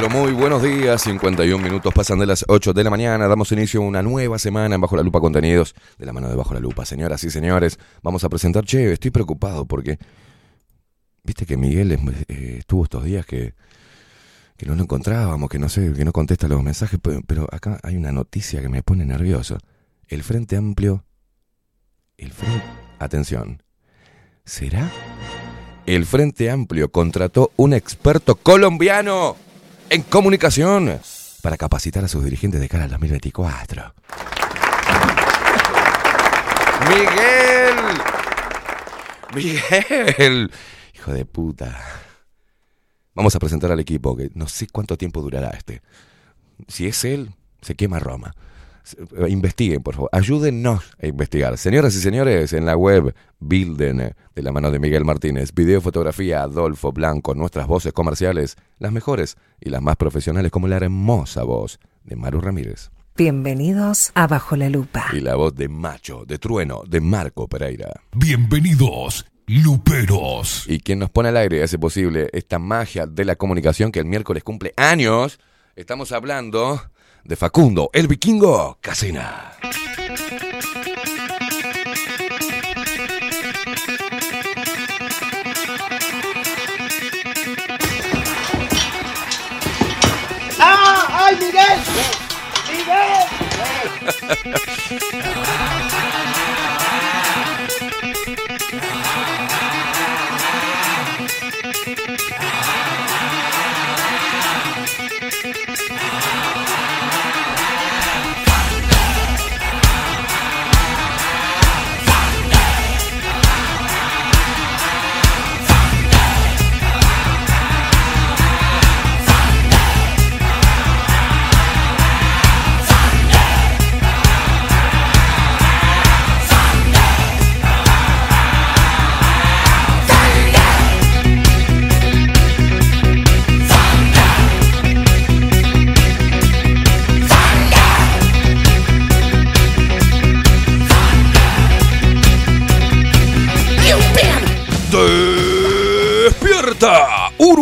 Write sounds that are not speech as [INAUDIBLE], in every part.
Pero muy buenos días. 51 minutos pasan de las 8 de la mañana. Damos inicio a una nueva semana en Bajo la Lupa Contenidos de la mano de Bajo la Lupa. Señoras y señores, vamos a presentar. Che, estoy preocupado porque. Viste que Miguel eh, estuvo estos días que, que no lo encontrábamos, que no sé, que no contesta los mensajes, pero, acá hay una noticia que me pone nervioso. El Frente Amplio. El Frente. Atención. ¿Será? El Frente Amplio contrató un experto colombiano en comunicación para capacitar a sus dirigentes de cara al 2024. Miguel. Miguel. Hijo de puta. Vamos a presentar al equipo, que no sé cuánto tiempo durará este. Si es él, se quema Roma. Investiguen, por favor. Ayúdennos a investigar. Señoras y señores, en la web Bilden, de la mano de Miguel Martínez, video, fotografía, Adolfo Blanco, nuestras voces comerciales, las mejores y las más profesionales, como la hermosa voz de Maru Ramírez. Bienvenidos a Bajo la Lupa. Y la voz de Macho, de Trueno, de Marco Pereira. Bienvenidos, Luperos. Y quien nos pone al aire y hace posible esta magia de la comunicación que el miércoles cumple años, estamos hablando de Facundo, el vikingo Casina. ¡Ah! ¡Ay, Miguel! ¡Miguel! [LAUGHS]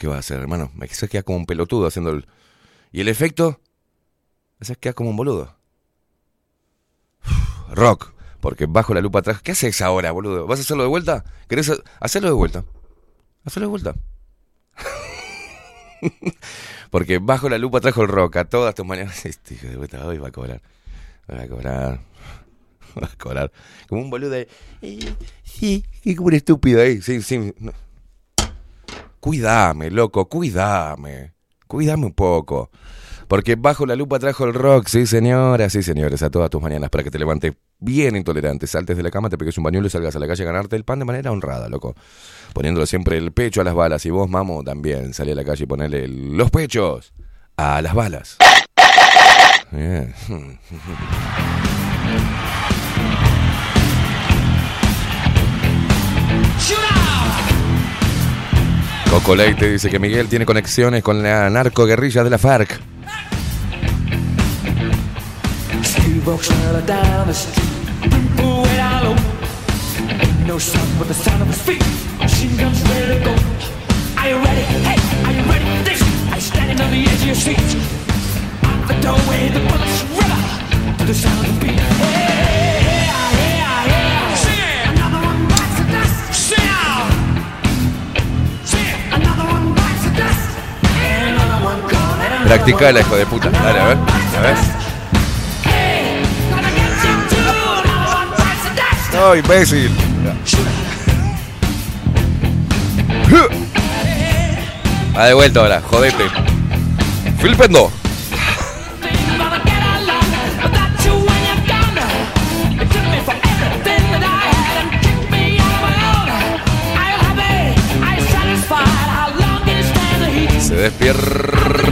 Qué va a hacer, hermano? Me queda como un pelotudo haciendo el... ¿Y el efecto? Se queda como un boludo. rock. Porque bajo la lupa atrás. ¿Qué haces ahora, boludo? ¿Vas a hacerlo de vuelta? ¿Querés hacerlo de vuelta? Hacerlo de vuelta. [LAUGHS] Porque bajo la lupa trajo el rock a todas tus mañanas. [LAUGHS] Este hijo de vuelta hoy va a cobrar. Va a cobrar. [LAUGHS] Va a cobrar. Como un boludo de. Sí, como un estúpido ahí. Sí, sí. Cuídame, loco, cuídame. Cuídame un poco. Porque bajo la lupa trajo el rock, sí señoras, sí señores, a todas tus mañanas para que te levantes bien intolerante, saltes de la cama, te pegues un bañuelo y salgas a la calle a ganarte el pan de manera honrada, loco. Poniéndole siempre el pecho a las balas. Y vos, mamo, también salí a la calle y ponele los pechos a las balas. [LAUGHS] Coco Leite dice que Miguel tiene conexiones con la narcoguerrilla de la FARC. Practicala, hijo de puta. Dale, a ver. A ver. No, imbécil. Va de vuelta ahora, jodete. Filpendo. Se despierta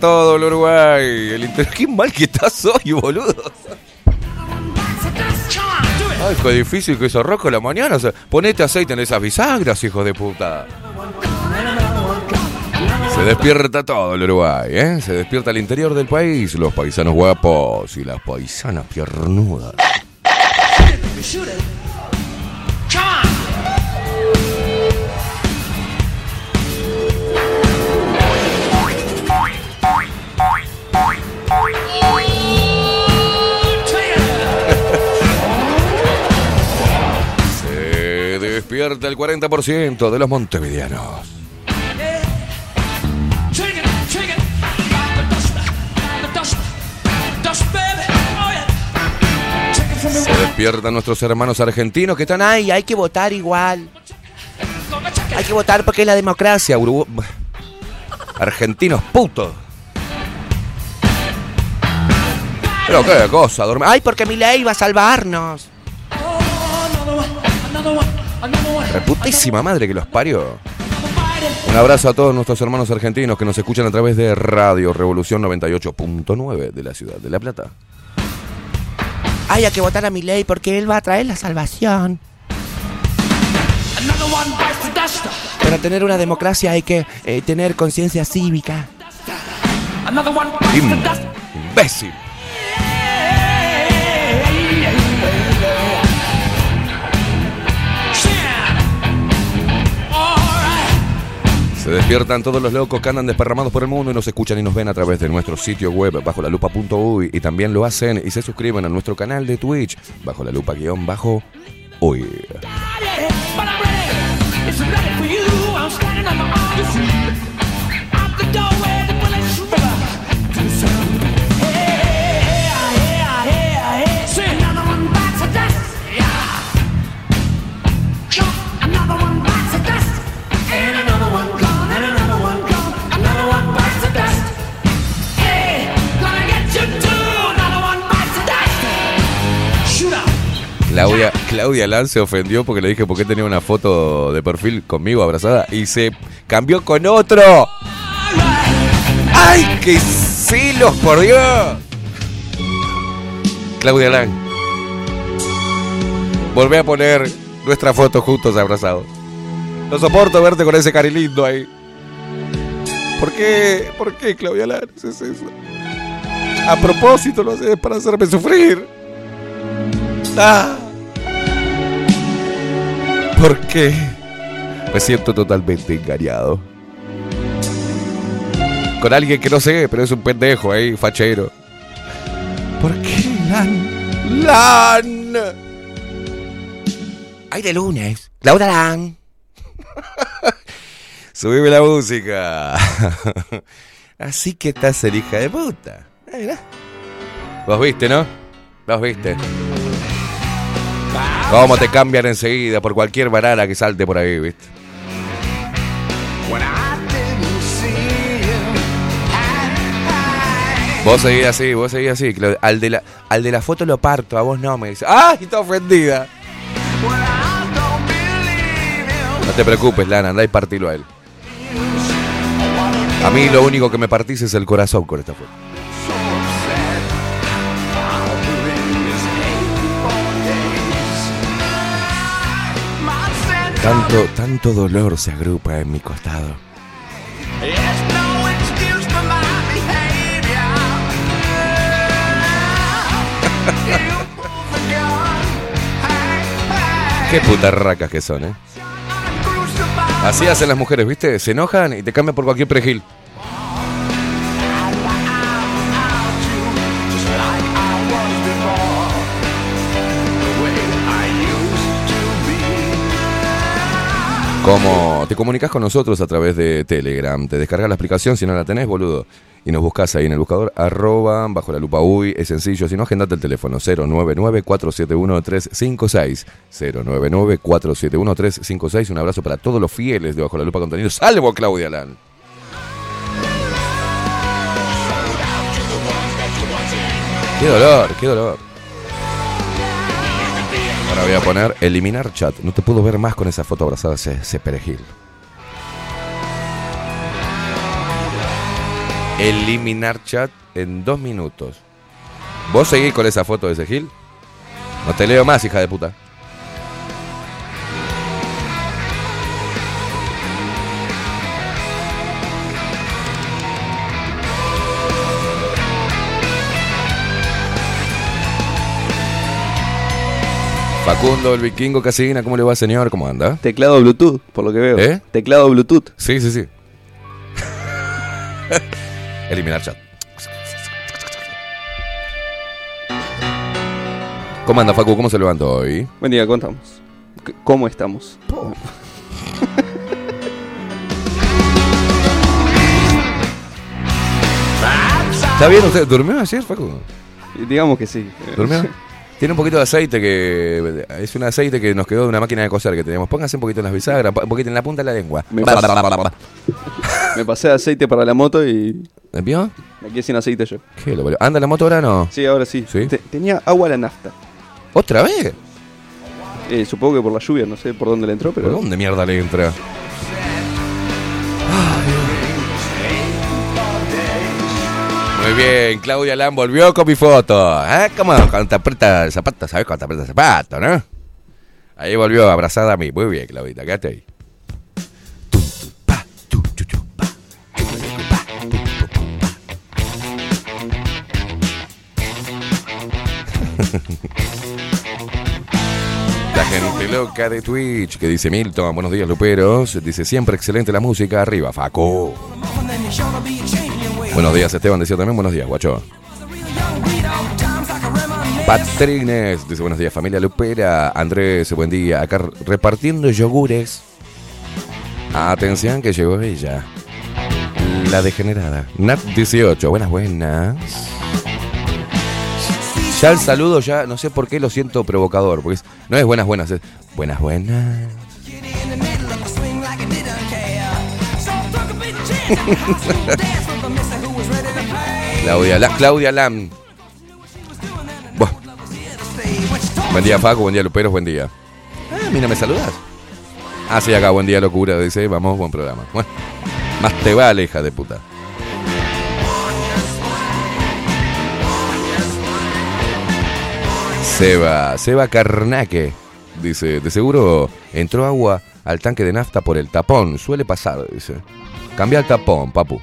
todo el Uruguay. El inter... [LAUGHS] Qué mal que estás hoy, boludo. Ay, qué difícil que eso rojo la mañana. ponete aceite en esas bisagras, hijo de puta. Se despierta todo el Uruguay, ¿eh? Se despierta el interior del país, los paisanos guapos y las paisanas piernudas. Despierta el 40% de los montevideanos. Se despiertan nuestros hermanos argentinos que están ahí, hay que votar igual. Hay que votar porque es la democracia, Uruguay. Argentinos putos. Pero qué cosa, dormir. Ay, porque mi ley va a salvarnos. Reputísima madre que los parió. Un abrazo a todos nuestros hermanos argentinos que nos escuchan a través de Radio Revolución 98.9 de la ciudad de La Plata. Ay, hay que votar a mi ley porque él va a traer la salvación. Para tener una democracia hay que eh, tener conciencia cívica. Imbécil. Se despiertan todos los locos que andan desparramados por el mundo y nos escuchan y nos ven a través de nuestro sitio web bajo la lupa.uy y también lo hacen y se suscriben a nuestro canal de Twitch bajo la lupa guion bajo uy. Claudia, Claudia se ofendió porque le dije por qué tenía una foto de perfil conmigo abrazada y se cambió con otro. ¡Ay, qué celos, por Dios! Claudia Lan. Volvé a poner nuestra foto juntos abrazados. No soporto verte con ese cari lindo ahí. ¿Por qué? ¿Por qué, Claudia Lan? es eso? A propósito lo haces para hacerme sufrir. Ah. ¿Por qué? Me siento totalmente engañado. Con alguien que no sé, pero es un pendejo ahí, fachero. ¿Por qué, Lan? ¡Lan! ¡Ay, de lunes! ¡Claudia Lan! [LAUGHS] Subime la música. [LAUGHS] Así que estás el hija de puta. Vos viste, ¿no? Vos viste. ¿Cómo te cambian enseguida por cualquier banana que salte por ahí, viste? Vos seguís así, vos seguís así. Al de, la, al de la foto lo parto, a vos no, me dice. ¡Ay, está ofendida! No te preocupes, Lana, andá y partilo a él. A mí lo único que me partís es el corazón con esta foto. Tanto, tanto dolor se agrupa en mi costado. [LAUGHS] Qué putarracas que son, ¿eh? Así hacen las mujeres, ¿viste? Se enojan y te cambian por cualquier perejil. Como te comunicas con nosotros a través de Telegram, te descargas la aplicación si no la tenés, boludo, y nos buscas ahí en el buscador, arroba, bajo la lupa uy, es sencillo, si no, agendate el teléfono 099-471-356, 099-471-356, un abrazo para todos los fieles de Bajo la Lupa Contenido, salvo Claudia Lan. Qué dolor, qué dolor. Ahora voy a poner eliminar chat. No te puedo ver más con esa foto abrazada, ese, ese perejil. Eliminar chat en dos minutos. ¿Vos seguís con esa foto de ese gil? No te leo más, hija de puta. Facundo, el vikingo Casina, ¿cómo le va, señor? ¿Cómo anda? Teclado Bluetooth, por lo que veo. ¿Eh? Teclado Bluetooth. Sí, sí, sí. [LAUGHS] Eliminar chat. ¿Cómo anda, Facu? ¿Cómo se levantó hoy? Buen día, contamos. C- ¿Cómo estamos? [LAUGHS] ¿Está bien usted? ¿Durmió ayer, Facu? Digamos que sí. ¿Durmió? [LAUGHS] Tiene un poquito de aceite que. Es un aceite que nos quedó de una máquina de coser que teníamos. Póngase un poquito en las bisagras, un poquito en la punta de la lengua. Me pasé aceite para la moto y ¿Me vio? me quedé sin aceite yo. ¿Qué lo parió? ¿Anda la moto ahora no? Sí, ahora sí. ¿Sí? Te- tenía agua a la nafta. ¿Otra vez? Eh, supongo que por la lluvia, no sé por dónde le entró, ¿Por pero. dónde mierda le entra? Bien, Claudia Lam volvió con mi foto. ¿Eh? ¿Cómo? Cuando te aprieta el zapato, ¿sabes cuando te aprieta el zapato, no? Ahí volvió abrazada a mí. Muy bien, Claudita, quédate ahí. [LAUGHS] La gente loca de Twitch que dice Milton, buenos días Luperos, dice siempre excelente la música, arriba Faco. Buenos días Esteban, decía también buenos días, guacho. Patrines, dice buenos días familia Lupera, Andrés, buen día, acá repartiendo yogures. Atención que llegó ella, la degenerada. Nat 18, buenas buenas. Ya el saludo, ya no sé por qué lo siento provocador, porque no es buenas buenas, es buenas buenas. [LAUGHS] Claudia, La- Claudia Lam. Buen día, Facu, buen día, Luperos, buen día. Ah, mira, ¿me saludas? Ah, sí, acá, buen día, locura, dice, vamos, buen programa. Bueno, más te vale, hija de puta. Seba, Seba Carnaque, dice, de seguro entró agua al tanque de nafta por el tapón, suele pasar, dice. Cambia el tapón, papu.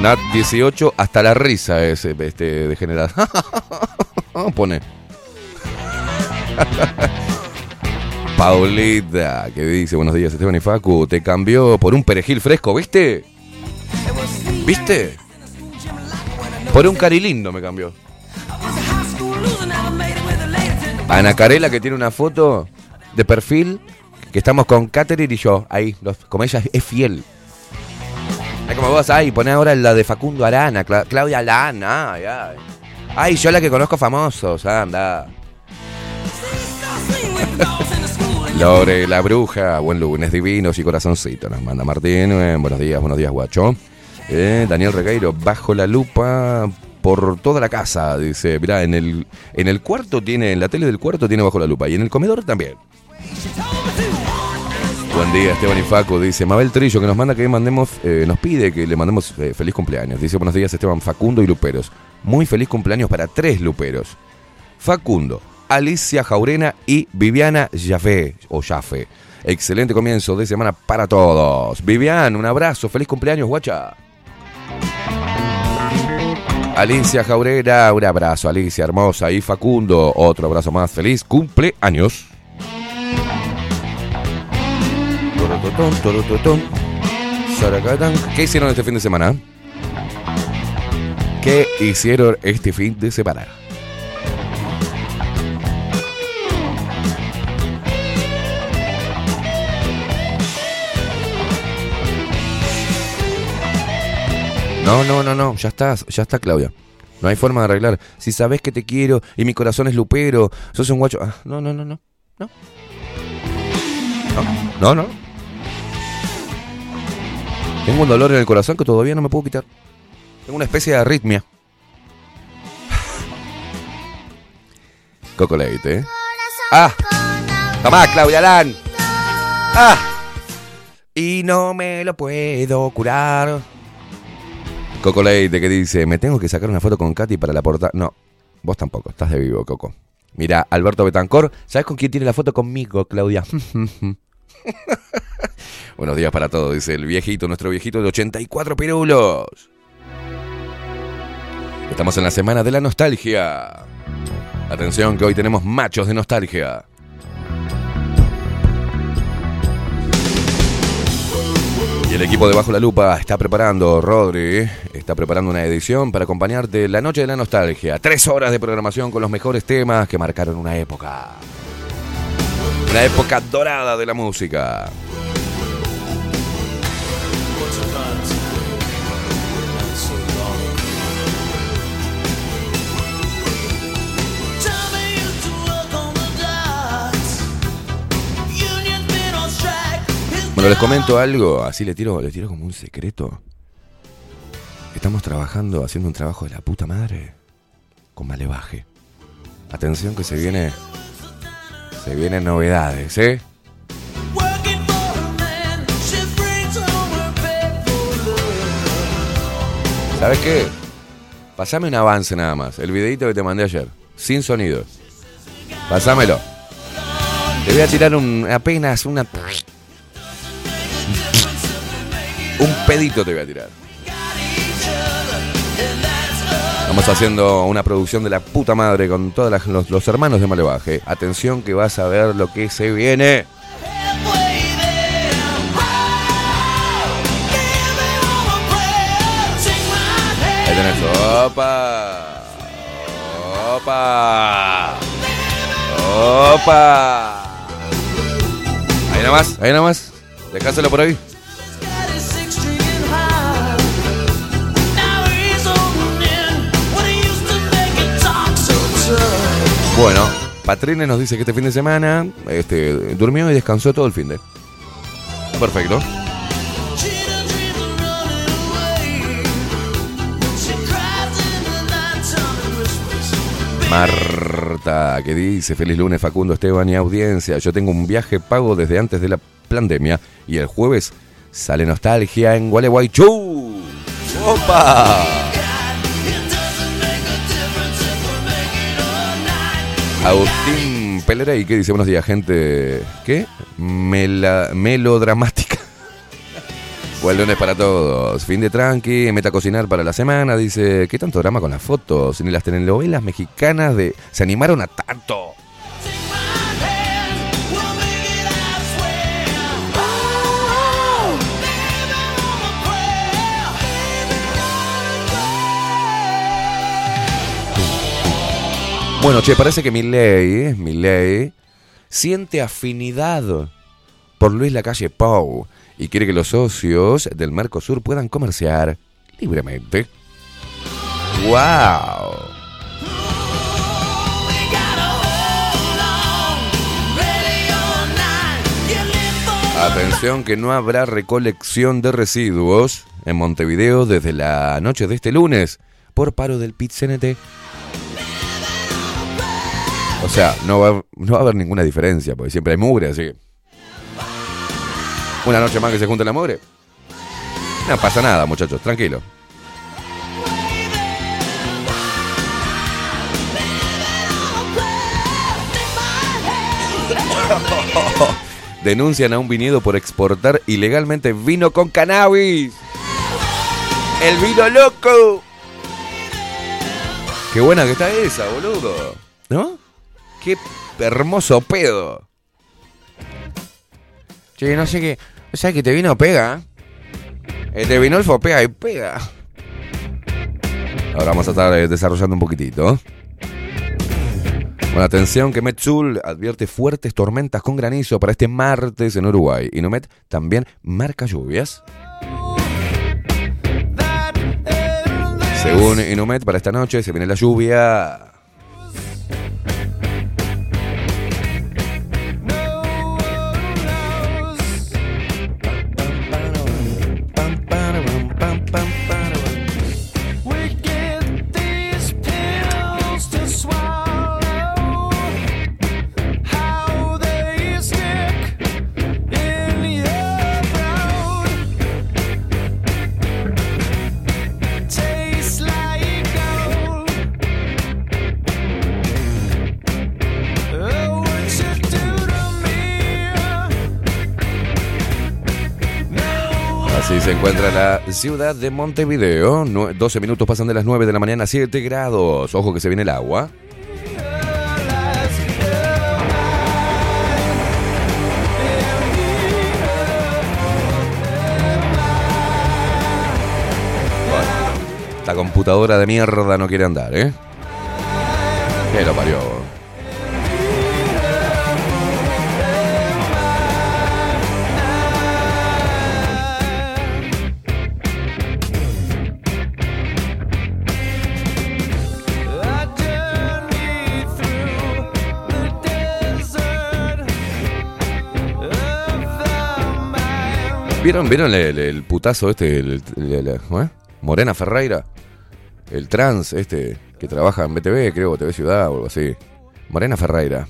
Nat 18, hasta la risa ese, este degenerado. [LAUGHS] Pone. [LAUGHS] Paulita, que dice, buenos días Esteban y Facu, te cambió por un perejil fresco, ¿viste? ¿Viste? Por un carilindo me cambió. Ana Carela que tiene una foto de perfil que estamos con Catherine y yo, ahí, como ella es fiel. Es como vos, ahí, poné ahora la de Facundo Arana, Claudia Lana, ay, ay. Ay, yo la que conozco famosos, anda. Lore, la bruja, buen lunes divinos y corazoncito, nos manda Martín, eh, buenos días, buenos días, guacho. Eh, Daniel Regueiro, bajo la lupa por toda la casa, dice, mirá, en el, en el cuarto tiene, en la tele del cuarto tiene bajo la lupa y en el comedor también. Buen día, Esteban y Facu. Dice Mabel Trillo que nos manda que mandemos, eh, nos pide que le mandemos feliz cumpleaños. Dice buenos días, Esteban Facundo y Luperos. Muy feliz cumpleaños para tres Luperos. Facundo, Alicia Jaurena y Viviana Jafé, o Jafé. Excelente comienzo de semana para todos. Vivian, un abrazo, feliz cumpleaños, guacha. Alicia Jaurena, un abrazo, Alicia, hermosa. Y Facundo, otro abrazo más, feliz cumpleaños. ¿Qué hicieron este fin de semana? ¿Qué hicieron este fin de semana? No, no, no, no, ya está, ya está Claudia. No hay forma de arreglar. Si sabes que te quiero y mi corazón es lupero, sos un guacho. Ah, no, no, no, no. No. No, no. Tengo un dolor en el corazón que todavía no me puedo quitar. Tengo una especie de arritmia. Coco Leite, ¿eh? ¡Ah! ¡Tomá, Claudia Lan! ¡Ah! Y no me lo puedo curar. Coco Leite que dice, me tengo que sacar una foto con Katy para la portada. No, vos tampoco, estás de vivo, Coco. Mira, Alberto Betancor, ¿sabes con quién tiene la foto conmigo, Claudia? [LAUGHS] [LAUGHS] Buenos días para todos, dice el viejito, nuestro viejito de 84 pirulos. Estamos en la semana de la nostalgia. Atención que hoy tenemos machos de nostalgia. Y el equipo de Bajo la Lupa está preparando, Rodri, está preparando una edición para acompañarte la noche de la nostalgia. Tres horas de programación con los mejores temas que marcaron una época. Una época dorada de la música. Bueno, les comento algo, así le tiro, le tiro como un secreto. Estamos trabajando, haciendo un trabajo de la puta madre con malevaje. Atención que se viene. Se vienen novedades, ¿eh? ¿Sabes qué? Pasame un avance nada más. El videito que te mandé ayer. Sin sonido. Pasámelo. Te voy a tirar un, apenas una un pedito te voy a tirar. Estamos haciendo una producción de la puta madre con todos los, hermanos de Malevaje. Atención que vas a ver lo que se viene. Ahí tenés. Opa. Opa. Opa. Ahí nada más, ahí nada más. Dejáselo por ahí. Bueno, Patrine nos dice que este fin de semana este, durmió y descansó todo el fin de. Perfecto. Marta, que dice, feliz lunes Facundo, Esteban y audiencia. Yo tengo un viaje pago desde antes de la pandemia y el jueves sale nostalgia en Gualeguaychú. ¡Opa! Agustín Pelerey, ¿qué dice? Buenos días, gente. ¿Qué? melodramática. [LAUGHS] Buen lunes para todos. Fin de tranqui, meta a cocinar para la semana. Dice, ¿qué tanto drama con las fotos? Ni las telenovelas mexicanas de... se animaron a tanto. Bueno, che, parece que Milley, Milley, siente afinidad por Luis Lacalle Pou y quiere que los socios del Mercosur puedan comerciar libremente. ¡Wow! Atención que no habrá recolección de residuos en Montevideo desde la noche de este lunes por paro del PIT-CNT. O sea, no va, no va a haber ninguna diferencia, porque siempre hay mugre, así. Una noche más que se junte la mugre. No pasa nada, muchachos, tranquilo. [LAUGHS] Denuncian a un viñedo por exportar ilegalmente vino con cannabis. ¡El vino loco! Qué buena que está esa, boludo. ¿No? Qué hermoso pedo. Che, no sé qué. O sea que te vino pega. Este Vinolfo pega y pega. Ahora vamos a estar eh, desarrollando un poquitito. Bueno, atención que Metzul advierte fuertes tormentas con granizo para este martes en Uruguay. Y Nomet también marca lluvias. Según Inumet, para esta noche se viene la lluvia. Se encuentra la ciudad de Montevideo. Nue- 12 minutos pasan de las 9 de la mañana, 7 grados. Ojo que se viene el agua. Bueno, la computadora de mierda no quiere andar, ¿eh? Que lo parió. ¿Vieron, ¿vieron el, putazo este? Morena Ferreira. El trans este que trabaja en BTV, creo, TV Ciudad o algo así. Morena Ferreira.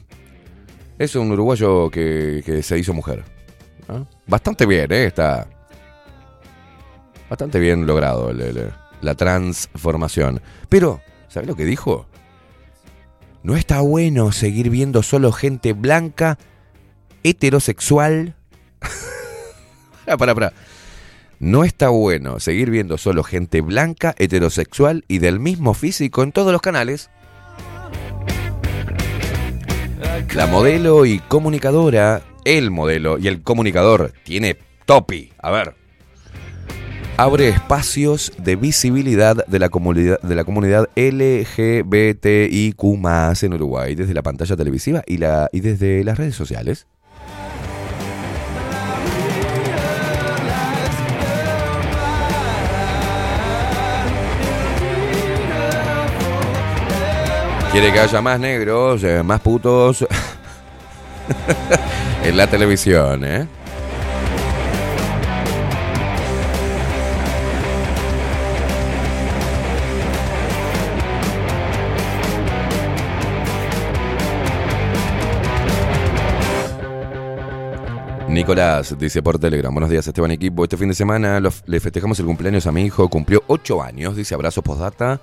Es un uruguayo que, que se hizo mujer. Bastante bien, ¿eh? Está. Bastante bien logrado la transformación. Pero, ¿sabes lo que dijo? No está bueno seguir viendo solo gente blanca, heterosexual. Ah. No está bueno seguir viendo solo gente blanca, heterosexual y del mismo físico en todos los canales. La modelo y comunicadora, el modelo y el comunicador tiene topi. A ver. Abre espacios de visibilidad de la comunidad, de la comunidad LGBTIQ en Uruguay desde la pantalla televisiva y, la, y desde las redes sociales. Quiere que haya más negros, eh, más putos [LAUGHS] en la televisión, ¿eh? Nicolás dice por Telegram, buenos días Esteban equipo, este fin de semana le festejamos el cumpleaños a mi hijo, cumplió 8 años, dice abrazo postdata,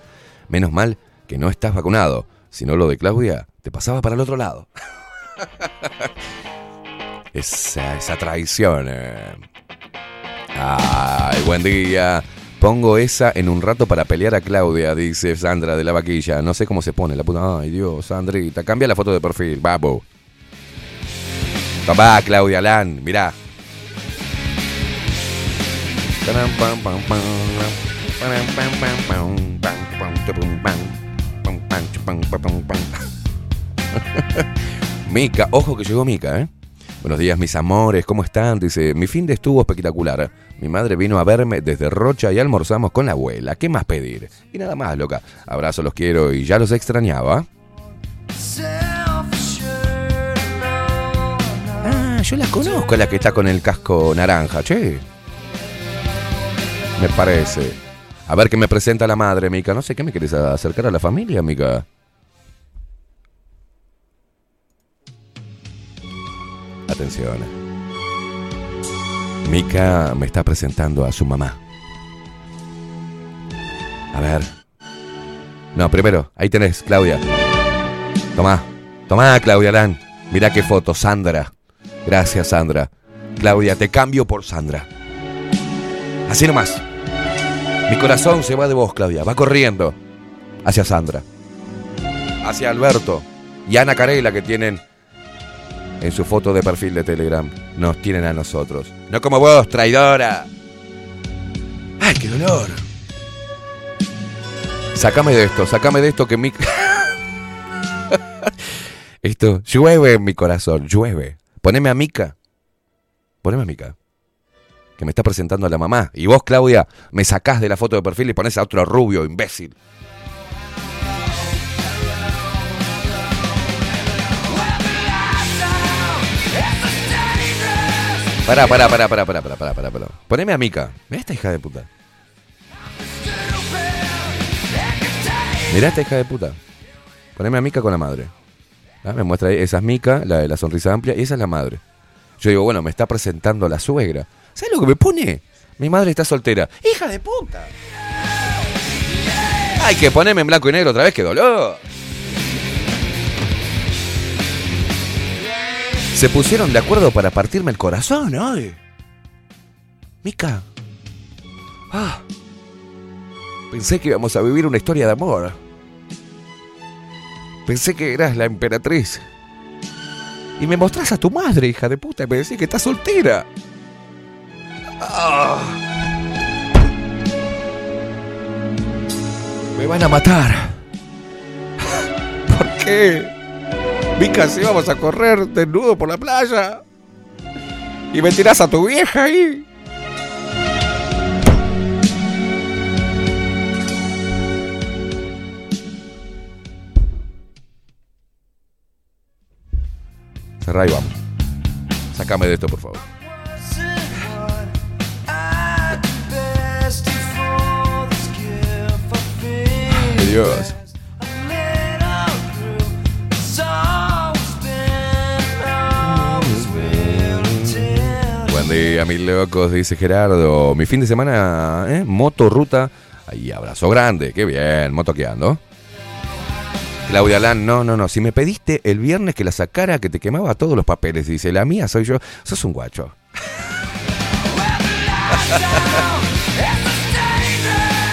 menos mal que no estás vacunado, si no lo de Claudia te pasaba para el otro lado. esa, esa traición. eh. Ay, buen día. Pongo esa en un rato para pelear a Claudia, dice Sandra de la vaquilla. No sé cómo se pone la puta. Ay, Dios, Sandrita. Cambia la foto de perfil, babo. Papá, Claudia Lan, mirá pan. Mica, ojo que llegó Mica, ¿eh? Buenos días, mis amores, ¿cómo están? Dice, mi fin de estuvo espectacular. Mi madre vino a verme desde Rocha y almorzamos con la abuela. ¿Qué más pedir? Y nada más, loca. Abrazo, los quiero y ya los extrañaba. Ah, yo la conozco, la que está con el casco naranja, che. Me parece. A ver qué me presenta la madre, Mica. No sé qué me quieres acercar a la familia, Mica. Atención. Mica me está presentando a su mamá. A ver. No, primero, ahí tenés, Claudia. Tomá, tomá, Claudia Lan. Mira qué foto, Sandra. Gracias, Sandra. Claudia, te cambio por Sandra. Así nomás. Mi corazón se va de vos, Claudia. Va corriendo hacia Sandra. Hacia Alberto y Ana Carela que tienen en su foto de perfil de Telegram. Nos tienen a nosotros. No como vos, traidora. ¡Ay, qué dolor! Sácame de esto, sácame de esto que mi... [LAUGHS] esto, llueve en mi corazón, llueve. Poneme a Mica. Poneme a Mica. Que me está presentando a la mamá. Y vos, Claudia, me sacás de la foto de perfil y pones a otro rubio, imbécil. Pará, pará, pará, pará, pará, pará, pará, pará, pará. Poneme a Mica. Mirá esta hija de puta. Mirá esta hija de puta. Poneme a Mica con la madre. Ah, Me muestra ahí, esa es Mica, la de la sonrisa amplia, y esa es la madre. Yo digo, bueno, me está presentando la suegra. ¿Sabes lo que me pone? Mi madre está soltera. ¡Hija de puta! Hay que ponerme en blanco y negro otra vez, qué dolor. Se pusieron de acuerdo para partirme el corazón hoy. Mica. Ah. Pensé que íbamos a vivir una historia de amor. Pensé que eras la emperatriz. Y me mostrás a tu madre, hija de puta, y me decís que estás soltera. Ah. Me van a matar. ¿Por qué? Mica, si vamos a correr desnudo por la playa. Y me tirás a tu vieja ahí. Cerrá y vamos. Sácame de esto, por favor. Buen día, mil locos, dice Gerardo. Mi fin de semana, ¿eh? Moto, ruta. Ahí, abrazo grande. Qué bien, motoqueando. Claudia Lan, no, no, no. Si me pediste el viernes que la sacara, que te quemaba todos los papeles, dice, la mía soy yo. Sos un guacho. [LAUGHS]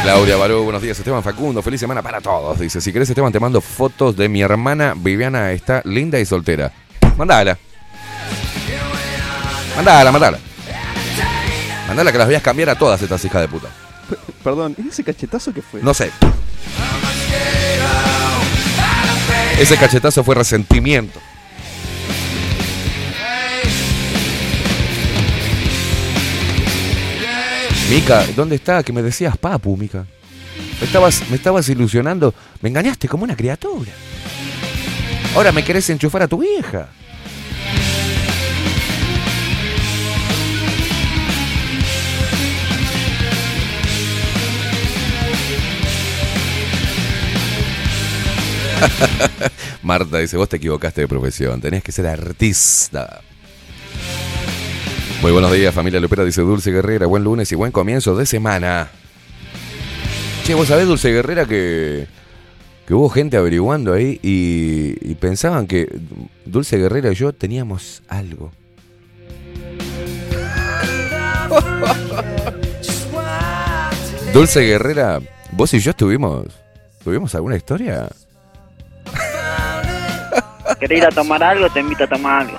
Claudia Barú, buenos días. Esteban Facundo, feliz semana para todos. Dice, si querés, Esteban, te mando fotos de mi hermana Viviana. Está linda y soltera. Mandala. Mandala, mandala. Mandala que las a cambiar a todas estas hijas de puta. Perdón, ¿y ese cachetazo qué fue? No sé. Ese cachetazo fue resentimiento. Mica, ¿dónde está? Que me decías papu, Mica. Me estabas, me estabas ilusionando. Me engañaste como una criatura. Ahora me querés enchufar a tu vieja. [LAUGHS] Marta dice, vos te equivocaste de profesión, tenés que ser artista. Muy buenos días, familia Lupera, dice Dulce Guerrera, buen lunes y buen comienzo de semana. Che, vos sabés, Dulce Guerrera, que, que hubo gente averiguando ahí y, y pensaban que Dulce Guerrera y yo teníamos algo. [LAUGHS] Dulce Guerrera, vos y yo tuvimos, tuvimos alguna historia. ¿Querés ir a tomar algo? Te invito a tomar algo.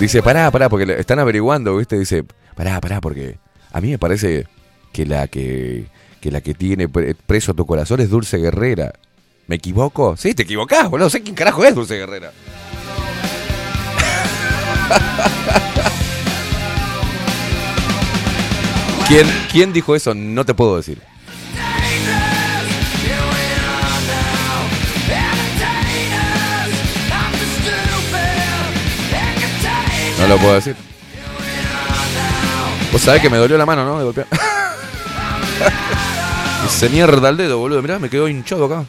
Dice, pará, pará, porque están averiguando, ¿viste? Dice, pará, pará, porque a mí me parece que la que, que la que tiene pre- preso tu corazón es Dulce Guerrera. ¿Me equivoco? Sí, te equivocás, boludo. No sé quién carajo es Dulce Guerrera. [LAUGHS] ¿Quién, ¿Quién dijo eso? No te puedo decir. No lo puedo decir. Vos sabés que me dolió la mano, ¿no? De golpear. [LAUGHS] Ese mierda al dedo, boludo. Mirá, me quedó hinchado acá.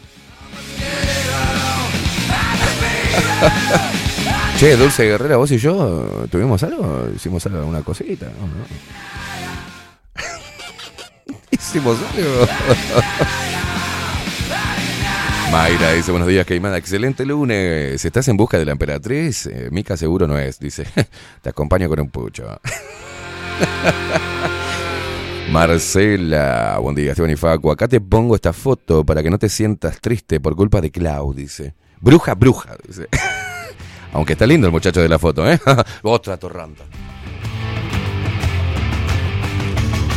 [LAUGHS] che, Dulce Guerrera, vos y yo tuvimos algo, hicimos algo, una cosita. [LAUGHS] hicimos algo. Mayra dice, buenos días, Caimada. Excelente lunes. ¿Estás en busca de la emperatriz? Eh, Mica seguro no es. Dice, [LAUGHS] te acompaño con un pucho. [LAUGHS] Marcela, buen día, Esteban y Facu. Acá te pongo esta foto para que no te sientas triste por culpa de Clau, dice. Bruja, bruja, dice. [LAUGHS] Aunque está lindo el muchacho de la foto, ¿eh? Otra torranta.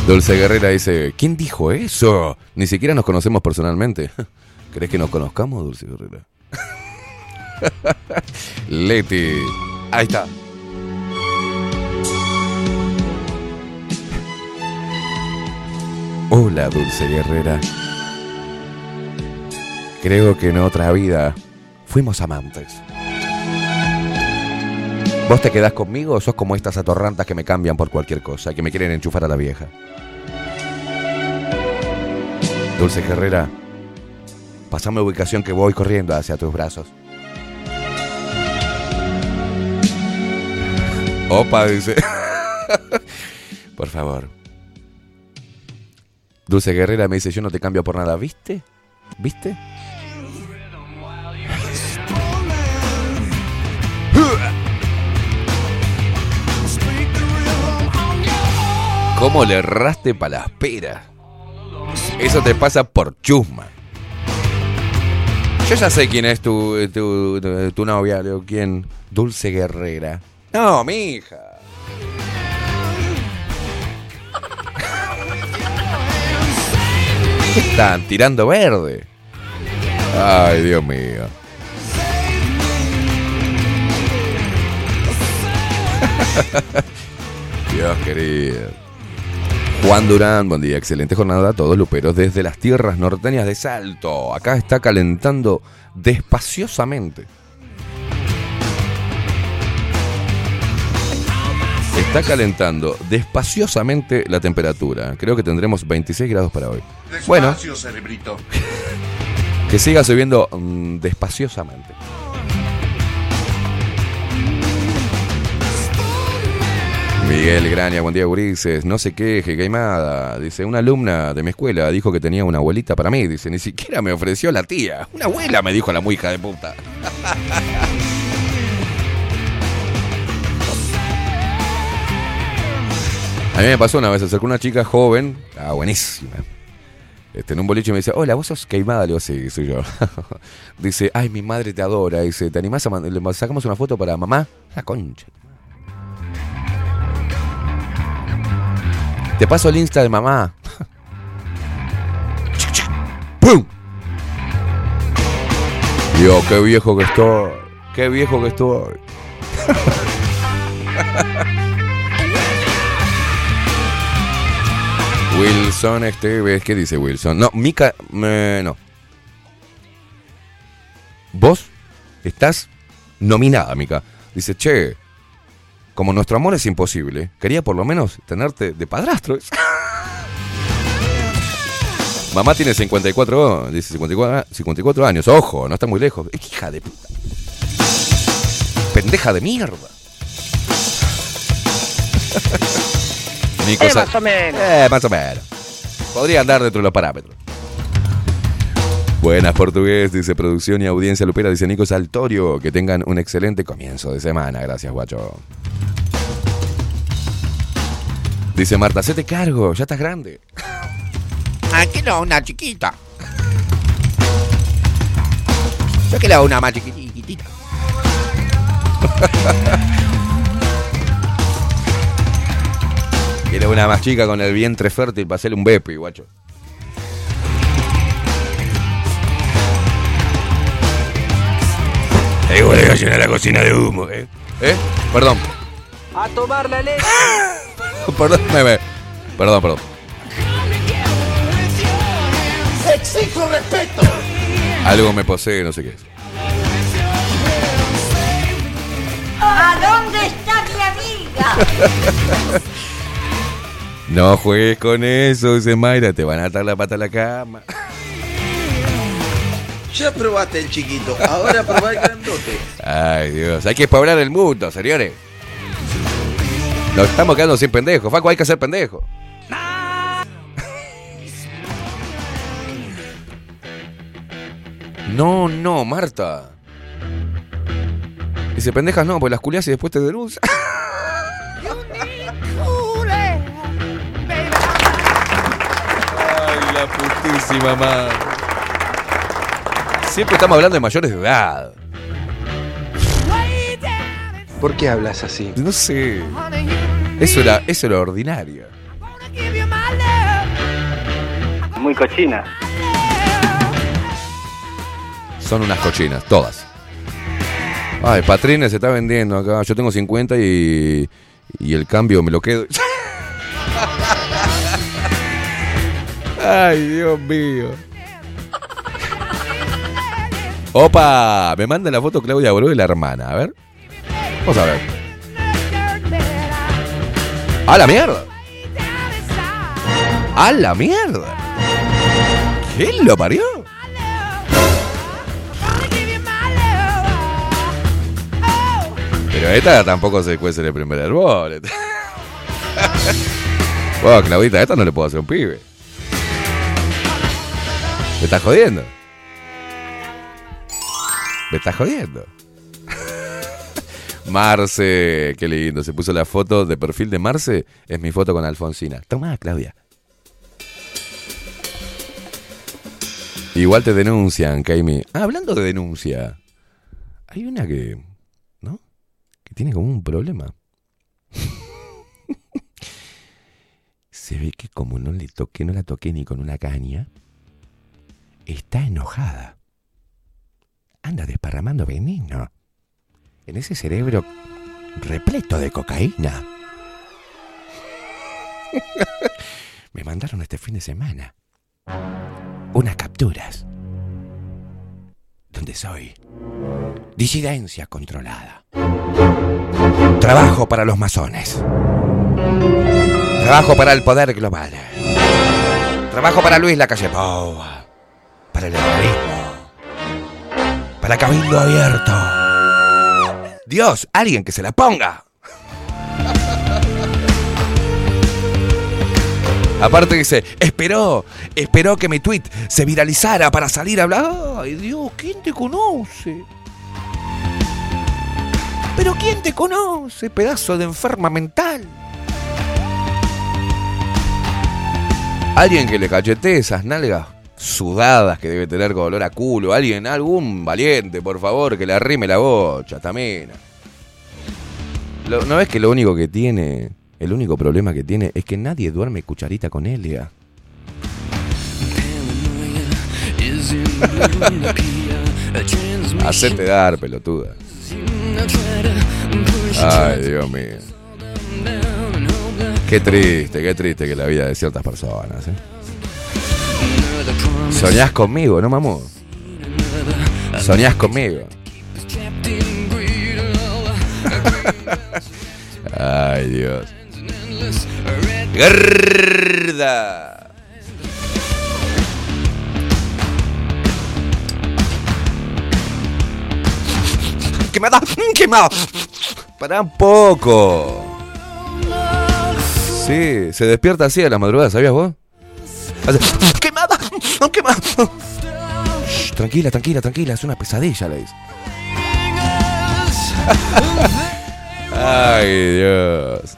Dulce Guerrera dice, ¿quién dijo eso? Ni siquiera nos conocemos personalmente. ¿Crees que nos conozcamos, Dulce Guerrera? [LAUGHS] Leti. Ahí está. Hola, Dulce Guerrera. Creo que en otra vida fuimos amantes. ¿Vos te quedás conmigo o sos como estas atorrantas que me cambian por cualquier cosa, que me quieren enchufar a la vieja? Dulce Guerrera, pasame ubicación que voy corriendo hacia tus brazos. Opa, dice. [LAUGHS] por favor. Dulce Guerrera me dice, yo no te cambio por nada, ¿viste? ¿Viste? ¿Cómo le erraste para las peras? Eso te pasa por chusma. Yo ya sé quién es tu, tu, novia, digo, ¿quién? Dulce Guerrera. No, mi hija. ¿Qué [LAUGHS] están tirando verde? Ay, Dios mío. [LAUGHS] Dios querido. Juan Durán, buen día, excelente jornada a todos luperos desde las tierras norteñas de Salto. Acá está calentando despaciosamente. Está calentando despaciosamente la temperatura. Creo que tendremos 26 grados para hoy. Bueno, Despacio, cerebrito. [LAUGHS] que siga subiendo mm, despaciosamente. Miguel Graña, buen día, Gurises. No se queje, queimada. Dice, una alumna de mi escuela dijo que tenía una abuelita para mí. Dice, ni siquiera me ofreció la tía. Una abuela, me dijo la muy de puta. A mí me pasó una vez, se acercó una chica joven, ah, buenísima. Este, en un boliche me dice, hola, vos sos queimada. Le digo, sí, soy yo. [LAUGHS] dice, ay, mi madre te adora. Dice, ¿te animás a le sacamos una foto para mamá? La concha. Te paso el Insta de mamá. ¡Pum! Dios, qué viejo que estoy. Qué viejo que estoy. [LAUGHS] Wilson Esteves, ¿qué dice Wilson? No, Mica, eh, no. Vos estás nominada, Mica. Dice, che, como nuestro amor es imposible, quería por lo menos tenerte de padrastro. [LAUGHS] Mamá tiene 54, dice 54, 54 años. Ojo, no está muy lejos. Hija de puta. Pendeja de mierda. [LAUGHS] Nico Eh, más o menos. eh, más o menos. Podría andar dentro de los parámetros. Buenas portugués, dice producción y audiencia lupera, dice Nico Saltorio. Que tengan un excelente comienzo de semana. Gracias, guacho. Dice Marta, te cargo, ya estás grande. [LAUGHS] Aquí no, una chiquita. Yo quiero una más chiquitita. [LAUGHS] Quiero una más chica con el vientre fértil para hacerle un bepi, guacho. Eh, boludo, llena la cocina de humo, eh. ¿Eh? Perdón. A tomar la leche. [LAUGHS] perdón, me- me- perdón, perdón. Exijo respeto. Algo me posee, no sé qué es. ¿A dónde está mi amiga? [LAUGHS] No juegues con eso, dice Mayra, te van a atar la pata a la cama. [LAUGHS] Ya probaste el chiquito, ahora probá el grandote. Ay, Dios, hay que poblar el mundo, señores. Nos estamos quedando sin pendejos. Faco, hay que ser pendejo. [LAUGHS] No, no, Marta. Dice, pendejas no, pues las culias y después te denuncian. [LAUGHS] Ay, la putísima madre. Siempre estamos hablando de mayores de edad. ¿Por qué hablas así? No sé. Eso era, eso era ordinario. Muy cochina. Son unas cochinas, todas. Ay, Patrines se está vendiendo acá. Yo tengo 50 y, y el cambio me lo quedo. [LAUGHS] Ay, Dios mío. Opa, me manda la foto Claudia Boró de la hermana. A ver. Vamos a ver. ¡A la mierda! ¡A la mierda! ¿Quién lo parió? Pero esta tampoco se cuece el primer árbol. [LAUGHS] Bueno, Claudita, esta no le puedo hacer un pibe. ¿Me estás jodiendo? ¿Me estás jodiendo? [LAUGHS] Marce, qué lindo. Se puso la foto de perfil de Marce. Es mi foto con Alfonsina. Toma, Claudia. Igual te denuncian, Kaimi. Ah, hablando de denuncia. Hay una que. ¿No? Que tiene como un problema. [LAUGHS] Se ve que como no le toqué, no la toqué ni con una caña, está enojada. Anda desparramando veneno en ese cerebro repleto de cocaína. [LAUGHS] Me mandaron este fin de semana unas capturas donde soy disidencia controlada. Trabajo para los masones. Trabajo para el poder global. Trabajo para Luis Lacalle Pou. Para el terrorismo. Para Cabildo Abierto. Dios, alguien que se la ponga. Aparte dice, esperó, esperó que mi tweet se viralizara para salir a hablar. Ay Dios, ¿quién te conoce? Pero ¿quién te conoce, pedazo de enferma mental? Alguien que le cachetee esas nalgas sudadas que debe tener con olor a culo. Alguien, algún valiente, por favor, que le arrime la bocha, tamina. Lo- ¿No ves que lo único que tiene, el único problema que tiene es que nadie duerme cucharita con Elia? [LAUGHS] Hacete dar, pelotuda. Ay, Dios mío. Qué triste, qué triste que la vida de ciertas personas. ¿eh? Soñás conmigo, ¿no, mamú? Soñás conmigo. [LAUGHS] Ay, Dios. Gorda. ¿Qué me da? ¿Qué me da? Pará un poco. Sí, se despierta así a la madrugada, ¿sabías vos? ¡Quemada! Shh, tranquila, tranquila, tranquila, es una pesadilla, le dice. [LAUGHS] Ay, Dios.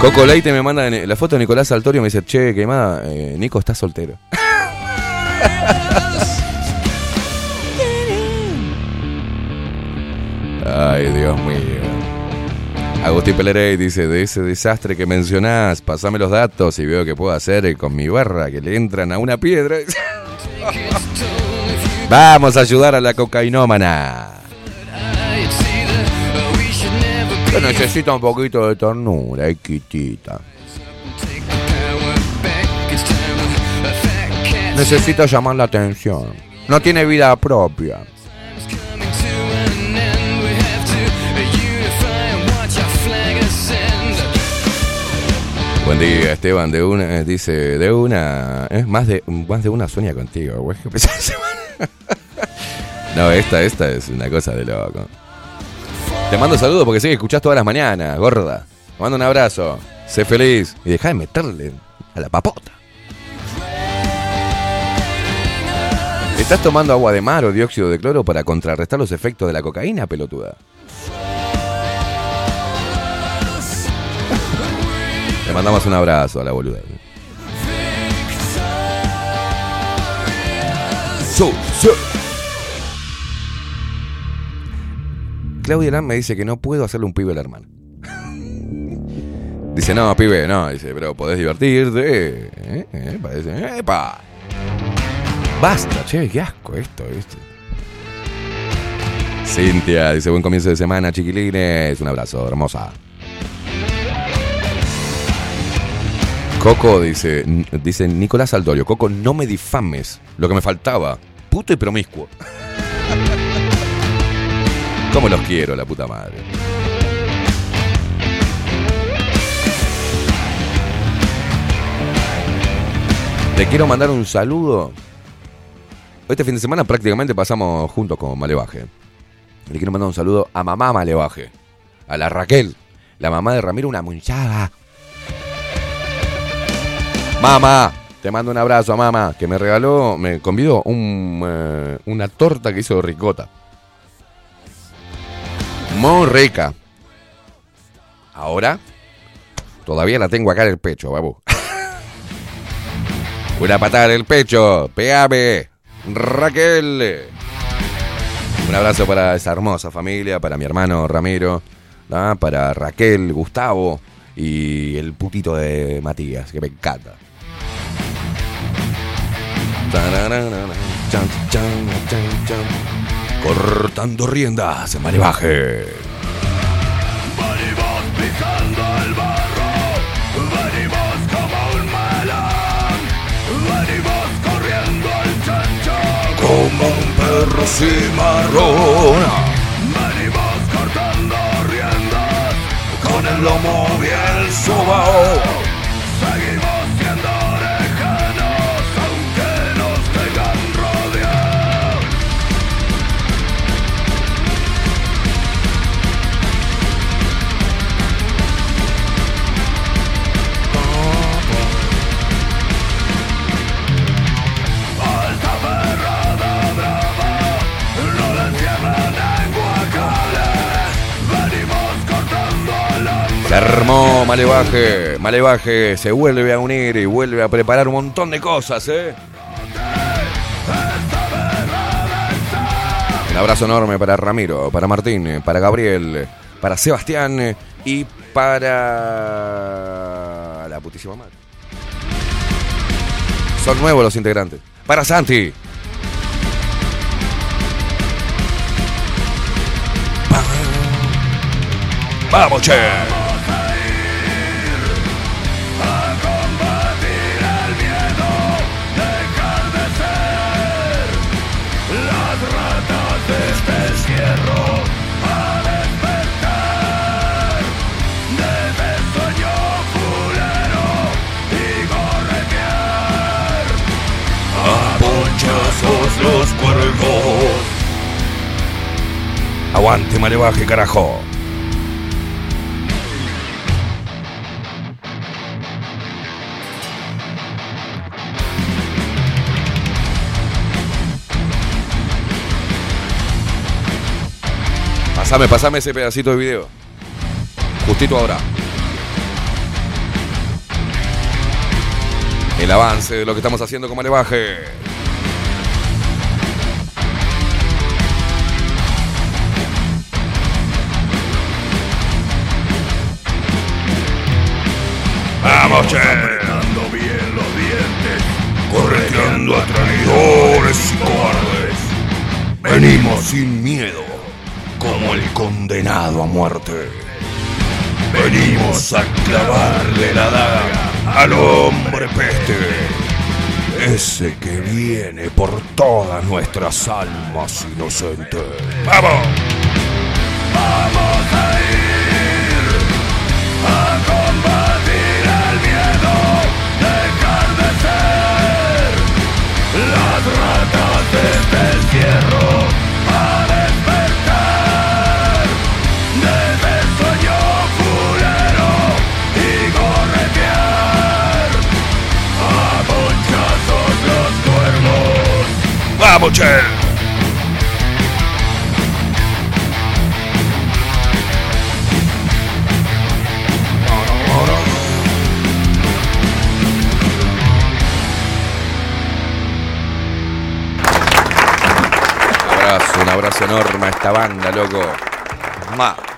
Coco Leite me manda la foto de Nicolás Saltorio me dice, che, quemada, eh, Nico está soltero. [LAUGHS] Ay, Dios mío. Agustín Pelerey dice, de ese desastre que mencionás, pasame los datos y veo que puedo hacer con mi barra que le entran a una piedra. [LAUGHS] Vamos a ayudar a la cocainómana. Yo necesito un poquito de ternura, chiquitita. Necesito llamar la atención. No tiene vida propia. Buen día, Esteban. De una, eh, dice, de una, eh, más de más de una sueña contigo, güey. [LAUGHS] [LAUGHS] No, esta, esta es una cosa de loco. Te mando saludos porque sé que escuchás todas las mañanas, gorda. Te mando un abrazo. Sé feliz y deja de meterle a la papota. ¿Estás tomando agua de mar o dióxido de cloro para contrarrestar los efectos de la cocaína, pelotuda? Le mandamos un abrazo a la boluda. Claudia Lam me dice que no puedo hacerle un pibe al hermano. Dice, no, pibe, no. Dice, pero podés divertirte. ¿eh? ¿Eh? Parece, ¡Epa! Basta, che, qué asco esto, esto. Cintia dice, buen comienzo de semana, chiquilines. Un abrazo, hermosa. Coco dice, dice Nicolás Aldorio, Coco, no me difames. Lo que me faltaba. Puto y promiscuo. [LAUGHS] ¿Cómo los quiero, la puta madre? Le quiero mandar un saludo. Este fin de semana prácticamente pasamos juntos con Malevaje. Le quiero mandar un saludo a mamá Malevaje. A la Raquel, la mamá de Ramiro, una munchada. Mamá, te mando un abrazo, mamá, que me regaló, me convidó un, eh, una torta que hizo ricota. Muy rica. Ahora, todavía la tengo acá en el pecho, babu. [LAUGHS] Una patada en el pecho, pegame, Raquel. Un abrazo para esa hermosa familia, para mi hermano Ramiro, para Raquel, Gustavo y el putito de Matías, que me encanta. Cortando riendas, marebaje. Venimos pisando el barro, venimos como un melón, venimos corriendo el chancho, Como un perro cimarrón. venimos cortando riendas, Con el lomo bien sobao. Se armó Malevaje. Malevaje se vuelve a unir y vuelve a preparar un montón de cosas, ¿eh? Un abrazo enorme para Ramiro, para Martín, para Gabriel, para Sebastián y para la putísima madre. Son nuevos los integrantes. Para Santi. Vamos, che. Aguante, malevaje, carajo. Pasame, pasame ese pedacito de video. Justito ahora. El avance de lo que estamos haciendo con Malevaje. Vamos, che. apretando bien los dientes, Correteando a traidores y cobardes. Venimos sin miedo, como el condenado a muerte. Venimos a clavarle la daga al hombre peste. Ese que viene por todas nuestras almas inocentes. ¡Vamos! Vamos Un abrazo, un abrazo enorme a esta banda, loco. Ma.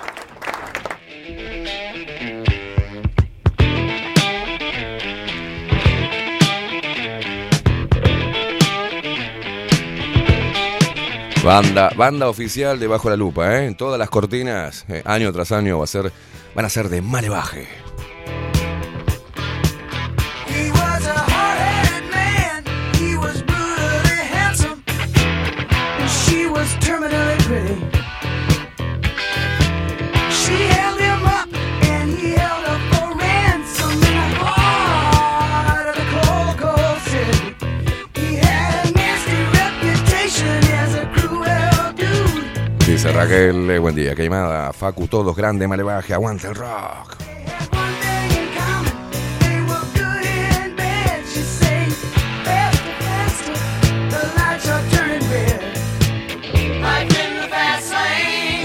Banda, banda oficial de Bajo la Lupa, ¿eh? En todas las cortinas, eh, año tras año, va a ser, van a ser de malevaje.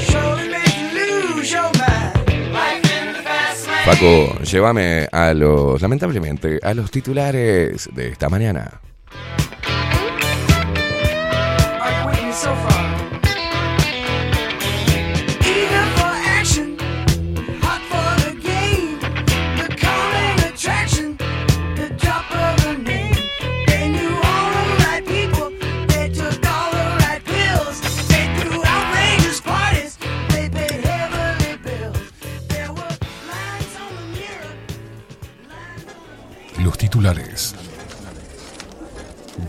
Surely make you lose your mind. Life in the fast lane. Facu, llévame a los, lamentablemente, a los titulares de esta mañana.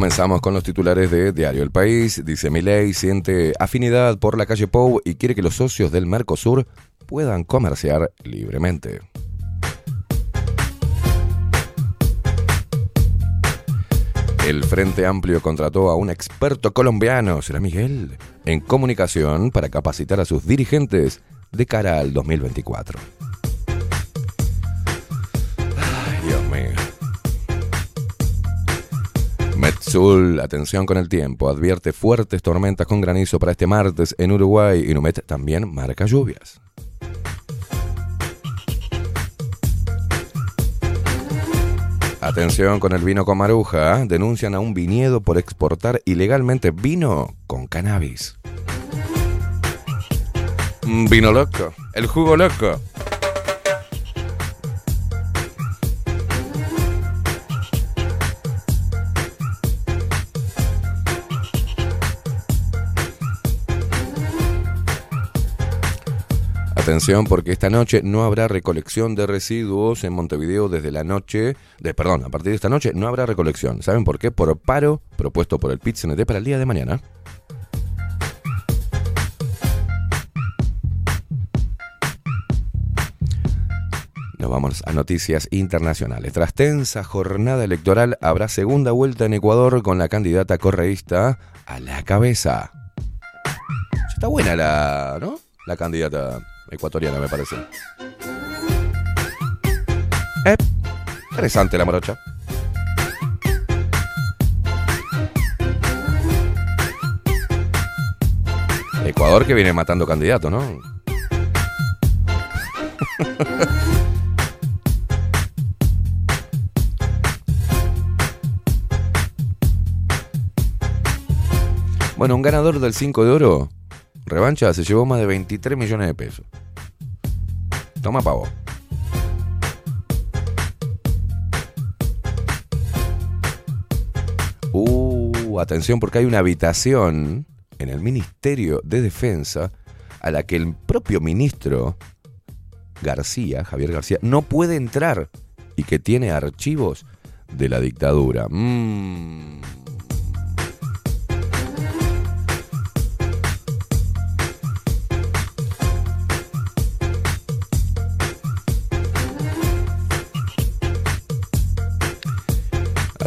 Comenzamos con los titulares de Diario El País. Dice Milei siente afinidad por la calle Pou y quiere que los socios del Mercosur puedan comerciar libremente. El Frente Amplio contrató a un experto colombiano, será Miguel, en comunicación para capacitar a sus dirigentes de cara al 2024. Metzul, atención con el tiempo, advierte fuertes tormentas con granizo para este martes en Uruguay y Numet también marca lluvias. Atención con el vino con maruja, denuncian a un viñedo por exportar ilegalmente vino con cannabis. Mm, Vino loco, el jugo loco. Atención porque esta noche no habrá recolección de residuos en Montevideo desde la noche, de perdón, a partir de esta noche no habrá recolección. ¿Saben por qué? Por paro propuesto por el PIT-CNT para el día de mañana. Nos vamos a noticias internacionales. Tras tensa jornada electoral, habrá segunda vuelta en Ecuador con la candidata correísta a la cabeza. Está buena la, ¿no? La candidata ecuatoriana, me parece. Eh, interesante la morocha. Ecuador que viene matando candidatos, ¿no? [LAUGHS] bueno, un ganador del 5 de oro, revancha, se llevó más de 23 millones de pesos. Toma pavo. Uh, atención porque hay una habitación en el Ministerio de Defensa a la que el propio ministro García, Javier García, no puede entrar y que tiene archivos de la dictadura. Mm.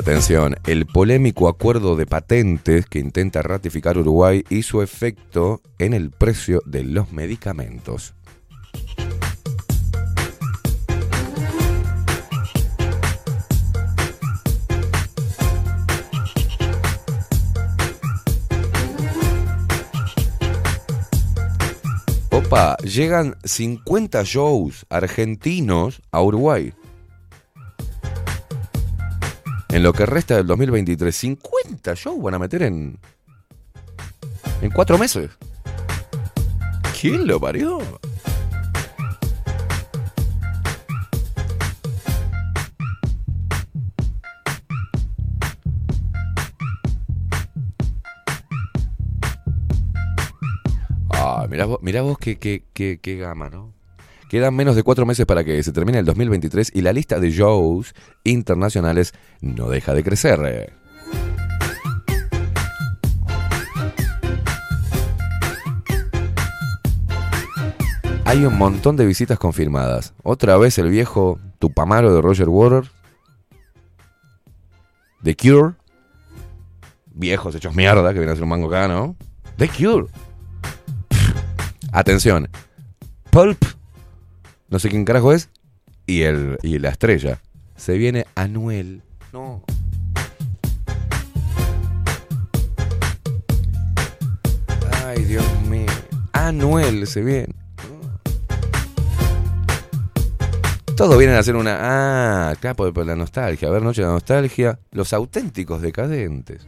Atención, el polémico acuerdo de patentes que intenta ratificar Uruguay su efecto en el precio de los medicamentos. Opa, llegan 50 shows argentinos a Uruguay. En lo que resta del 2023, 50 shows van a meter en. en cuatro meses. ¿Quién lo parió? Ah, mirá vos, mirá vos qué, qué, qué, qué gama, ¿no? Quedan menos de cuatro meses para que se termine el 2023 y la lista de shows internacionales no deja de crecer. Hay un montón de visitas confirmadas. Otra vez el viejo Tupamaro de Roger Waters. The Cure. Viejos hechos mierda que vienen a ser un mango acá, ¿no? The Cure. Atención. Pulp. No sé quién carajo es. Y, el, y la estrella. Se viene Anuel. No. Ay, Dios mío. Anuel se viene. Todos vienen a hacer una. Ah, claro, por, por la nostalgia. A ver, Noche de la Nostalgia. Los auténticos decadentes.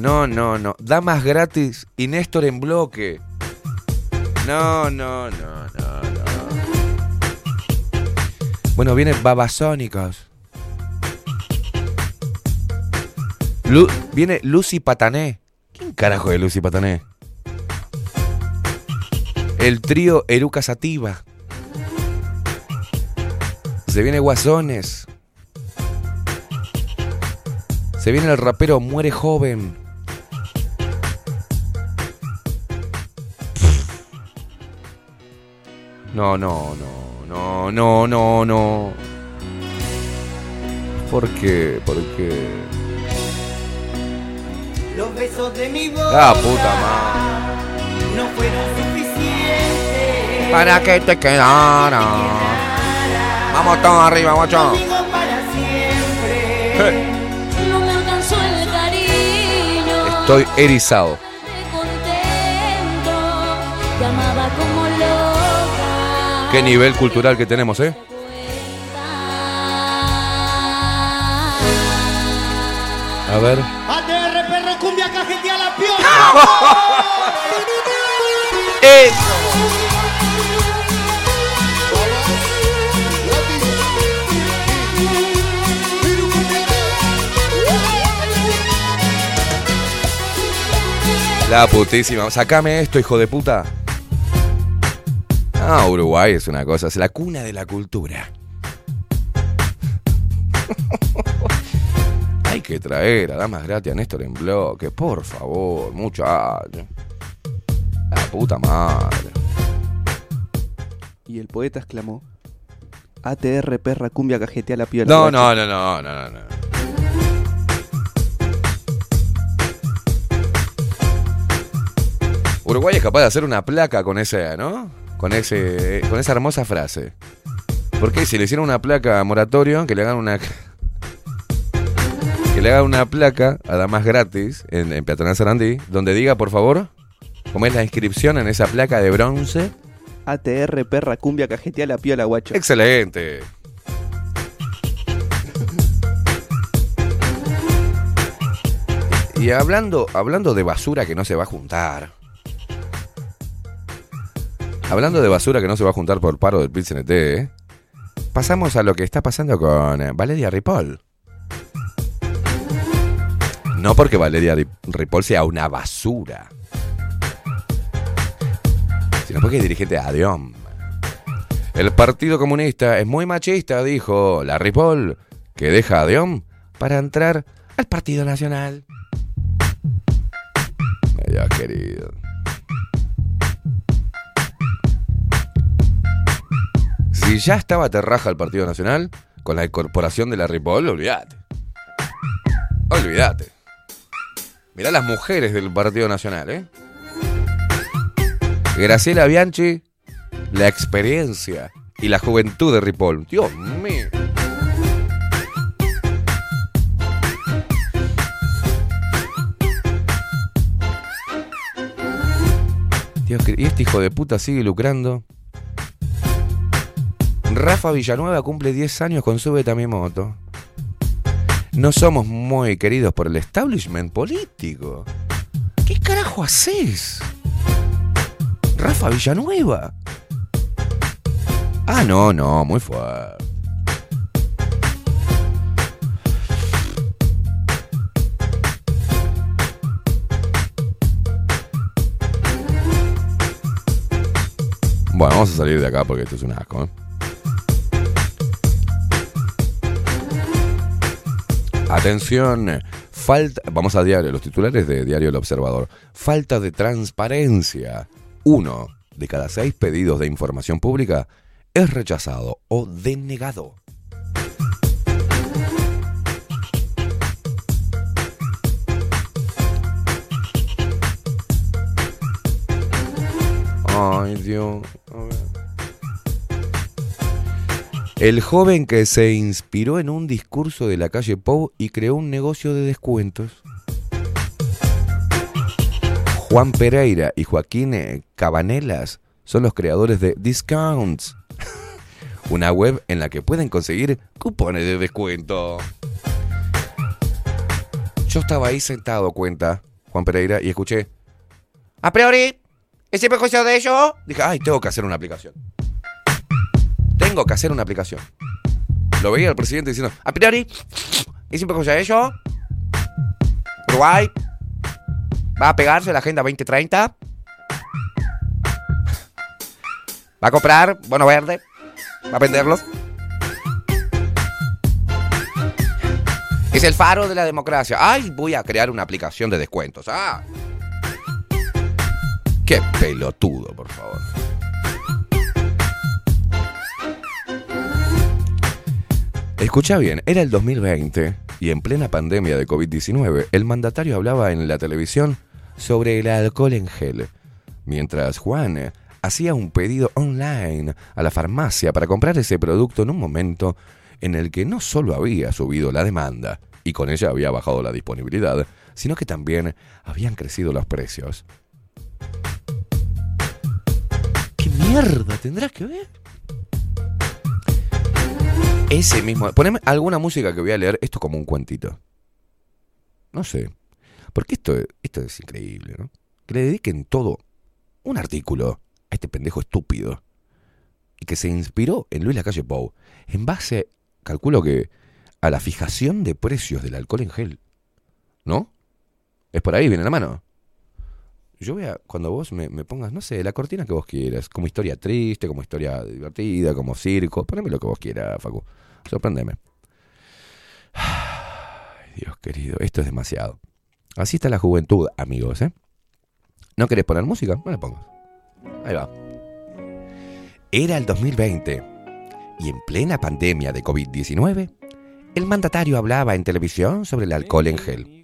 No, no, no. Damas gratis y Néstor en bloque. No, no, no, no, no. Bueno, vienen babasónicos. Lu- viene Lucy Patané. ¿Quién carajo es Lucy Patané? El trío Eruca Sativa. Se viene Guasones. Se viene el rapero Muere Joven. No, no, no, no, no, no, no. ¿Por qué? ¿Por qué? Los besos de mi boca Ah, puta madre. no fueron suficientes. Para que te quedara. Vamos todos arriba, guacho. [LAUGHS] Estoy erizado. Qué nivel cultural que tenemos, ¿eh? A ver. ATR perro cumbia cajetea la piola. [LAUGHS] La putísima. Sacame esto, hijo de puta. Ah, Uruguay es una cosa, es la cuna de la cultura. [LAUGHS] Hay que traer a Damas Gratis a Néstor en bloque, por favor, muchacho. La puta madre. Y el poeta exclamó: ATR perra cumbia cajetea la piola. No, guacho". no, no, no, no, no, no. Uruguay es capaz de hacer una placa con ese, ¿no? Con ese, con esa hermosa frase. ¿Por qué si le hicieron una placa a moratorio, que le hagan una [LAUGHS] que le hagan una placa a damas gratis en, en Peatonal Sarandí, donde diga, por favor, cómo es la inscripción en esa placa de bronce, ATR, perra, cumbia, cajetea, la piola, guacho. Excelente. Y hablando, hablando de basura que no se va a juntar. Hablando de basura que no se va a juntar por paro del PITCNT, ¿eh? pasamos a lo que está pasando con eh, Valeria Ripoll. No porque Valeria Ri- Ripoll sea una basura, sino porque es dirigente de ADIOM. El Partido Comunista es muy machista, dijo la Ripoll, que deja a ADIOM para entrar al Partido Nacional. Dios querido. Si ya estaba terraja el Partido Nacional, con la incorporación de la Ripoll, olvídate. Olvídate. Mirá las mujeres del Partido Nacional, ¿eh? Graciela Bianchi, la experiencia y la juventud de Ripoll. Dios mío. Dios, y este hijo de puta sigue lucrando. Rafa Villanueva cumple 10 años con Súbete a mi moto. No somos muy queridos por el establishment político. ¿Qué carajo haces? Rafa Villanueva. Ah, no, no, muy fuerte. Bueno, vamos a salir de acá porque esto es un asco. ¿eh? Atención, falta, vamos a diario, los titulares de Diario El Observador. Falta de transparencia. Uno de cada seis pedidos de información pública es rechazado o denegado. Ay, Dios. A ver. El joven que se inspiró en un discurso de la calle Pou y creó un negocio de descuentos. Juan Pereira y Joaquín eh, Cabanelas son los creadores de Discounts, [LAUGHS] una web en la que pueden conseguir cupones de descuento. Yo estaba ahí sentado, cuenta Juan Pereira, y escuché, a priori, ¿es siempre cosa de ello? Dije, ay, tengo que hacer una aplicación. Tengo que hacer una aplicación. Lo veía el presidente diciendo, a priori, ¿es de ello? Uruguay, ¿va a pegarse la Agenda 2030? ¿Va a comprar bono verde? ¿Va a venderlos? Es el faro de la democracia. Ay, voy a crear una aplicación de descuentos. Ah. Qué pelotudo, por favor. Escucha bien, era el 2020 y en plena pandemia de COVID-19, el mandatario hablaba en la televisión sobre el alcohol en gel, mientras Juan hacía un pedido online a la farmacia para comprar ese producto en un momento en el que no solo había subido la demanda y con ella había bajado la disponibilidad, sino que también habían crecido los precios. ¿Qué mierda tendrás que ver? Ese mismo. Poneme alguna música que voy a leer esto como un cuentito. No sé. Porque esto, esto es increíble, ¿no? Que le dediquen todo un artículo a este pendejo estúpido. Y que se inspiró en Luis Lacalle Pou. En base, calculo que, a la fijación de precios del alcohol en gel. ¿No? Es por ahí, viene la mano. Yo voy a, cuando vos me, pongas, no sé, la cortina que vos quieras, como historia triste, como historia divertida, como circo, poneme lo que vos quieras, Facu. Sorprendeme. Ay, Dios querido, esto es demasiado. Así está la juventud, amigos, ¿eh? ¿No querés poner música? No le pongas. Ahí va. Era el 2020 y en plena pandemia de COVID-19, el mandatario hablaba en televisión sobre el alcohol en gel.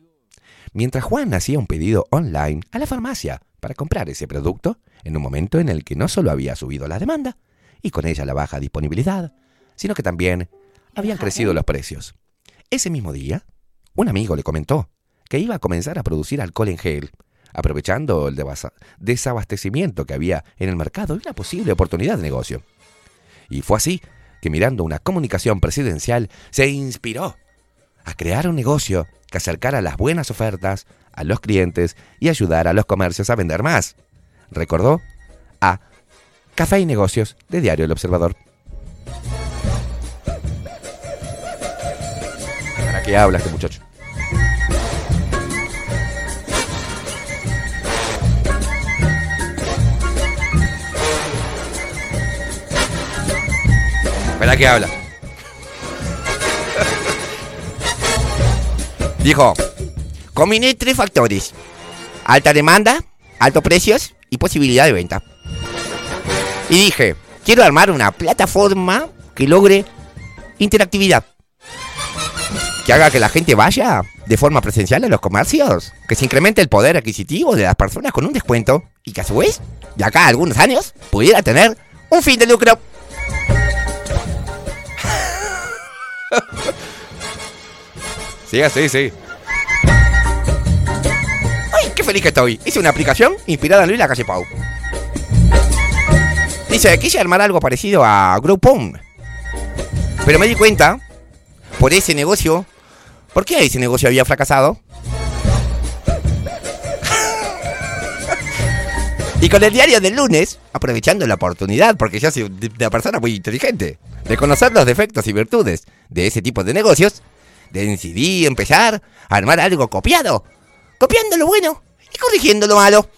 Mientras Juan hacía un pedido online a la farmacia para comprar ese producto, en un momento en el que no solo había subido la demanda y con ella la baja disponibilidad, sino que también habían crecido los precios. Ese mismo día, un amigo le comentó que iba a comenzar a producir alcohol en gel, aprovechando el desabastecimiento que había en el mercado y una posible oportunidad de negocio. Y fue así que mirando una comunicación presidencial se inspiró a crear un negocio que acercara las buenas ofertas a los clientes y ayudara a los comercios a vender más. Recordó a Café y Negocios de Diario El Observador. ¿Para qué habla este muchacho? ¿Para qué habla? Dijo, combiné tres factores. Alta demanda, altos precios y posibilidad de venta. Y dije, quiero armar una plataforma que logre interactividad. Que haga que la gente vaya de forma presencial a los comercios. Que se incremente el poder adquisitivo de las personas con un descuento. Y que a su vez, de acá a algunos años, pudiera tener un fin de lucro. [LAUGHS] Sí, sí, sí. ¡Ay, qué feliz que estoy! Hice una aplicación inspirada en Luis Lacalle Pau. Dice, quise armar algo parecido a Groupon. Pero me di cuenta, por ese negocio, ¿por qué ese negocio había fracasado? [LAUGHS] y con el diario del lunes, aprovechando la oportunidad, porque yo soy una persona muy inteligente, de conocer los defectos y virtudes de ese tipo de negocios, decidí empezar a armar algo copiado, copiando lo bueno y corrigiendo lo malo.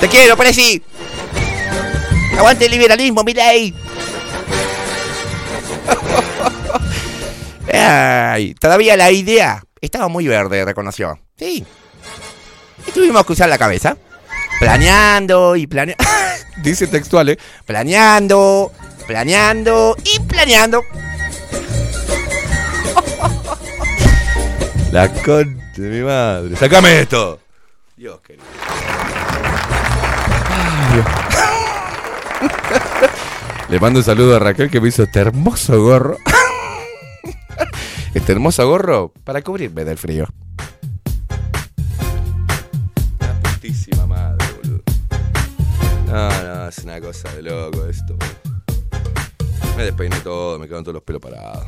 Te quiero, Presi. Aguante el liberalismo, mi ley. [LAUGHS] Ay, todavía la idea estaba muy verde, reconoció. Sí. Y tuvimos que usar la cabeza. Planeando y planeando. [LAUGHS] Dice textual, ¿eh? Planeando, planeando y planeando. La concha de mi madre. ¡Sácame esto! Dios querido. Le mando un saludo a Raquel que me hizo este hermoso gorro. Este hermoso gorro para cubrirme del frío. La putísima madre, boludo. No, no, es una cosa de loco esto. Me despeiné todo, me quedan todos los pelos parados.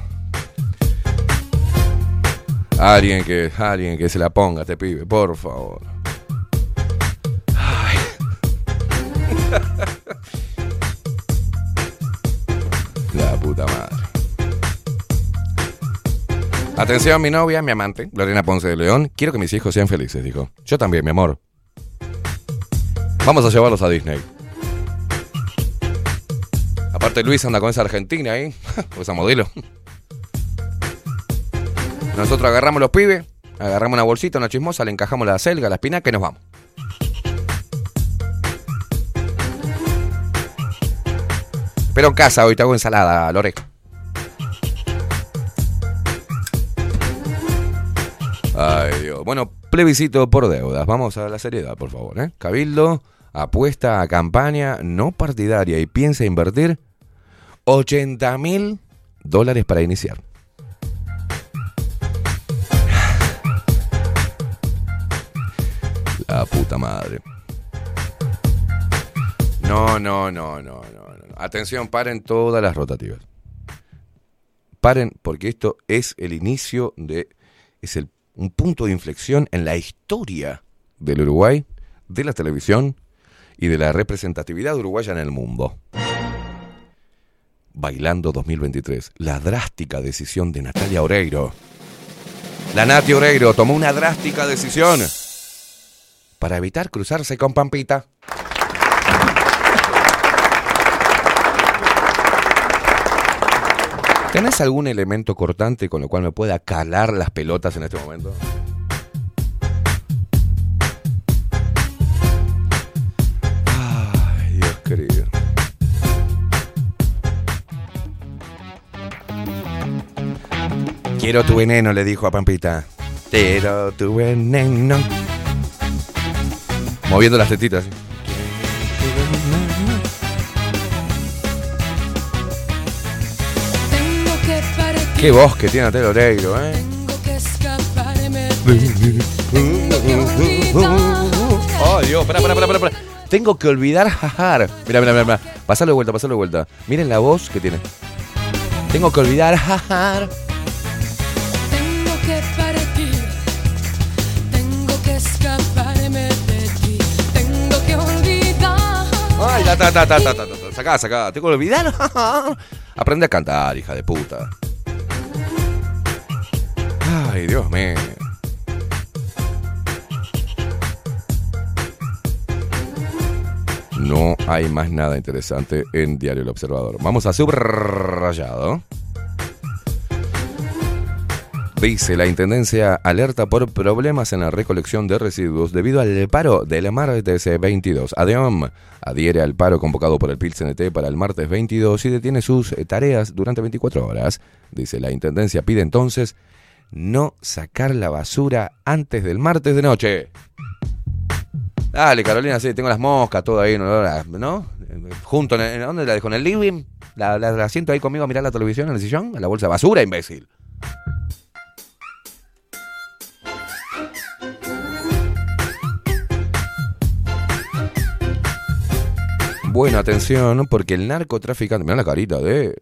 Alguien que, alguien que se la ponga, este pibe, por favor. [LAUGHS] La puta madre. Atención, mi novia, mi amante, Lorena Ponce de León. Quiero que mis hijos sean felices, dijo. Yo también, mi amor. Vamos a llevarlos a Disney. Aparte, Luis anda con esa argentina ahí, [LAUGHS] con esa modelo. Nosotros agarramos los pibes, agarramos una bolsita, una chismosa, le encajamos la selga, la espinaca y nos vamos. Pero en casa hoy te hago ensalada, Lore. Ay, Dios. Bueno, plebiscito por deudas. Vamos a la seriedad, por favor. ¿eh? Cabildo apuesta a campaña no partidaria y piensa invertir 80 mil dólares para iniciar. La puta madre. No, no, no, no, no. Atención, paren todas las rotativas. Paren, porque esto es el inicio de. Es el, un punto de inflexión en la historia del Uruguay, de la televisión y de la representatividad uruguaya en el mundo. Bailando 2023, la drástica decisión de Natalia Oreiro. La Nati Oreiro tomó una drástica decisión para evitar cruzarse con Pampita. ¿Tenés algún elemento cortante con lo cual me pueda calar las pelotas en este momento? Quiero tu veneno, le dijo a Pampita. Quiero tu veneno. Moviendo las tetitas. Qué voz que tiene Natalia Oreiro, ¿eh? tengo que escapar, Oh, Dios, pará, pará, pará, pará. Tengo que olvidar jajar. Mira, mira, mira, mira. Pasalo de vuelta, pasalo de vuelta. Miren la voz que tiene. Tengo que olvidar jajar. Ay, ta, olvidar. [LAUGHS] Aprende a cantar, hija de puta. Ay, Dios mío. No hay más nada interesante en Diario El Observador. Vamos a subrayado. Dice la Intendencia alerta por problemas en la recolección de residuos debido al paro del martes 22. ADEOM adhiere al paro convocado por el PIL-CNT para el martes 22 y detiene sus eh, tareas durante 24 horas. Dice la Intendencia pide entonces no sacar la basura antes del martes de noche. Dale, Carolina, sí, tengo las moscas, todo ahí, ¿no? Junto, en el- ¿dónde la dejo? ¿En el living? ¿La, la, la siento ahí conmigo a mirar la televisión en el sillón? En la bolsa de basura, imbécil. Bueno, atención, porque el narcotraficante, mira la carita de.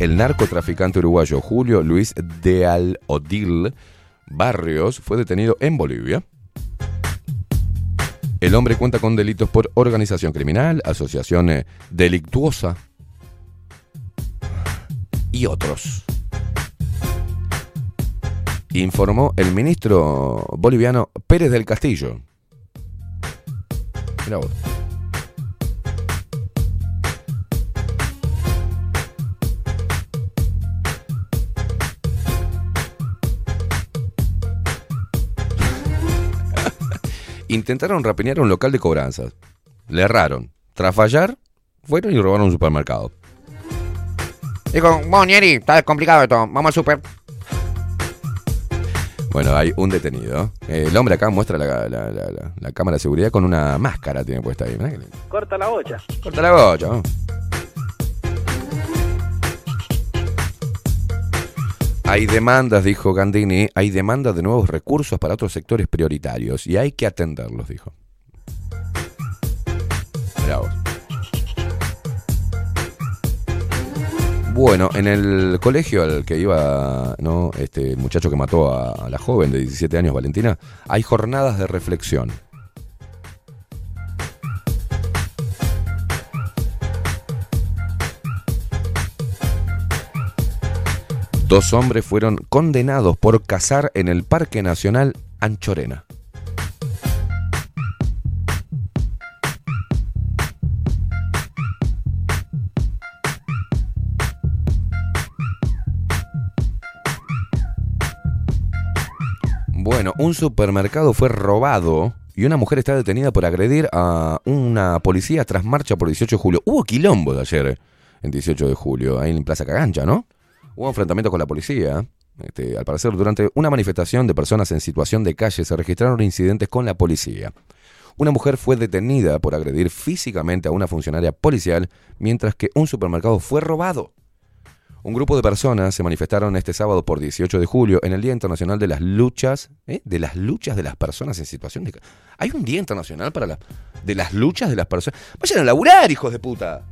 El narcotraficante uruguayo Julio Luis de Al-Odil Barrios fue detenido en Bolivia. El hombre cuenta con delitos por organización criminal, asociación eh, delictuosa y otros. Informó el ministro boliviano Pérez del Castillo. Mirá vos. Intentaron rapiñar un local de cobranzas. Le erraron. Tras fallar, fueron y robaron un supermercado. Digo, Monieri, está complicado esto, vamos al super. Bueno, hay un detenido. El hombre acá muestra la, la- la- la- la cámara de seguridad con una máscara tiene puesta ahí. Corta la bocha. Corta la gocha. ¿no? Hay demandas, dijo Gandini, hay demandas de nuevos recursos para otros sectores prioritarios y hay que atenderlos, dijo. Vos. Bueno, en el colegio al que iba ¿no? este muchacho que mató a la joven de 17 años, Valentina, hay jornadas de reflexión. Dos hombres fueron condenados por cazar en el Parque Nacional Anchorena. Bueno, un supermercado fue robado y una mujer está detenida por agredir a una policía tras marcha por 18 de julio. Hubo quilombo de ayer, en 18 de julio, ahí en Plaza Cagancha, ¿no? Hubo enfrentamiento con la policía. Este, al parecer, durante una manifestación de personas en situación de calle se registraron incidentes con la policía. Una mujer fue detenida por agredir físicamente a una funcionaria policial, mientras que un supermercado fue robado. Un grupo de personas se manifestaron este sábado por 18 de julio en el Día Internacional de las Luchas, ¿eh? de las luchas de las personas en situación de... Hay un Día Internacional para la, de las luchas de las personas. Vayan a laburar, hijos de puta.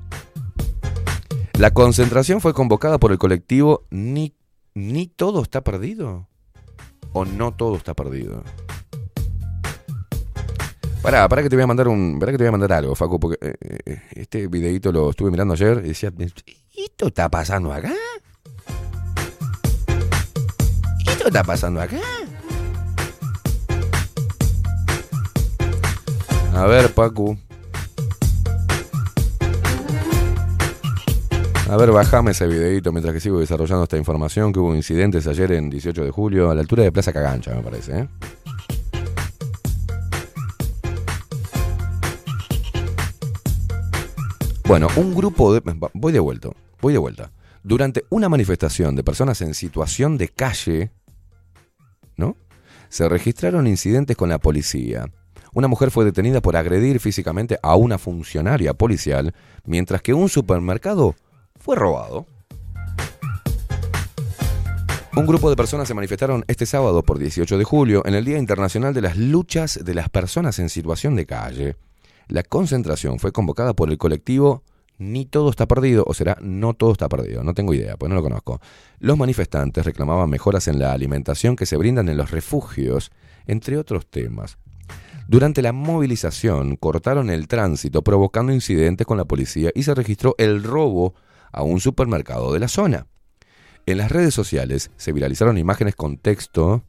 La concentración fue convocada por el colectivo Ni, Ni todo está perdido. O no todo está perdido. Pará, pará que te voy a mandar un. Pará que te voy a mandar algo, Facu, porque eh, eh, este videito lo estuve mirando ayer y decía. ¿Esto está pasando acá? ¿Esto está pasando acá? A ver, Pacu. A ver, bajame ese videito mientras que sigo desarrollando esta información que hubo incidentes ayer en 18 de julio a la altura de Plaza Cagancha, me parece, ¿eh? Bueno, un grupo de... Voy de vuelta, voy de vuelta. Durante una manifestación de personas en situación de calle, ¿no? Se registraron incidentes con la policía. Una mujer fue detenida por agredir físicamente a una funcionaria policial, mientras que un supermercado fue robado. Un grupo de personas se manifestaron este sábado por 18 de julio en el Día Internacional de las Luchas de las Personas en Situación de Calle. La concentración fue convocada por el colectivo Ni Todo Está Perdido, o será No Todo Está Perdido, no tengo idea, pues no lo conozco. Los manifestantes reclamaban mejoras en la alimentación que se brindan en los refugios, entre otros temas. Durante la movilización cortaron el tránsito provocando incidentes con la policía y se registró el robo a un supermercado de la zona. En las redes sociales se viralizaron imágenes con texto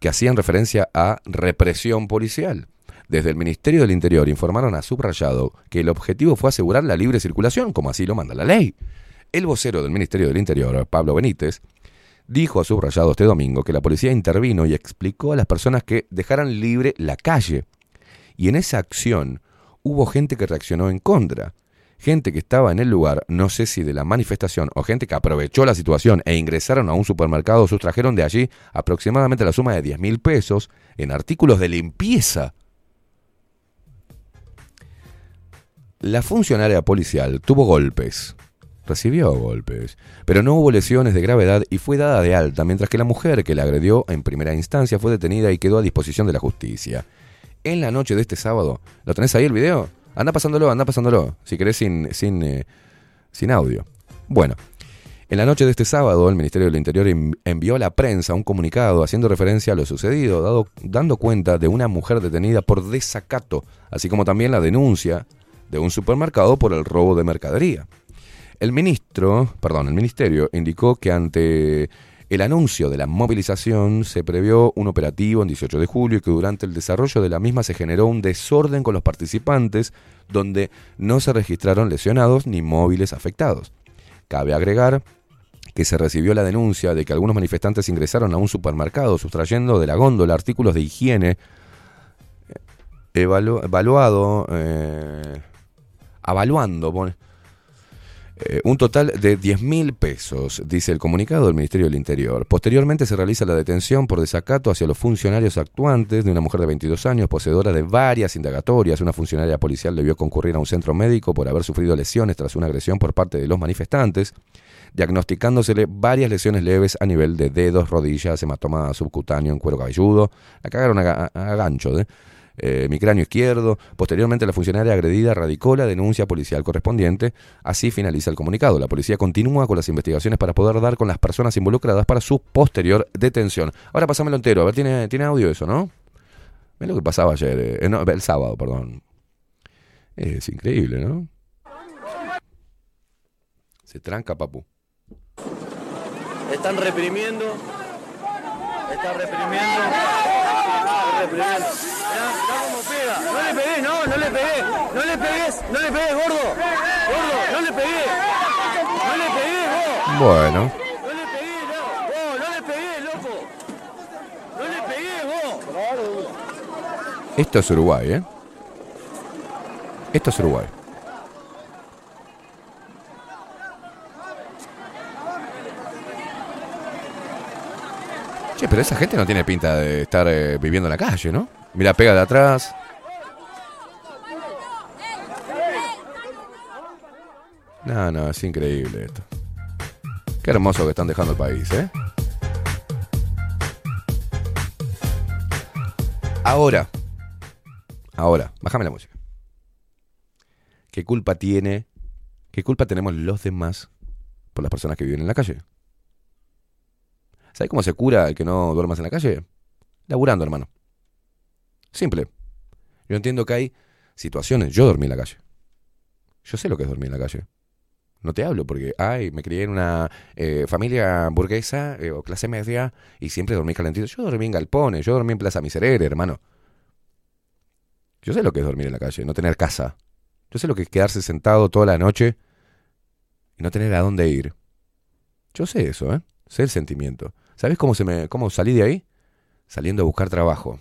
que hacían referencia a represión policial. Desde el Ministerio del Interior informaron a Subrayado que el objetivo fue asegurar la libre circulación, como así lo manda la ley. El vocero del Ministerio del Interior, Pablo Benítez, dijo a Subrayado este domingo que la policía intervino y explicó a las personas que dejaran libre la calle. Y en esa acción hubo gente que reaccionó en contra. Gente que estaba en el lugar, no sé si de la manifestación o gente que aprovechó la situación e ingresaron a un supermercado, sustrajeron de allí aproximadamente la suma de 10 mil pesos en artículos de limpieza. La funcionaria policial tuvo golpes, recibió golpes, pero no hubo lesiones de gravedad y fue dada de alta, mientras que la mujer que la agredió en primera instancia fue detenida y quedó a disposición de la justicia. En la noche de este sábado, ¿lo tenés ahí el video? Anda pasándolo, anda pasándolo, si querés sin, sin, eh, sin audio. Bueno, en la noche de este sábado, el Ministerio del Interior en- envió a la prensa un comunicado haciendo referencia a lo sucedido, dado- dando cuenta de una mujer detenida por desacato, así como también la denuncia de un supermercado por el robo de mercadería. El ministro, perdón, el ministerio indicó que ante el anuncio de la movilización se previó un operativo en 18 de julio y que durante el desarrollo de la misma se generó un desorden con los participantes donde no se registraron lesionados ni móviles afectados. Cabe agregar que se recibió la denuncia de que algunos manifestantes ingresaron a un supermercado sustrayendo de la góndola artículos de higiene evalu- evaluado, eh, avaluando, pone, eh, un total de 10 mil pesos, dice el comunicado del Ministerio del Interior. Posteriormente se realiza la detención por desacato hacia los funcionarios actuantes de una mujer de 22 años, poseedora de varias indagatorias. Una funcionaria policial debió concurrir a un centro médico por haber sufrido lesiones tras una agresión por parte de los manifestantes, diagnosticándosele varias lesiones leves a nivel de dedos, rodillas, hematoma subcutáneo en cuero cabelludo. La cagaron a, a gancho, ¿eh? Eh, mi cráneo izquierdo. Posteriormente, la funcionaria agredida radicó la denuncia policial correspondiente. Así finaliza el comunicado. La policía continúa con las investigaciones para poder dar con las personas involucradas para su posterior detención. Ahora pasámelo entero. A ver, tiene, tiene audio eso, ¿no? Es lo que pasaba ayer, eh, eh, el sábado, perdón. Es increíble, ¿no? Se tranca, papu. Están reprimiendo. Están reprimiendo. Están reprimiendo. Mirá, mirá. No le pegué, no, no le pegué. No le pegues, no le pegues, gordo. Gordo, no le pegué. No le pegué, vos. Bueno, No le pegué, no. No le pegué, loco. No le pegué, vos. esto es Uruguay, ¿eh? Esto es Uruguay. Che, pero esa gente no tiene pinta de estar eh, viviendo en la calle, ¿no? Mira, pega de atrás. No, no, es increíble esto. Qué hermoso que están dejando el país, ¿eh? Ahora, ahora, bájame la música. ¿Qué culpa tiene, qué culpa tenemos los demás por las personas que viven en la calle? ¿Sabes cómo se cura el que no duermas en la calle? Laburando, hermano. Simple. Yo entiendo que hay situaciones. Yo dormí en la calle. Yo sé lo que es dormir en la calle. No te hablo porque, ay, me crié en una eh, familia burguesa eh, o clase media y siempre dormí calentito. Yo dormí en galpones, yo dormí en Plaza Miserere, hermano. Yo sé lo que es dormir en la calle, no tener casa. Yo sé lo que es quedarse sentado toda la noche y no tener a dónde ir. Yo sé eso, ¿eh? Sé el sentimiento. ¿Sabes cómo, se me, cómo salí de ahí? Saliendo a buscar trabajo.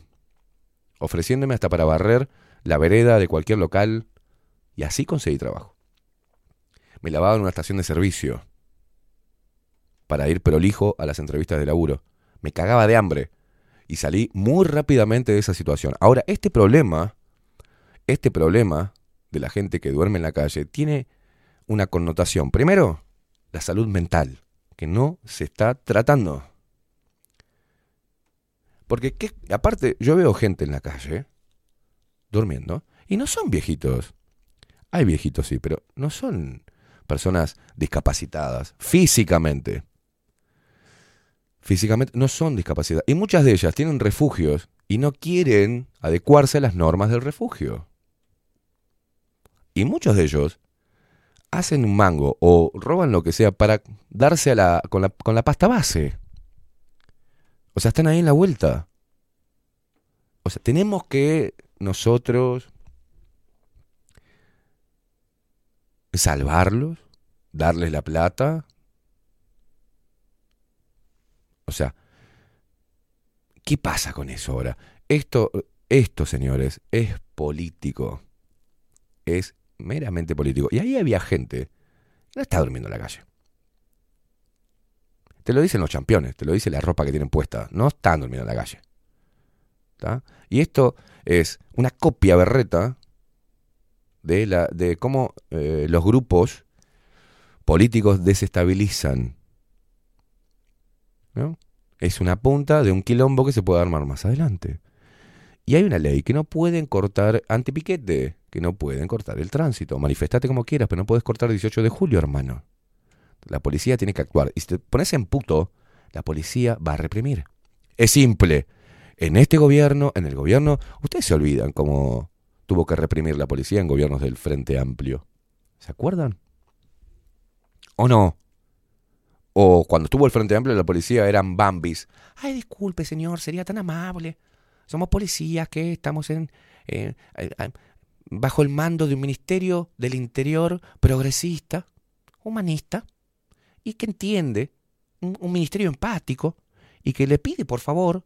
Ofreciéndome hasta para barrer la vereda de cualquier local. Y así conseguí trabajo. Me lavaba en una estación de servicio. Para ir prolijo a las entrevistas de laburo. Me cagaba de hambre. Y salí muy rápidamente de esa situación. Ahora, este problema, este problema de la gente que duerme en la calle, tiene una connotación. Primero, la salud mental que no se está tratando. Porque, aparte, yo veo gente en la calle durmiendo y no son viejitos. Hay viejitos, sí, pero no son personas discapacitadas físicamente. Físicamente no son discapacitadas. Y muchas de ellas tienen refugios y no quieren adecuarse a las normas del refugio. Y muchos de ellos hacen un mango o roban lo que sea para darse a la, con, la, con la pasta base. O sea, están ahí en la vuelta. O sea, tenemos que nosotros salvarlos, darles la plata. O sea, ¿qué pasa con eso ahora? Esto, esto, señores, es político. Es meramente político. Y ahí había gente que no está durmiendo en la calle. Te lo dicen los campeones, te lo dice la ropa que tienen puesta. No están durmiendo en la calle. ¿Tá? Y esto es una copia berreta de, la, de cómo eh, los grupos políticos desestabilizan. ¿no? Es una punta de un quilombo que se puede armar más adelante. Y hay una ley que no pueden cortar antipiquete, que no pueden cortar el tránsito. Manifestate como quieras, pero no puedes cortar el 18 de julio, hermano. La policía tiene que actuar. Y si te pones en puto, la policía va a reprimir. Es simple. En este gobierno, en el gobierno, ustedes se olvidan cómo tuvo que reprimir la policía en gobiernos del Frente Amplio. ¿Se acuerdan? ¿O no? O cuando estuvo el Frente Amplio, la policía eran bambis. Ay, disculpe, señor, sería tan amable. Somos policías que estamos en, bajo el mando de un ministerio del interior progresista, humanista, y que entiende, un, ministerio empático, y que le pide, por favor,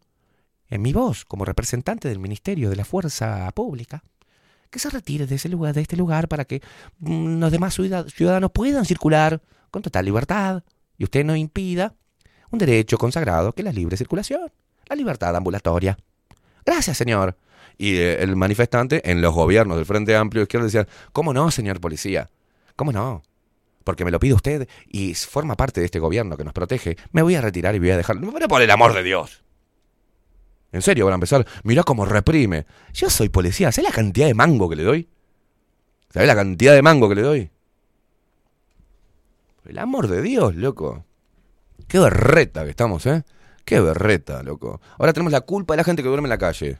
en mi voz, como representante del Ministerio de la Fuerza Pública, que se retire de ese lugar, de este lugar, para que mm, los demás ciudad- ciudadanos puedan circular con total libertad y usted no impida un derecho consagrado que es la libre circulación, la libertad ambulatoria. Gracias, señor. Y eh, el manifestante en los gobiernos del Frente Amplio Izquierda decían, ¿cómo no, señor policía? ¿Cómo no? Porque me lo pide usted y forma parte de este gobierno que nos protege. Me voy a retirar y voy a dejar... Pero por el amor de Dios. En serio, van a empezar. Mirá cómo reprime. Yo soy policía. ¿Sabes la cantidad de mango que le doy? ¿Sabes la cantidad de mango que le doy? Por el amor de Dios, loco. Qué berreta que estamos, ¿eh? Qué berreta, loco. Ahora tenemos la culpa de la gente que duerme en la calle.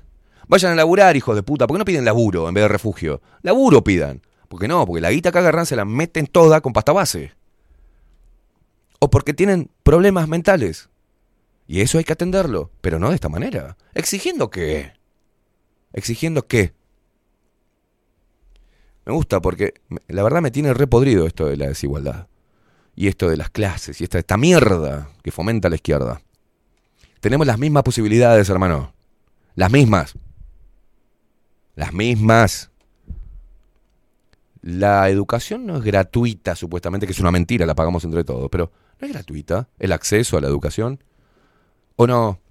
Vayan a laburar, hijos de puta. ¿Por qué no piden laburo en vez de refugio? Laburo pidan. ¿Por qué no? Porque la guita que agarran se la meten toda con pasta base. O porque tienen problemas mentales. Y eso hay que atenderlo, pero no de esta manera. ¿Exigiendo qué? ¿Exigiendo qué? Me gusta porque la verdad me tiene repodrido esto de la desigualdad. Y esto de las clases y esta, esta mierda que fomenta la izquierda. Tenemos las mismas posibilidades, hermano. Las mismas. Las mismas. La educación no es gratuita, supuestamente, que es una mentira, la pagamos entre todos, pero no es gratuita el acceso a la educación. ¿O no?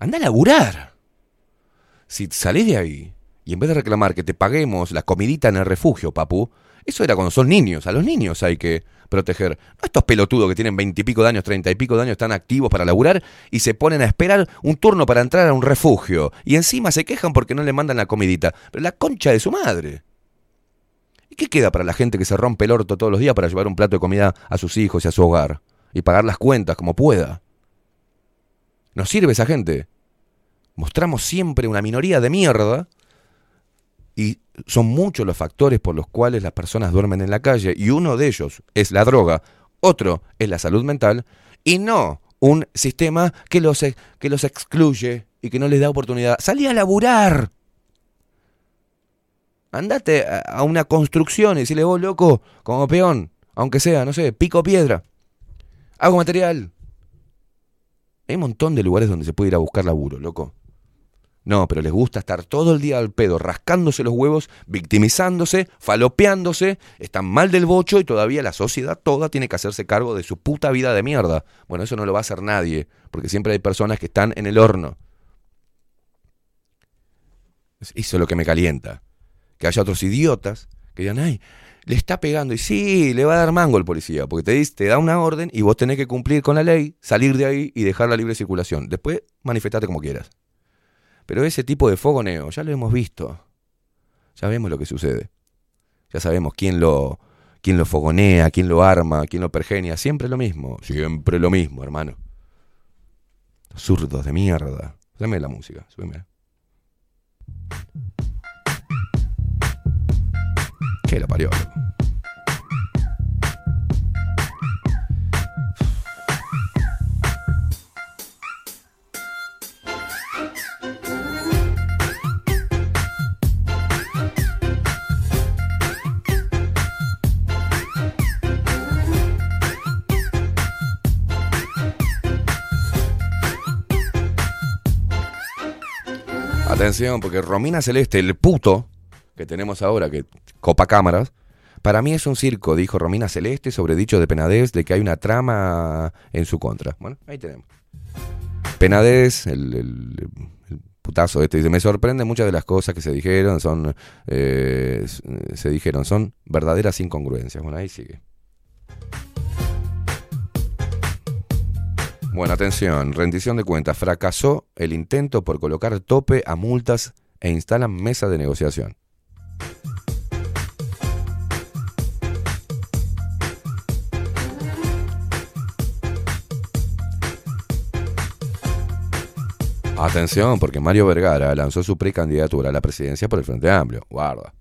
Anda a laburar. Si salís de ahí y en vez de reclamar que te paguemos la comidita en el refugio, papu, eso era cuando son niños. A los niños hay que proteger. No estos pelotudos que tienen veintipico de años, treinta y pico de años, están activos para laburar y se ponen a esperar un turno para entrar a un refugio. Y encima se quejan porque no le mandan la comidita. Pero la concha de su madre. ¿Y qué queda para la gente que se rompe el orto todos los días para llevar un plato de comida a sus hijos y a su hogar? Y pagar las cuentas como pueda. ¿Nos sirve esa gente? Mostramos siempre una minoría de mierda y son muchos los factores por los cuales las personas duermen en la calle y uno de ellos es la droga, otro es la salud mental y no un sistema que los, que los excluye y que no les da oportunidad. Salí a laburar. Andate a- a una construcción y decirle vos, loco, como peón, aunque sea, no sé, pico piedra. Hago material. Hay un montón de lugares donde se puede ir a buscar laburo, loco. No, pero les gusta estar todo el día al pedo, rascándose los huevos, victimizándose, falopeándose, están mal del bocho y todavía la sociedad toda tiene que hacerse cargo de su puta vida de mierda. Bueno, eso no lo va a hacer nadie, porque siempre hay personas que están en el horno. Eso es lo que me calienta. Que haya otros idiotas que digan, ay, le está pegando y sí, le va a dar mango el policía, porque te, dice, te da una orden y vos tenés que cumplir con la ley, salir de ahí y dejar la libre circulación. Después manifestate como quieras. Pero ese tipo de fogoneo, ya lo hemos visto. Ya vemos lo que sucede. Ya sabemos quién lo, quién lo fogonea, quién lo arma, quién lo pergenia. Siempre lo mismo. Siempre lo mismo, hermano. Zurdos de mierda. Dame la música, súbeme. Que lo parió. Atención, porque Romina Celeste, el puto que tenemos ahora, que copa cámaras, para mí es un circo, dijo Romina Celeste sobre dicho de Penadez de que hay una trama en su contra. Bueno, ahí tenemos. Penadez, el, el- putazo este, dice, me sorprende muchas de las cosas que se dijeron, son, eh, se dijeron, son verdaderas incongruencias. Bueno, ahí sigue. Bueno, atención, rendición de cuentas. Fracasó el intento por colocar tope a multas e instalan mesa de negociación. Atención, porque Mario Vergara lanzó su precandidatura a la presidencia por el Frente Amplio. Guarda.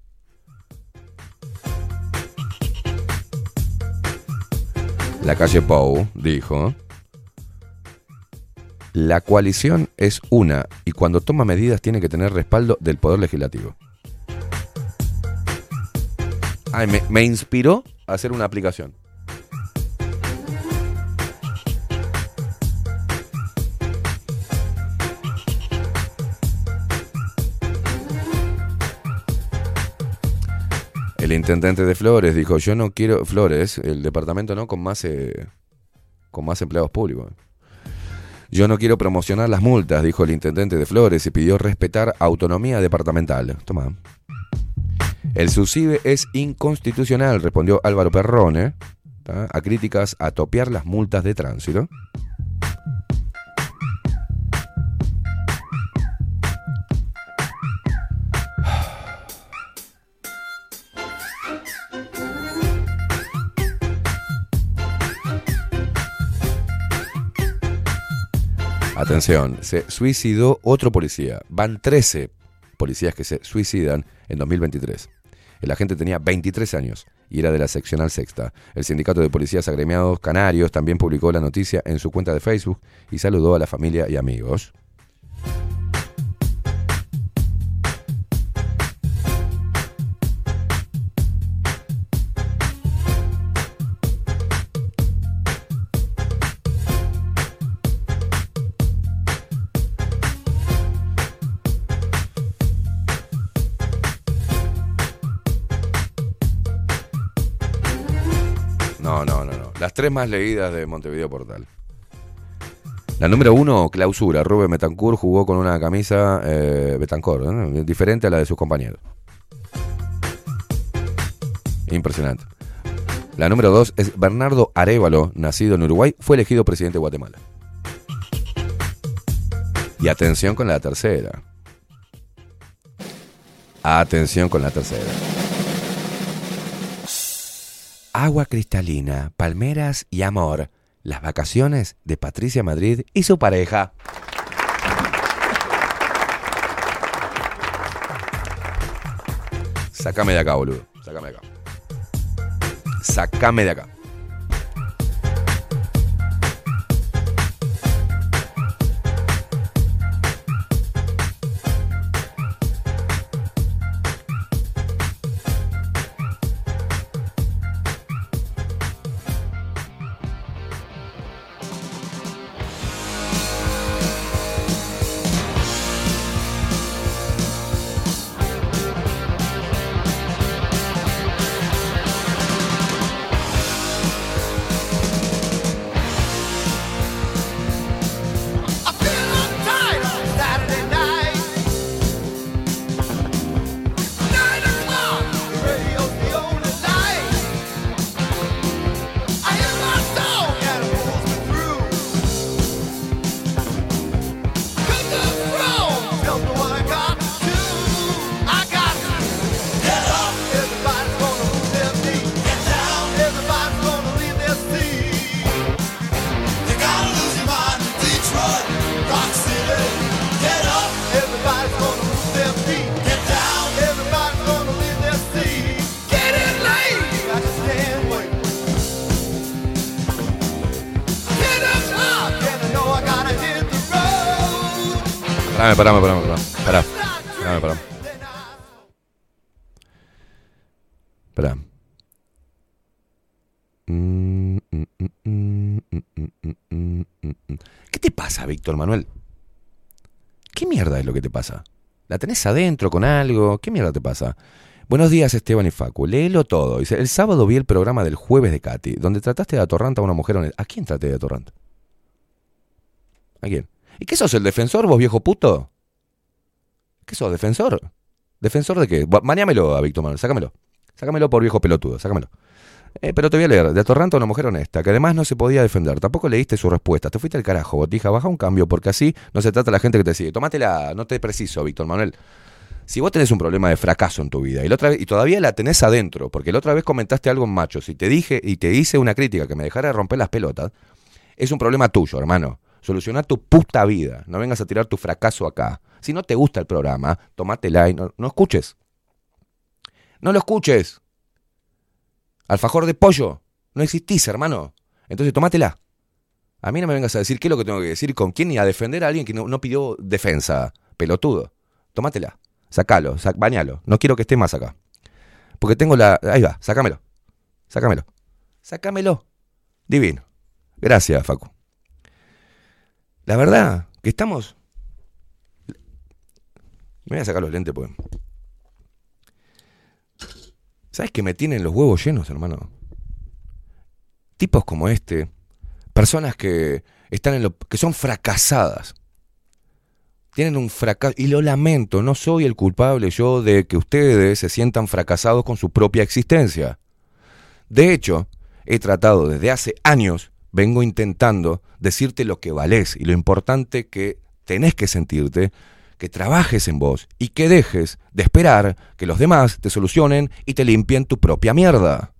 La calle Pou dijo, la coalición es una y cuando toma medidas tiene que tener respaldo del Poder Legislativo. Ay, me, me inspiró a hacer una aplicación. El intendente de Flores dijo, yo no quiero, Flores, el departamento no, con más, eh, con más empleados públicos. Yo no quiero promocionar las multas, dijo el intendente de Flores y pidió respetar autonomía departamental. Toma. El SUSIBE es inconstitucional, respondió Álvaro Perrone, a críticas a topear las multas de tránsito. Atención, se suicidó otro policía. Van 13 policías que se suicidan en 2023. El agente tenía 23 años y era de la seccional sexta. El sindicato de policías agremiados canarios también publicó la noticia en su cuenta de Facebook y saludó a la familia y amigos. Tres más leídas de Montevideo Portal. La número uno, clausura. Rubén Betancourt jugó con una camisa eh, Betancourt, diferente a la de sus compañeros. Impresionante. La número dos es Bernardo Arevalo, nacido en Uruguay, fue elegido presidente de Guatemala. Y atención con la tercera. Atención con la tercera. Agua cristalina, palmeras y amor. Las vacaciones de Patricia Madrid y su pareja. Sácame de acá, boludo. Sácame de acá. Sácame de acá. ¿La tenés adentro con algo? ¿Qué mierda te pasa? Buenos días, Esteban y Facu. Léelo todo. Dice, el sábado vi el programa del jueves de Katy, donde trataste de atorrante a una mujer. ¿A quién traté de atorrante? ¿A quién? ¿Y qué sos el defensor, vos viejo puto? ¿Qué sos, defensor? ¿Defensor de qué? Mañámelo a Víctor Manuel, sácamelo. Sácamelo por viejo pelotudo, sácamelo. Eh, pero te voy a leer, de atorrante a una mujer honesta, que además no se podía defender. Tampoco leíste su respuesta. Te fuiste al carajo, botija. Baja un cambio, porque así no se trata la gente que te sigue. Tómatela, no te preciso, Víctor Manuel. Si vos tenés un problema de fracaso en tu vida y, la otra vez, y todavía la tenés adentro, porque la otra vez comentaste algo en machos y te dije y te hice una crítica que me dejara de romper las pelotas, es un problema tuyo, hermano. Soluciona tu puta vida. No vengas a tirar tu fracaso acá. Si no te gusta el programa, tomátela y no, no escuches. No lo escuches. Alfajor de pollo. No existís, hermano. Entonces tomátela. A mí no me vengas a decir qué es lo que tengo que decir, con quién y a defender a alguien que no, no pidió defensa. Pelotudo. Tómatela. Sacalo, sac, bañalo. No quiero que esté más acá. Porque tengo la. Ahí va, sácamelo. Sácamelo. Sácamelo. Divino. Gracias, Facu. La verdad, que estamos. Me voy a sacar los lentes, pues. ¿Sabes que me tienen los huevos llenos, hermano? Tipos como este, personas que están en lo, que son fracasadas. Tienen un fracaso y lo lamento, no soy el culpable yo de que ustedes se sientan fracasados con su propia existencia. De hecho, he tratado desde hace años, vengo intentando decirte lo que valés y lo importante que tenés que sentirte, que trabajes en vos y que dejes de esperar que los demás te solucionen y te limpien tu propia mierda.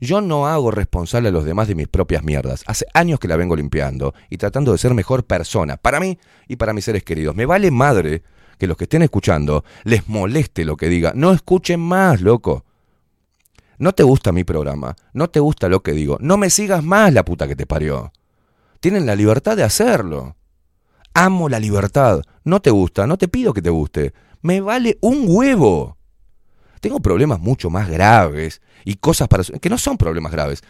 Yo no hago responsable a los demás de mis propias mierdas. Hace años que la vengo limpiando y tratando de ser mejor persona, para mí y para mis seres queridos. Me vale madre que los que estén escuchando les moleste lo que diga. No escuchen más, loco. No te gusta mi programa, no te gusta lo que digo, no me sigas más la puta que te parió. Tienen la libertad de hacerlo. Amo la libertad. No te gusta, no te pido que te guste. Me vale un huevo. Tengo problemas mucho más graves y cosas para que no son problemas graves.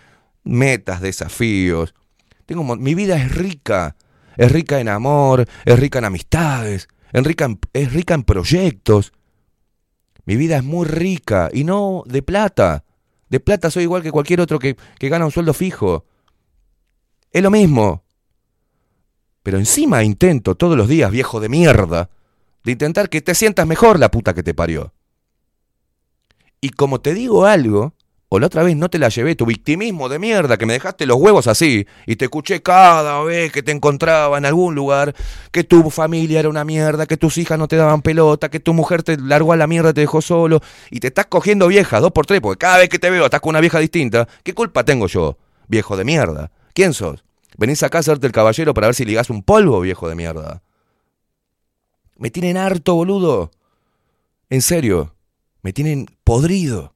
Metas, desafíos. Tengo mi vida es rica. Es rica en amor, es rica en amistades, en rica en- es rica en proyectos. Mi vida es muy rica y no de plata. De plata soy igual que cualquier otro que, que gana un sueldo fijo. Es lo mismo. Pero encima intento todos los días, viejo de mierda, de intentar que te sientas mejor la puta que te parió. Y como te digo algo, o la otra vez no te la llevé, tu victimismo de mierda, que me dejaste los huevos así, y te escuché cada vez que te encontraba en algún lugar, que tu familia era una mierda, que tus hijas no te daban pelota, que tu mujer te largó a la mierda, te dejó solo, y te estás cogiendo viejas dos por tres, porque cada vez que te veo estás con una vieja distinta, ¿qué culpa tengo yo, viejo de mierda? ¿Quién sos? ¿Venís acá a hacerte el caballero para ver si ligás un polvo, viejo de mierda? Me tienen harto, boludo. En serio, me tienen podrido.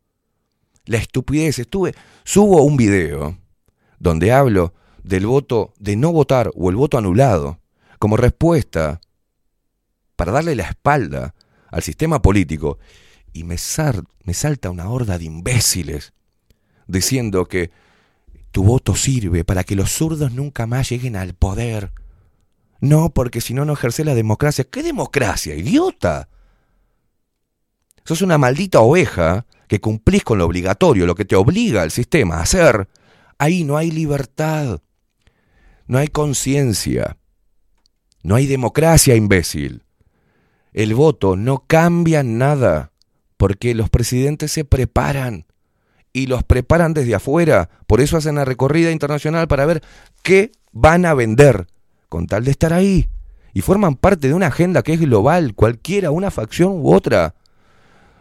La estupidez. Estuve, subo un video donde hablo del voto de no votar o el voto anulado como respuesta para darle la espalda al sistema político y me, salta una horda de imbéciles diciendo que tu voto sirve para que los zurdos nunca más lleguen al poder. No, porque si no, no ejerce la democracia. ¿Qué democracia, idiota? Sos una maldita oveja que cumplís con lo obligatorio, lo que te obliga el sistema a hacer. Ahí no hay libertad. No hay conciencia. No hay democracia, imbécil. El voto no cambia nada, porque los presidentes se preparan y los preparan desde afuera. Por eso hacen la recorrida internacional para ver qué van a vender, con tal de estar ahí. Y forman parte de una agenda que es global, cualquiera, una facción u otra.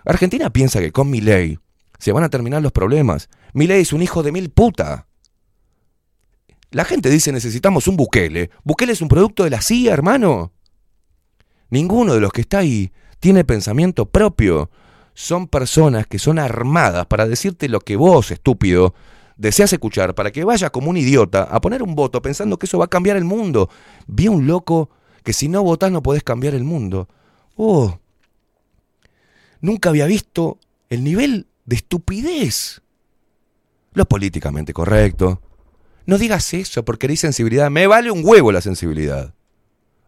Argentina piensa que con mi ley se van a terminar los problemas. Mi ley es un hijo de mil puta. La gente dice necesitamos un Bukele. Bukele es un producto de la CIA, hermano. Ninguno de los que está ahí tiene pensamiento propio. Son personas que son armadas para decirte lo que vos, estúpido, deseas escuchar para que vayas como un idiota a poner un voto pensando que eso va a cambiar el mundo. Vi a un loco que si no votás no podés cambiar el mundo. Oh, nunca había visto el nivel de estupidez. Lo políticamente correcto. No digas eso porque eres sensibilidad. Me vale un huevo la sensibilidad.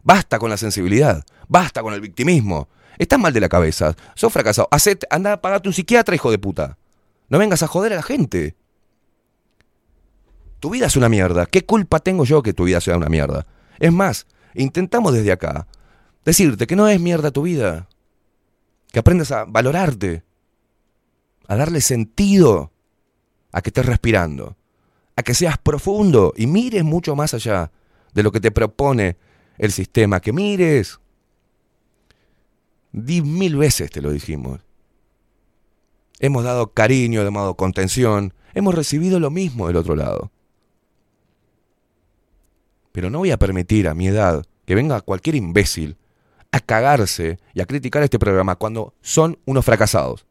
Basta con la sensibilidad. Basta con el victimismo. Estás mal de la cabeza. Sos fracasado. Hacete, anda a pagarte un psiquiatra, hijo de puta. No vengas a joder a la gente. Tu vida es una mierda. ¿Qué culpa tengo yo que tu vida sea una mierda? Es más, intentamos desde acá decirte que no es mierda tu vida. Que aprendas a valorarte. A darle sentido a que estés respirando. A que seas profundo y mires mucho más allá de lo que te propone el sistema. Que mires. Di mil veces te lo dijimos. Hemos dado cariño, hemos dado contención, hemos recibido lo mismo del otro lado. Pero no voy a permitir a mi edad que venga cualquier imbécil a cagarse y a criticar este programa cuando son unos fracasados.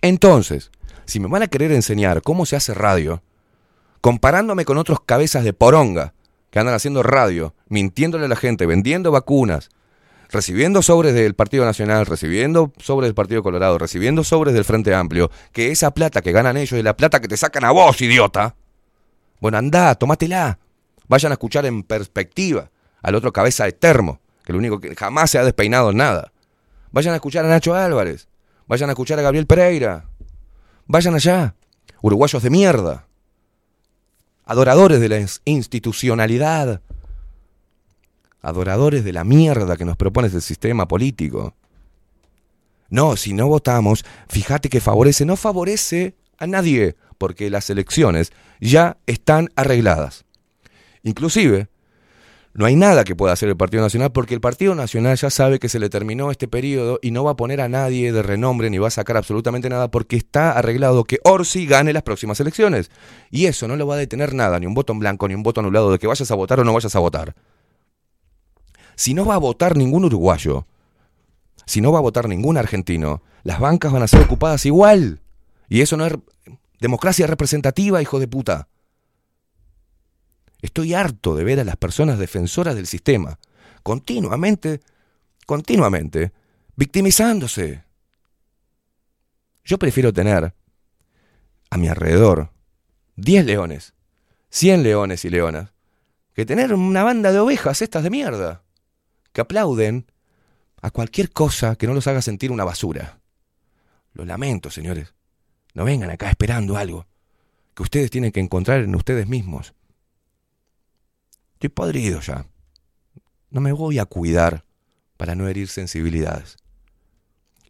Entonces, si me van a querer enseñar cómo se hace radio, comparándome con otros cabezas de poronga que andan haciendo radio, mintiéndole a la gente, vendiendo vacunas, recibiendo sobres del Partido Nacional, recibiendo sobres del Partido Colorado, recibiendo sobres del Frente Amplio, que esa plata que ganan ellos es la plata que te sacan a vos, idiota. Bueno, andá, tomátela. Vayan a escuchar en perspectiva al otro cabeza de termo, que lo único que jamás se ha despeinado en nada. Vayan a escuchar a Nacho Álvarez. Vayan a escuchar a Gabriel Pereira. Vayan allá. Uruguayos de mierda. Adoradores de la institucionalidad. Adoradores de la mierda que nos propone el sistema político. No, si no votamos, fíjate que favorece, no favorece a nadie, porque las elecciones ya están arregladas. Inclusive, no hay nada que pueda hacer el Partido Nacional porque el Partido Nacional ya sabe que se le terminó este periodo y no va a poner a nadie de renombre ni va a sacar absolutamente nada porque está arreglado que Orsi gane las próximas elecciones. Y eso no lo va a detener nada, ni un voto en blanco, ni un voto anulado de que vayas a votar o no vayas a votar. Si no va a votar ningún uruguayo, si no va a votar ningún argentino, las bancas van a ser ocupadas igual. Y eso no es democracia representativa, hijo de puta. Estoy harto de ver a las personas defensoras del sistema continuamente, continuamente, victimizándose. Yo prefiero tener a mi alrededor 10 leones, 100 leones y leonas, que tener una banda de ovejas estas de mierda, que aplauden a cualquier cosa que no los haga sentir una basura. Lo lamento, señores. No vengan acá esperando algo que ustedes tienen que encontrar en ustedes mismos. Estoy podrido ya. No me voy a cuidar para no herir sensibilidades.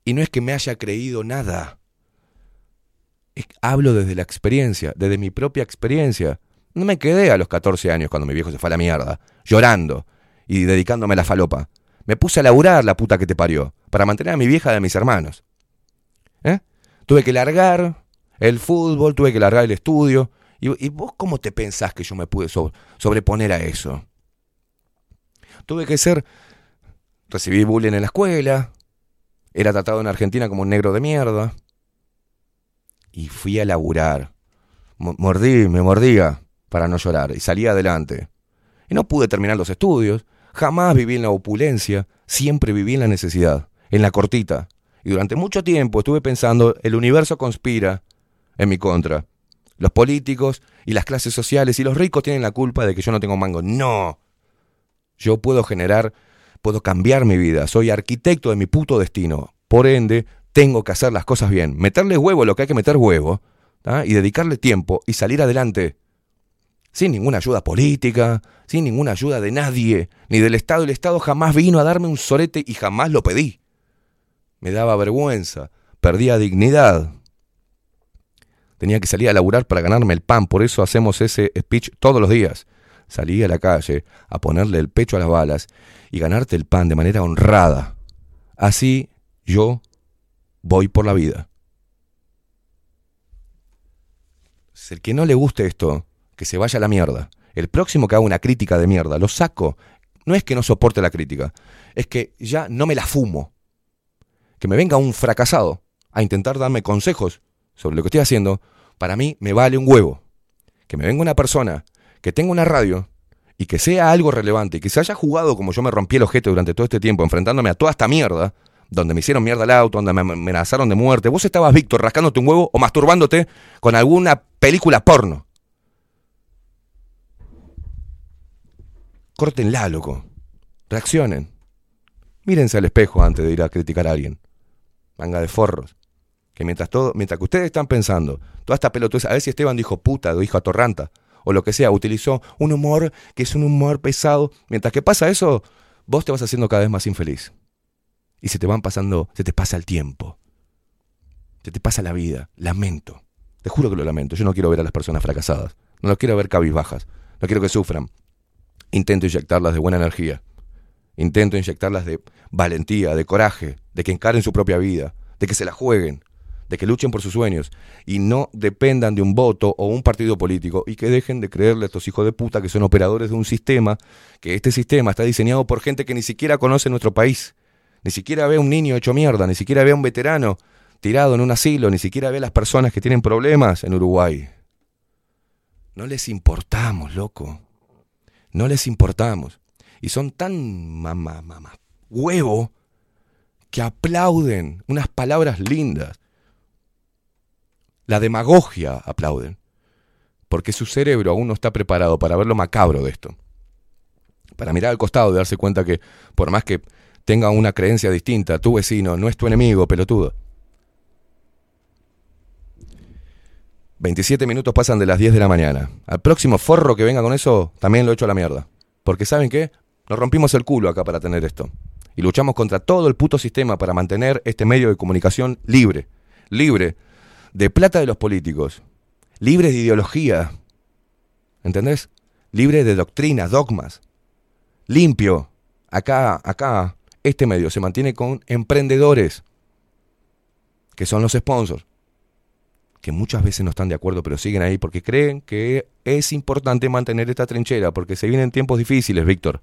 Y no es que me haya creído nada. Hablo desde la experiencia, desde mi propia experiencia. No me quedé a los 14 años cuando mi viejo se fue a la mierda, llorando y dedicándome a la falopa. Me puse a laburar la puta que te parió, para mantener a mi vieja a mis hermanos. ¿Eh? Tuve que largar el fútbol, tuve que largar el estudio. ¿Y, vos cómo te pensás que yo me pude so- sobreponer a eso? Tuve que ser... Recibí bullying en la escuela. Era tratado en Argentina como un negro de mierda. Y fui a laburar. Mo- Mordí, me mordía para no llorar. Y salí adelante. Y no pude terminar los estudios. Jamás viví en la opulencia. Siempre viví en la necesidad. En la cortita. Y durante mucho tiempo estuve pensando, el universo conspira en mi contra. Los políticos y las clases sociales y los ricos tienen la culpa de que yo no tengo mango. No. Yo puedo generar, puedo cambiar mi vida. Soy arquitecto de mi puto destino. Por ende, tengo que hacer las cosas bien. Meterle huevo lo que hay que meter huevo. Y dedicarle tiempo y salir adelante. Sin ninguna ayuda política, sin ninguna ayuda de nadie, ni del Estado. El Estado jamás vino a darme un sorete y jamás lo pedí. Me daba vergüenza, perdía dignidad. Tenía que salir a laburar para ganarme el pan, por eso hacemos ese speech todos los días. Salí a la calle a ponerle el pecho a las balas y ganarte el pan de manera honrada. Así yo voy por la vida. El que no le guste esto, que se vaya a la mierda. El próximo que haga una crítica de mierda, lo saco. No es que no soporte la crítica, es que ya no me la fumo. Que me venga un fracasado a intentar darme consejos sobre lo que estoy haciendo, para mí me vale un huevo. Que me venga una persona que tenga una radio y que sea algo relevante y que se haya jugado como yo me rompí el ojete durante todo este tiempo, enfrentándome a toda esta mierda, donde me hicieron mierda el auto, donde me amenazaron de muerte, vos estabas, Víctor, rascándote un huevo o masturbándote con alguna película porno. Córtenla, loco. Reaccionen. Mírense al espejo antes de ir a criticar a alguien. Manga de forros. Que mientras todo, mientras que ustedes están pensando, toda esta pelotudez, a ver si Esteban dijo puta, dijo atorranta, o lo que sea, utilizó un humor que es un humor pesado. Mientras que pasa eso, vos te vas haciendo cada vez más infeliz. Y se te van pasando, se te pasa el tiempo. Se te pasa la vida. Lamento. Te juro que lo lamento. Yo no quiero ver a las personas fracasadas. No las quiero ver cabizbajas. No quiero que sufran. Intento inyectarlas de buena energía. Intento inyectarlas de valentía, de coraje, de que encaren su propia vida, de que se la jueguen, de que luchen por sus sueños y no dependan de un voto o un partido político y que dejen de creerle a estos hijos de puta que son operadores de un sistema, que este sistema está diseñado por gente que ni siquiera conoce nuestro país, ni siquiera ve a un niño hecho mierda, ni siquiera ve a un veterano tirado en un asilo, ni siquiera ve a las personas que tienen problemas en Uruguay. No les importamos, loco. No les importamos. Y son tan mamá, mamá, huevo, que aplauden unas palabras lindas. La demagogia aplauden. Porque su cerebro aún no está preparado para ver lo macabro de esto. Para mirar al costado y darse cuenta que, por más que tenga una creencia distinta, tu vecino no es tu enemigo, pelotudo. 27 minutos pasan de las 10 de la mañana. Al próximo forro que venga con eso, también lo echo a la mierda. Porque ¿saben qué? Nos rompimos el culo acá para tener esto. Y luchamos contra todo el puto sistema para mantener este medio de comunicación libre. Libre de plata de los políticos. Libre de ideología. ¿Entendés? Libre de doctrinas, dogmas. Limpio. Acá, acá, este medio se mantiene con emprendedores. Que son los sponsors que muchas veces no están de acuerdo, pero siguen ahí porque creen que es importante mantener esta trinchera, porque se vienen tiempos difíciles, Víctor.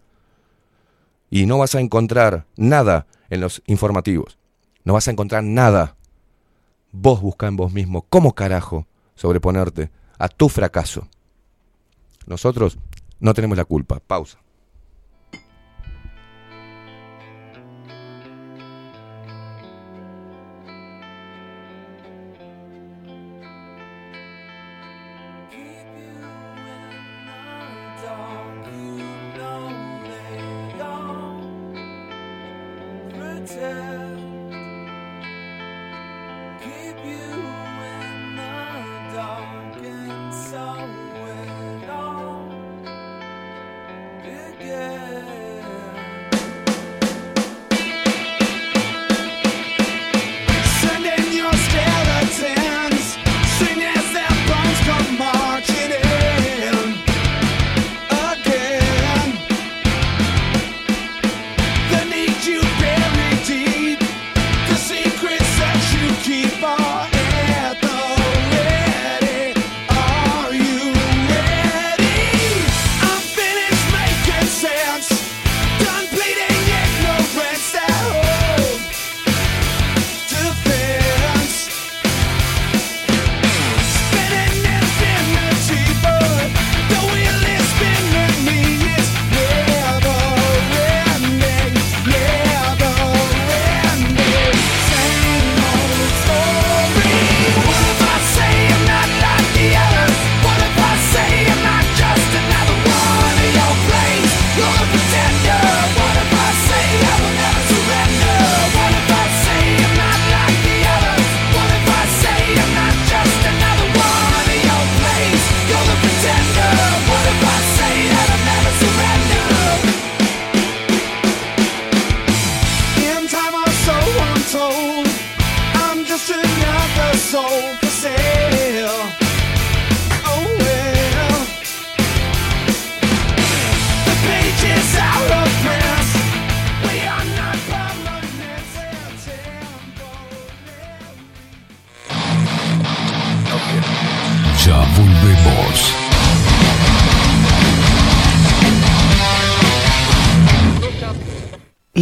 Y no vas a encontrar nada en los informativos. No vas a encontrar nada. Vos busca en vos mismo cómo carajo sobreponerte a tu fracaso. Nosotros no tenemos la culpa. Pausa.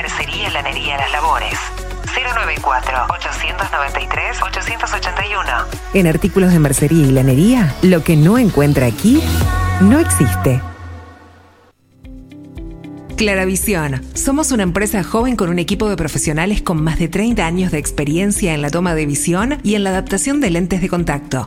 Mercería Lanería Las Labores. 094-893-881. En artículos de mercería y lanería, lo que no encuentra aquí no existe. Claravisión. Somos una empresa joven con un equipo de profesionales con más de 30 años de experiencia en la toma de visión y en la adaptación de lentes de contacto.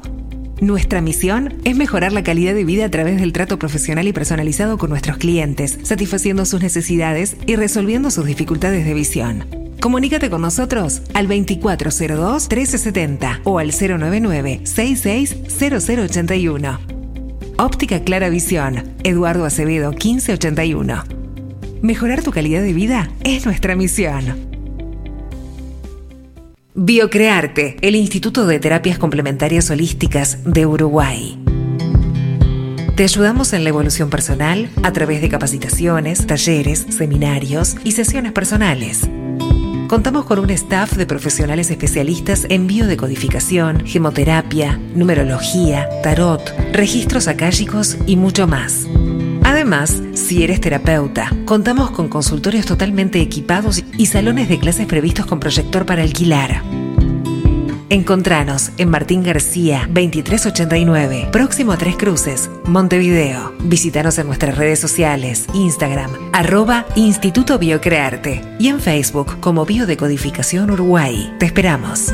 Nuestra misión es mejorar la calidad de vida a través del trato profesional y personalizado con nuestros clientes, satisfaciendo sus necesidades y resolviendo sus dificultades de visión. Comunícate con nosotros al 2402-1370 o al 099-660081. Óptica Clara Visión, Eduardo Acevedo 1581. Mejorar tu calidad de vida es nuestra misión. Biocrearte, el Instituto de Terapias Complementarias Holísticas de Uruguay. Te ayudamos en la evolución personal a través de capacitaciones, talleres, seminarios y sesiones personales. Contamos con un staff de profesionales especialistas en biodecodificación, gemoterapia, numerología, tarot, registros akáshicos y mucho más. Además, si eres terapeuta, contamos con consultorios totalmente equipados y salones de clases previstos con proyector para alquilar. Encontranos en Martín García 2389, próximo a Tres Cruces, Montevideo. Visítanos en nuestras redes sociales, Instagram, arroba Instituto Biocrearte y en Facebook como Biodecodificación Uruguay. Te esperamos.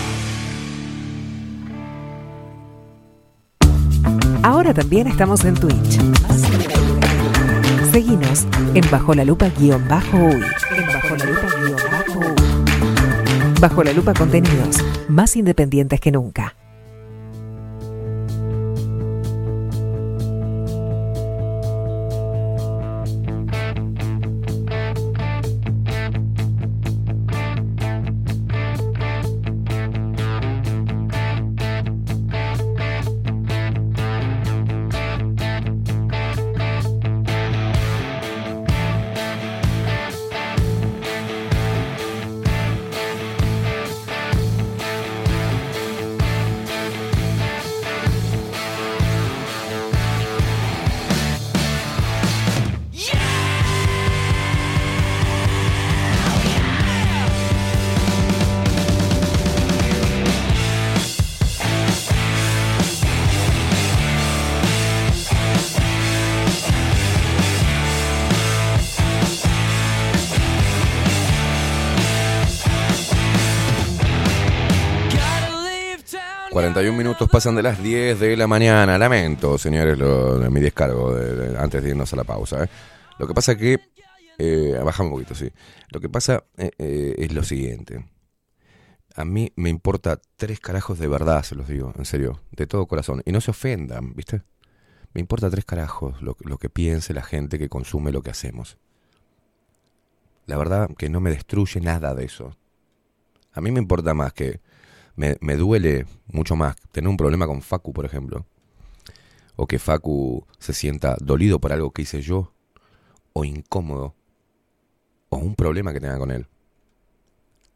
Ahora también estamos en Twitch. Seguinos en Bajo la Lupa guion bajo uy. En Bajo la. Bajo la Lupa contenidos más independientes que nunca. Pasan de las 10 de la mañana. Lamento, señores, lo, mi descargo de- de- antes de irnos a la pausa. ¿eh? Lo que pasa que. Eh, bajame un poquito, sí. Lo que pasa eh, es lo siguiente. A mí me importa tres carajos de verdad, se los digo, en serio, de todo corazón. Y no se ofendan, ¿viste? Me importa tres carajos lo, lo que piense la gente que consume lo que hacemos. La verdad que no me destruye nada de eso. A mí me importa más que me, me duele mucho más tener un problema con Facu, por ejemplo. O que Facu se sienta dolido por algo que hice yo. O incómodo. O un problema que tenga con él.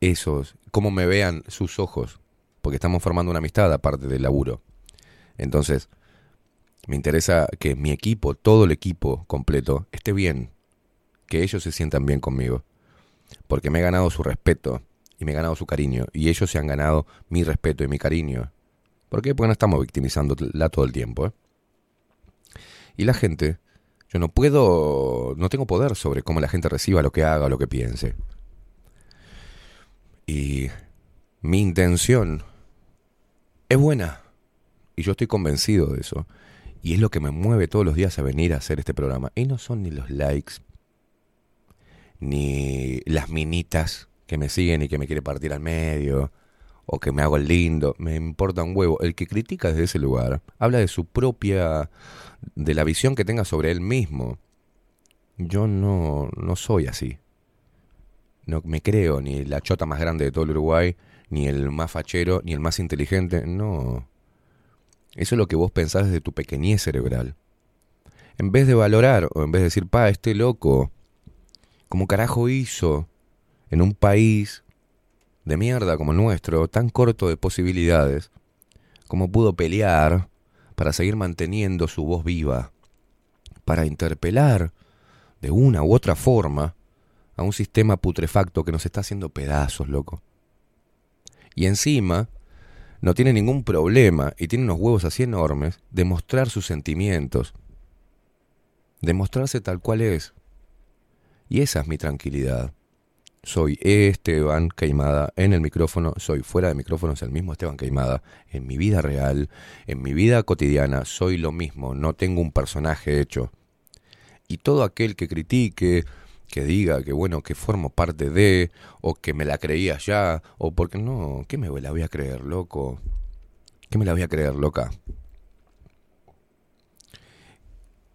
Esos, cómo me vean sus ojos. Porque estamos formando una amistad aparte del laburo. Entonces, me interesa que mi equipo, todo el equipo completo, esté bien. Que ellos se sientan bien conmigo. Porque me he ganado su respeto y me he ganado su cariño. Y ellos se han ganado mi respeto y mi cariño. ¿Por qué? Porque no estamos victimizándola todo el tiempo. ¿eh? Y la gente, yo no puedo, no tengo poder sobre cómo la gente reciba lo que haga lo que piense. Y mi intención es buena. Y yo estoy convencido de eso. Y es lo que me mueve todos los días a venir a hacer este programa. Y no son ni los likes, ni las minitas que me siguen y que me quiere partir al medio, o que me hago el lindo, me importa un huevo. El que critica desde ese lugar habla de su propia, de la visión que tenga sobre él mismo. Yo no, no soy así. No me creo ni la chota más grande de todo el Uruguay, ni el más fachero, ni el más inteligente. No. Eso es lo que vos pensás desde tu pequeñez cerebral. En vez de valorar, o en vez de decir, pa, este loco, ¿cómo carajo hizo en un país de mierda como el nuestro, tan corto de posibilidades, cómo pudo pelear para seguir manteniendo su voz viva, para interpelar de una u otra forma a un sistema putrefacto que nos está haciendo pedazos, loco. Y encima, no tiene ningún problema y tiene unos huevos así enormes de mostrar sus sentimientos, de mostrarse tal cual es. Y esa es mi tranquilidad. Soy Esteban Caimada en el micrófono, soy fuera de micrófono, es el mismo Esteban Caimada. En mi vida real, en mi vida cotidiana, soy lo mismo, no tengo un personaje hecho. Y todo aquel que critique, que diga que bueno, que formo parte de, o que me la creía ya, o porque no, ¿qué me la voy a creer, loco? ¿Qué me la voy a creer, loca?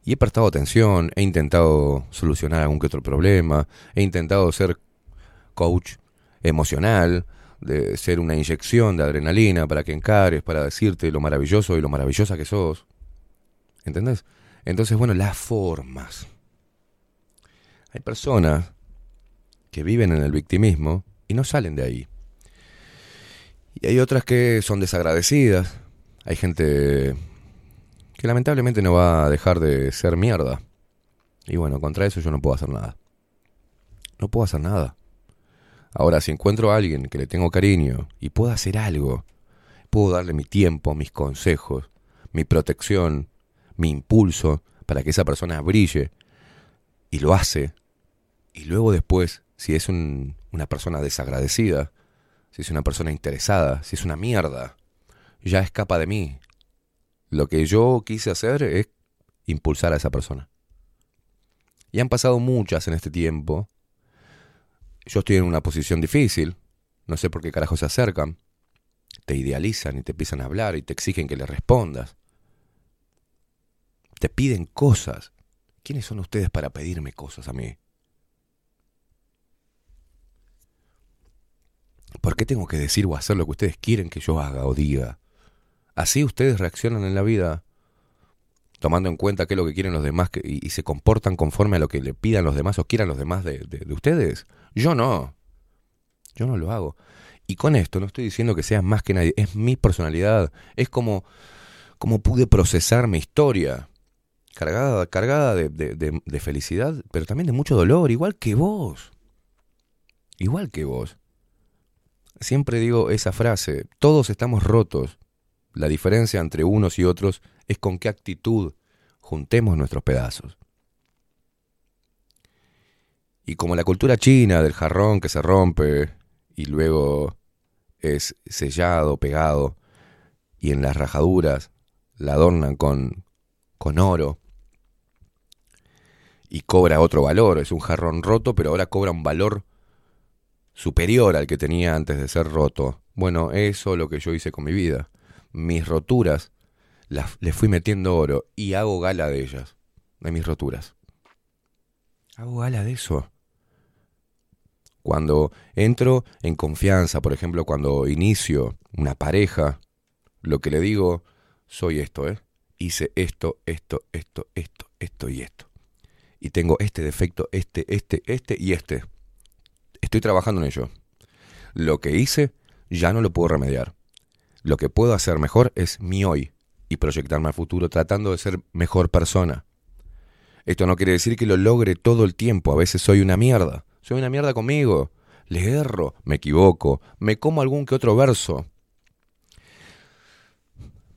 Y he prestado atención, he intentado solucionar algún que otro problema, he intentado ser coach emocional, de ser una inyección de adrenalina para que encares, para decirte lo maravilloso y lo maravillosa que sos. ¿Entendés? Entonces, bueno, las formas. Hay personas que viven en el victimismo y no salen de ahí. Y hay otras que son desagradecidas. Hay gente que lamentablemente no va a dejar de ser mierda. Y bueno, contra eso yo no puedo hacer nada. No puedo hacer nada. Ahora, si encuentro a alguien que le tengo cariño y puedo hacer algo, puedo darle mi tiempo, mis consejos, mi protección, mi impulso para que esa persona brille y lo hace, y luego después, si es un- una persona desagradecida, si es una persona interesada, si es una mierda, ya escapa de mí. Lo que yo quise hacer es impulsar a esa persona. Y han pasado muchas en este tiempo. Yo estoy en una posición difícil. No sé por qué carajo se acercan. Te idealizan y te empiezan a hablar y te exigen que le respondas. Te piden cosas. ¿Quiénes son ustedes para pedirme cosas a mí? ¿Por qué tengo que decir o hacer lo que ustedes quieren que yo haga o diga? Así ustedes reaccionan en la vida, tomando en cuenta qué es lo que quieren los demás y, se comportan conforme a lo que le pidan los demás o quieran los demás de, de- de ustedes. Yo no. Yo no lo hago. Y con esto no estoy diciendo que sea más que nadie, es mi personalidad, es como, como pude procesar mi historia, cargada, cargada de, de- de- de felicidad, pero también de mucho dolor, igual que vos. Igual que vos. Siempre digo esa frase, todos estamos rotos. La diferencia entre unos y otros es con qué actitud juntemos nuestros pedazos. Y como la cultura china del jarrón que se rompe y luego es sellado, pegado, y en las rajaduras la adornan con, con oro y cobra otro valor. Es un jarrón roto, pero ahora cobra un valor superior al que tenía antes de ser roto. Bueno, eso es lo que yo hice con mi vida. Mis roturas las, les fui metiendo oro y hago gala de ellas, de mis roturas. Hago gala de eso. Cuando entro en confianza, por ejemplo, cuando inicio una pareja, lo que le digo, soy esto, ¿eh? Hice esto, esto, esto, esto, esto y esto. Y tengo este defecto, este, este, este y este. Estoy trabajando en ello. Lo que hice ya no lo puedo remediar. Lo que puedo hacer mejor es mi hoy y proyectarme al futuro tratando de ser mejor persona. Esto no quiere decir que lo logre todo el tiempo. A veces soy una mierda. Soy una mierda conmigo. Le erro, me equivoco, me como algún que otro verso.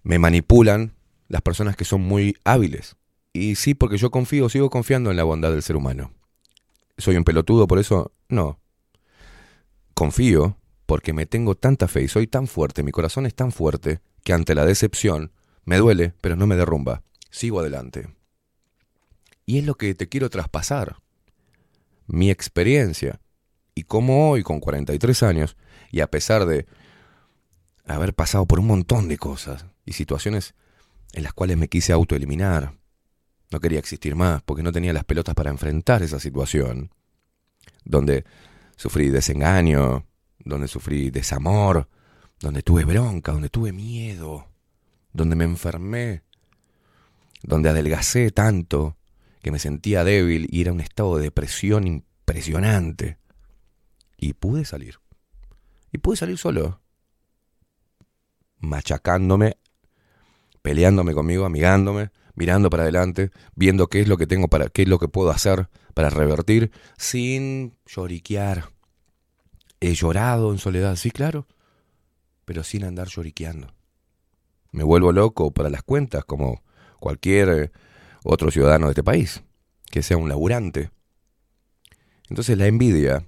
Me manipulan las personas que son muy hábiles. Y sí, porque yo confío, sigo confiando en la bondad del ser humano. ¿Soy un pelotudo por eso? No. Confío porque me tengo tanta fe y soy tan fuerte, mi corazón es tan fuerte, que ante la decepción me duele, pero no me derrumba. Sigo adelante. Y es lo que te quiero traspasar. Mi experiencia. Y como hoy, con 43 años, y a pesar de haber pasado por un montón de cosas y situaciones en las cuales me quise autoeliminar, no quería existir más porque no tenía las pelotas para enfrentar esa situación, donde sufrí desengaño, donde sufrí desamor, donde tuve bronca, donde tuve miedo, donde me enfermé, donde adelgacé tanto que me sentía débil y era un estado de depresión impresionante. Y pude salir. Y pude salir solo. Machacándome, peleándome conmigo, amigándome, mirando para adelante, viendo qué es lo que tengo para, qué es lo que puedo hacer para revertir, sin lloriquear. He llorado en soledad, sí, claro, pero sin andar lloriqueando. Me vuelvo loco para las cuentas, como cualquier eh, otro ciudadano de este país, que sea un laburante. Entonces la envidia,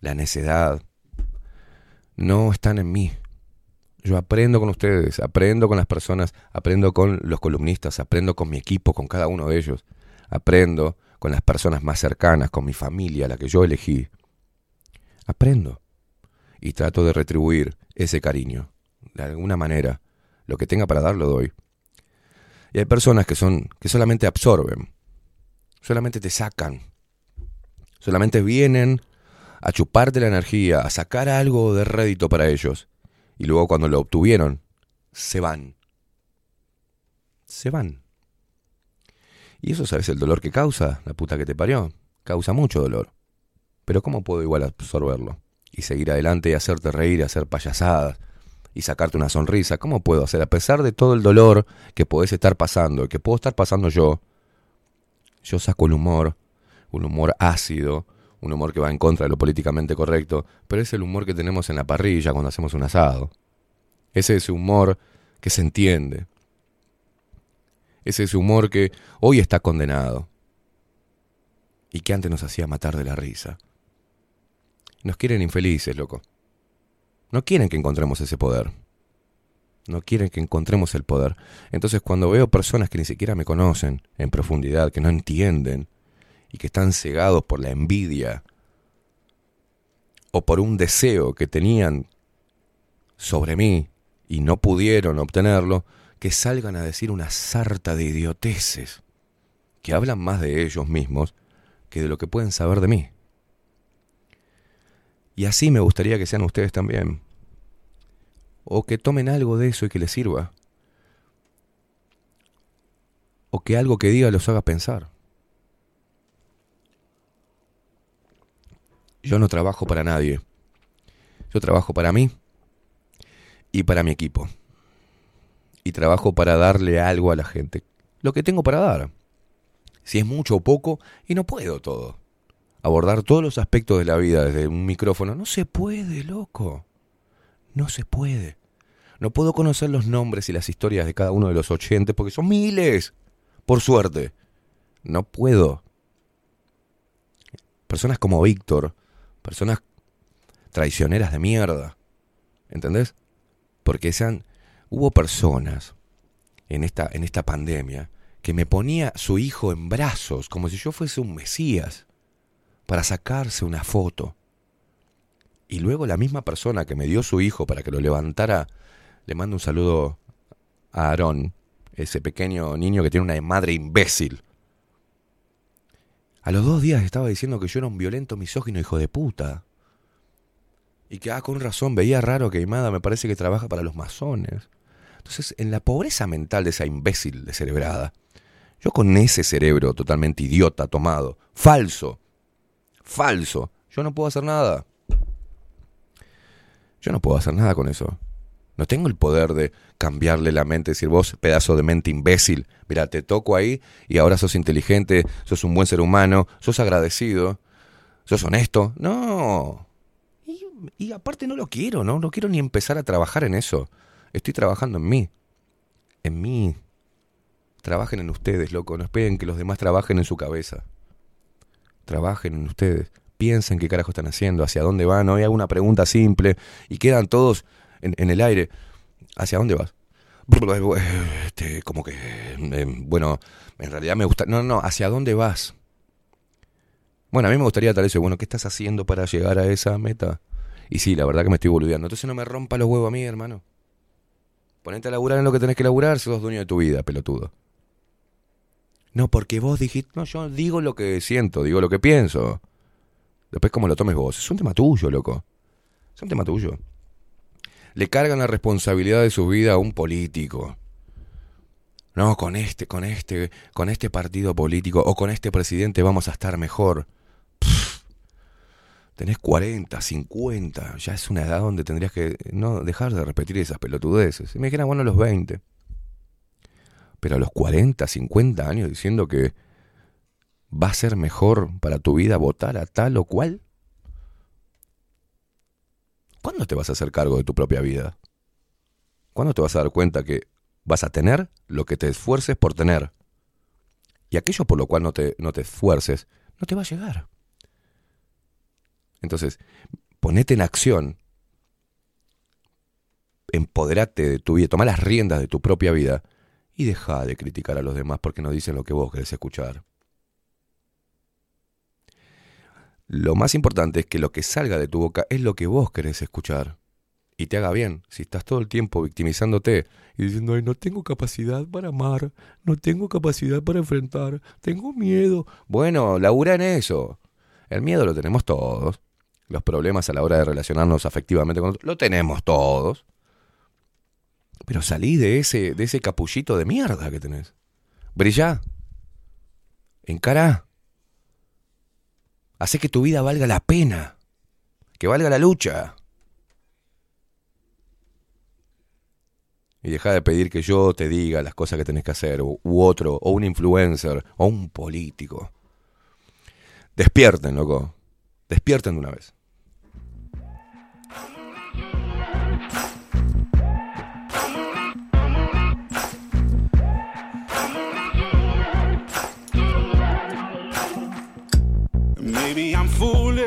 la necedad, no están en mí. Yo aprendo con ustedes, aprendo con las personas, aprendo con los columnistas, aprendo con mi equipo, con cada uno de ellos. Aprendo con las personas más cercanas, con mi familia, la que yo elegí. Aprendo. Y trato de retribuir ese cariño. De alguna manera. Lo que tenga para dar lo doy. Y hay personas que son que solamente absorben, solamente te sacan, solamente vienen a chuparte la energía, a sacar algo de rédito para ellos. Y luego cuando lo obtuvieron, se van. Se van. Y eso, ¿sabes el dolor que causa? La puta que te parió. Causa mucho dolor. Pero ¿cómo puedo igual absorberlo? Y seguir adelante y hacerte reír, hacer payasadas, y sacarte una sonrisa. ¿Cómo puedo hacer? A pesar de todo el dolor que podés estar pasando, que puedo estar pasando yo, yo saco el humor, un humor ácido, un humor que va en contra de lo políticamente correcto, pero es el humor que tenemos en la parrilla cuando hacemos un asado. Es ese humor que se entiende. Es ese humor que hoy está condenado y que antes nos hacía matar de la risa. Nos quieren infelices, loco. No quieren que encontremos ese poder. No quieren que encontremos el poder. Entonces cuando veo personas que ni siquiera me conocen en profundidad, que no entienden y que están cegados por la envidia o por un deseo que tenían sobre mí y no pudieron obtenerlo, que salgan a decir una sarta de idioteces que hablan más de ellos mismos que de lo que pueden saber de mí. Y así me gustaría que sean ustedes también. O que tomen algo de eso y que les sirva. O que algo que diga los haga pensar. Yo no trabajo para nadie. Yo trabajo para mí y para mi equipo. Y trabajo para darle algo a la gente. Lo que tengo para dar. Si es mucho o poco, y no puedo todo. Abordar todos los aspectos de la vida desde un micrófono. No se puede, loco. No se puede. No puedo conocer los nombres y las historias de cada uno de los oyentes porque son miles. Por suerte. No puedo. Personas como Víctor, personas traicioneras de mierda. ¿Entendés? Porque Hubo personas en esta, en esta pandemia que me ponía su hijo en brazos, como si yo fuese un mesías, para sacarse una foto. Y luego la misma persona que me dio su hijo para que lo levantara, le mando un saludo a Aarón, ese pequeño niño que tiene una madre imbécil. A los dos días estaba diciendo que yo era un violento misógino hijo de puta. Y que, ah, con razón, veía raro que Imada me parece que trabaja para los masones. Entonces, en la pobreza mental de esa imbécil descerebrada, yo con ese cerebro totalmente idiota, tomado, falso, falso, yo no puedo hacer nada. Yo no puedo hacer nada con eso. No tengo el poder de cambiarle la mente, decir vos, pedazo de mente imbécil, mira, te toco ahí y ahora sos inteligente, sos un buen ser humano, sos agradecido, sos honesto. No. Y, y aparte no lo quiero, ¿no? No quiero ni empezar a trabajar en eso. Estoy trabajando en mí. En mí. Trabajen en ustedes, loco. No esperen que los demás trabajen en su cabeza. Trabajen en ustedes. Piensen qué carajo están haciendo, hacia dónde van. Hoy hago una pregunta simple y quedan todos en, en el aire. ¿Hacia dónde vas? Este, como que, eh, bueno, en realidad me gusta. No, no, ¿hacia dónde vas? Bueno, a mí me gustaría tal vez, bueno, ¿qué estás haciendo para llegar a esa meta? Y sí, la verdad que me estoy boludeando. Entonces no me rompa los huevos a mí, hermano. Ponete a laburar en lo que tenés que laburar, sos dueño de tu vida, pelotudo. No, porque vos dijiste, no, yo digo lo que siento, digo lo que pienso. Después como lo tomes vos, es un tema tuyo, loco. Es un tema tuyo. Le cargan la responsabilidad de su vida a un político. No, con este, con este, con este partido político o con este presidente vamos a estar mejor. Pff, tenés 40, 50, ya es una edad donde tendrías que no dejar de repetir esas pelotudeces. Me dijeron, bueno, los 20. Pero a los 40, 50 años diciendo que va a ser mejor para tu vida votar a tal o cual. ¿Cuándo te vas a hacer cargo de tu propia vida? ¿Cuándo te vas a dar cuenta que vas a tener lo que te esfuerces por tener? Y aquello por lo cual no te, no te esfuerces, no te va a llegar. Entonces, ponete en acción, empoderate de tu vida, toma las riendas de tu propia vida y deja de criticar a los demás porque no dicen lo que vos querés escuchar. Lo más importante es que lo que salga de tu boca es lo que vos querés escuchar. Y te haga bien. Si estás todo el tiempo victimizándote y diciendo, ay, no tengo capacidad para amar, no tengo capacidad para enfrentar, tengo miedo. Bueno, labura en eso. El miedo lo tenemos todos. Los problemas a la hora de relacionarnos afectivamente con otros, lo tenemos todos. Pero salí de ese, de ese capullito de mierda que tenés. Brillá. Encará. Hace que tu vida valga la pena. Que valga la lucha. Y deja de pedir que yo te diga las cosas que tenés que hacer, u otro, o un influencer, o un político. Despierten, loco. Despierten de una vez.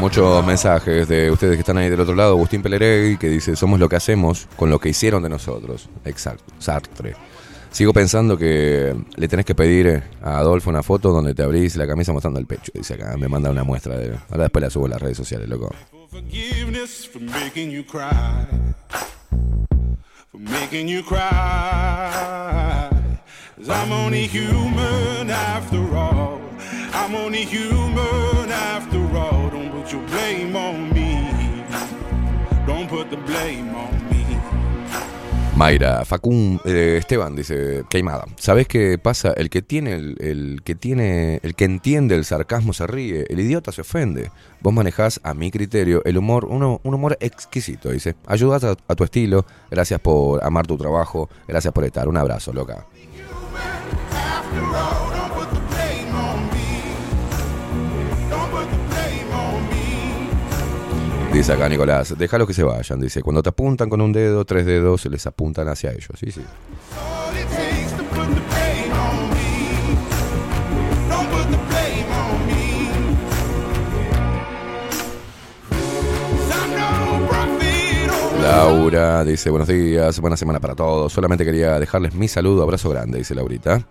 Muchos mensajes de ustedes que están ahí del otro lado. Agustín Pelerey que dice, somos lo que hacemos con lo que hicieron de nosotros. Exacto, Sartre. Sigo pensando que le tenés que pedir a Adolfo una foto donde te abrís la camisa mostrando el pecho. Dice acá, me manda una muestra. De... Ahora después la subo a las redes sociales, loco. For making you cry. I'm only human after all. I'm only human after all. Don't put your blame on me. Don't put the blame on me. Mayra, Facún, eh, Esteban dice, queimada. ¿Sabés qué pasa? El que tiene, el, que tiene, el que entiende el sarcasmo se ríe, el idiota se ofende. Vos manejás, a mi criterio, el humor, un humor exquisito, dice. Ayudas a, a tu estilo, gracias por amar tu trabajo, gracias por estar. Un abrazo, loca. Dice acá Nicolás, déjalos que se vayan. Dice, cuando te apuntan con un dedo, tres dedos, se les apuntan hacia ellos. Sí, sí. Laura dice, buenos días, buena semana para todos. Solamente quería dejarles mi saludo, abrazo grande, dice Laurita.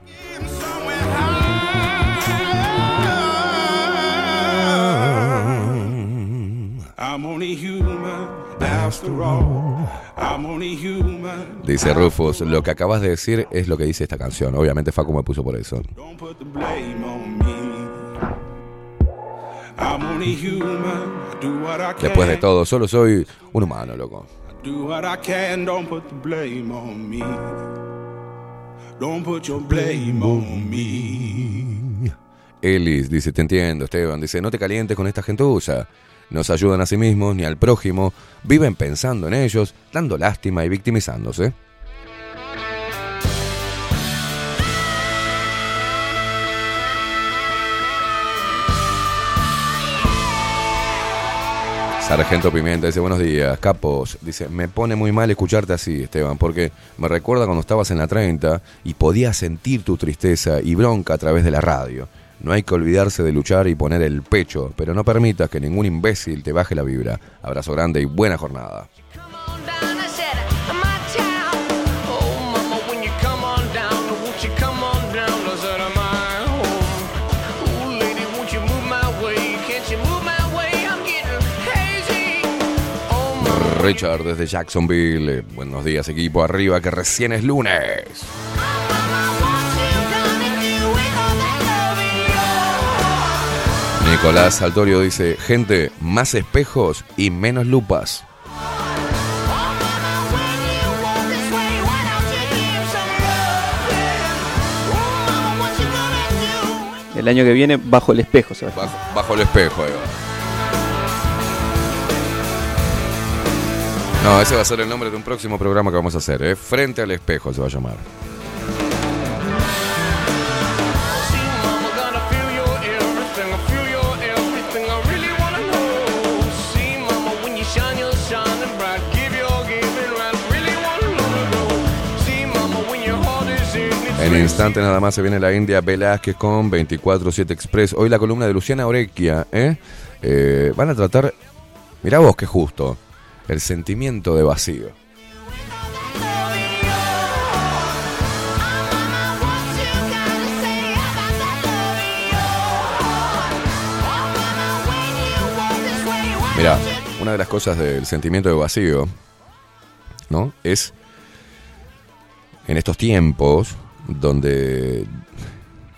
Dice Rufus, lo que acabas de decir es lo que dice esta canción. Obviamente Facu me puso por eso. Después de todo, solo soy un humano, loco. Do what I can. Don't put blame on me. Don't put your blame on me. Ellis dice, te entiendo, Esteban. Dice, no te calientes con esta gentuza. No se ayudan a sí mismos ni al prójimo. Viven pensando en ellos, dando lástima y victimizándose. Sargento Pimienta dice, buenos días, capos. Dice, me pone muy mal escucharte así, Esteban, porque me recuerda cuando estabas en la 30 y podías sentir tu tristeza y bronca a través de la radio. No hay que olvidarse de luchar y poner el pecho, pero no permitas que ningún imbécil te baje la vibra. Abrazo grande y buena jornada. Richard desde Jacksonville. Eh, buenos días, equipo arriba, que recién es lunes. Nicolás Saltorio dice, gente, más espejos y menos lupas. El año que viene, bajo el espejo, se va. Bajo, bajo el espejo, ahí va. No, ese va a ser el nombre de un próximo programa que vamos a hacer, ¿eh? Frente al espejo se va a llamar. En instante nada más se viene la India Velázquez con 24-7 Express. Hoy la columna de Luciana Orequia. ¿eh? Eh, van a tratar, mirá vos qué justo, el sentimiento de vacío. Mira, una de las cosas del sentimiento de vacío, ¿no? Es en estos tiempos donde,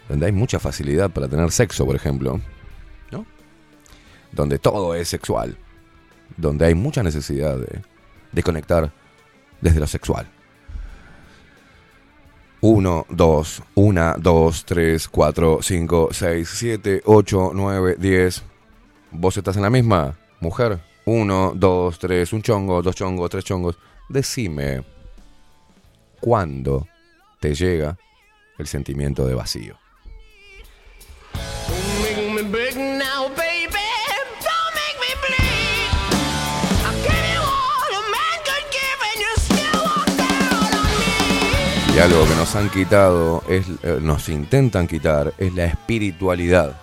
donde hay mucha facilidad para tener sexo, por ejemplo, ¿no? Donde todo es sexual, donde hay mucha necesidad de, conectar desde lo sexual. Uno, dos, una, dos, tres, cuatro, cinco, seis, siete, ocho, nueve, diez. ¿Vos estás en la misma, mujer? Uno, dos, tres, un chongo, dos chongos, tres chongos. Decime, ¿cuándo te llega el sentimiento de vacío? Y algo que nos han quitado, es, eh, nos intentan quitar, es la espiritualidad.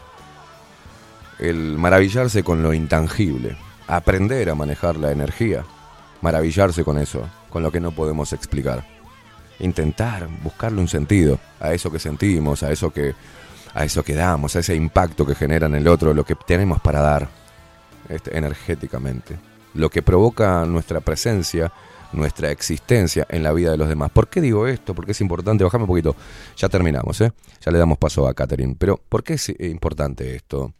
El maravillarse con lo intangible. Aprender a manejar la energía. Maravillarse con eso, con lo que no podemos explicar. Intentar buscarle un sentido a eso que sentimos, a eso que, a eso que damos, a ese impacto que genera en el otro, lo que tenemos para dar. este, energéticamente. Lo que provoca nuestra presencia, nuestra existencia en la vida de los demás. ¿Por qué digo esto? Porque es importante. Bajame un poquito. Ya terminamos, ¿eh? Ya le damos paso a Catherine. Pero, ¿por qué es eh, importante esto?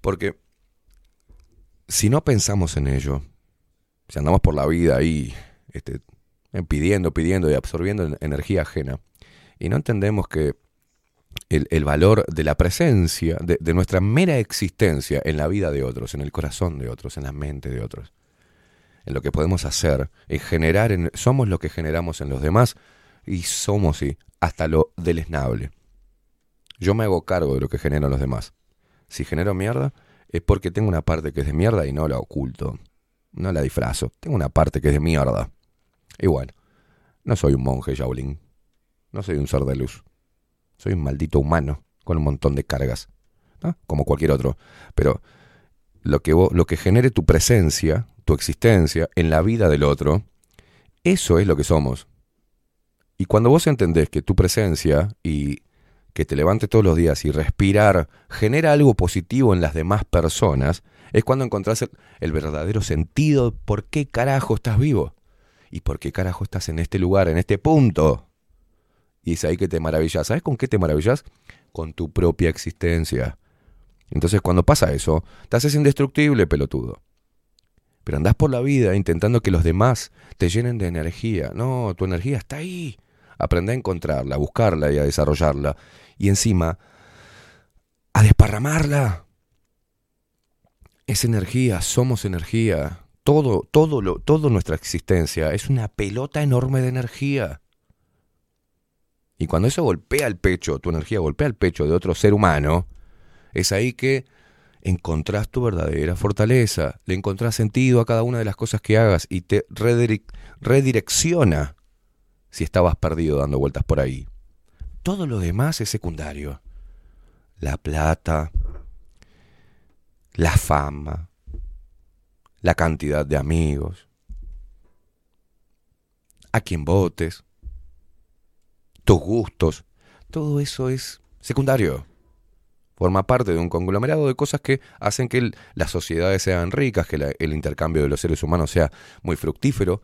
Porque si no pensamos en ello, si andamos por la vida ahí este, pidiendo, pidiendo y absorbiendo en- energía ajena, y no entendemos que el, el valor de la presencia, de, de nuestra mera existencia en la vida de otros, en el corazón de otros, en la mente de otros, en lo que podemos hacer, en generar, en- somos lo que generamos en los demás y somos, sí, hasta lo deleznable. Yo me hago cargo de lo que generan los demás. Si genero mierda, es porque tengo una parte que es de mierda y no la oculto. No la disfrazo. Tengo una parte que es de mierda. Y bueno, no soy un monje Shaolin. No soy un ser de luz. Soy un maldito humano con un montón de cargas. Como cualquier otro. Pero lo que, vos- lo que genere tu presencia, tu existencia en la vida del otro, eso es lo que somos. Y cuando vos entendés que tu presencia y que te levantes todos los días y respirar genera algo positivo en las demás personas, es cuando encontrás el, verdadero sentido por qué carajo estás vivo y por qué carajo estás en este lugar, en este punto. Y es ahí que te maravillas. ¿Sabes con qué te maravillas? Con tu propia existencia. Entonces cuando pasa eso, te haces indestructible, pelotudo. Pero andás por la vida intentando que los demás te llenen de energía. No, tu energía está ahí. Aprende a encontrarla, a buscarla y a desarrollarla. Y encima, a desparramarla. Es energía, somos energía. Todo, todo, lo, toda nuestra existencia es una pelota enorme de energía. Y cuando eso golpea el pecho, tu energía golpea el pecho de otro ser humano, es ahí que encontrás tu verdadera fortaleza, le encontrás sentido a cada una de las cosas que hagas y te redirec- redirecciona si estabas perdido dando vueltas por ahí. Todo lo demás es secundario. La plata, la fama, la cantidad de amigos, a quien votes, tus gustos, todo eso es secundario. Forma parte de un conglomerado de cosas que hacen que las sociedades sean ricas, que el intercambio de los seres humanos sea muy fructífero.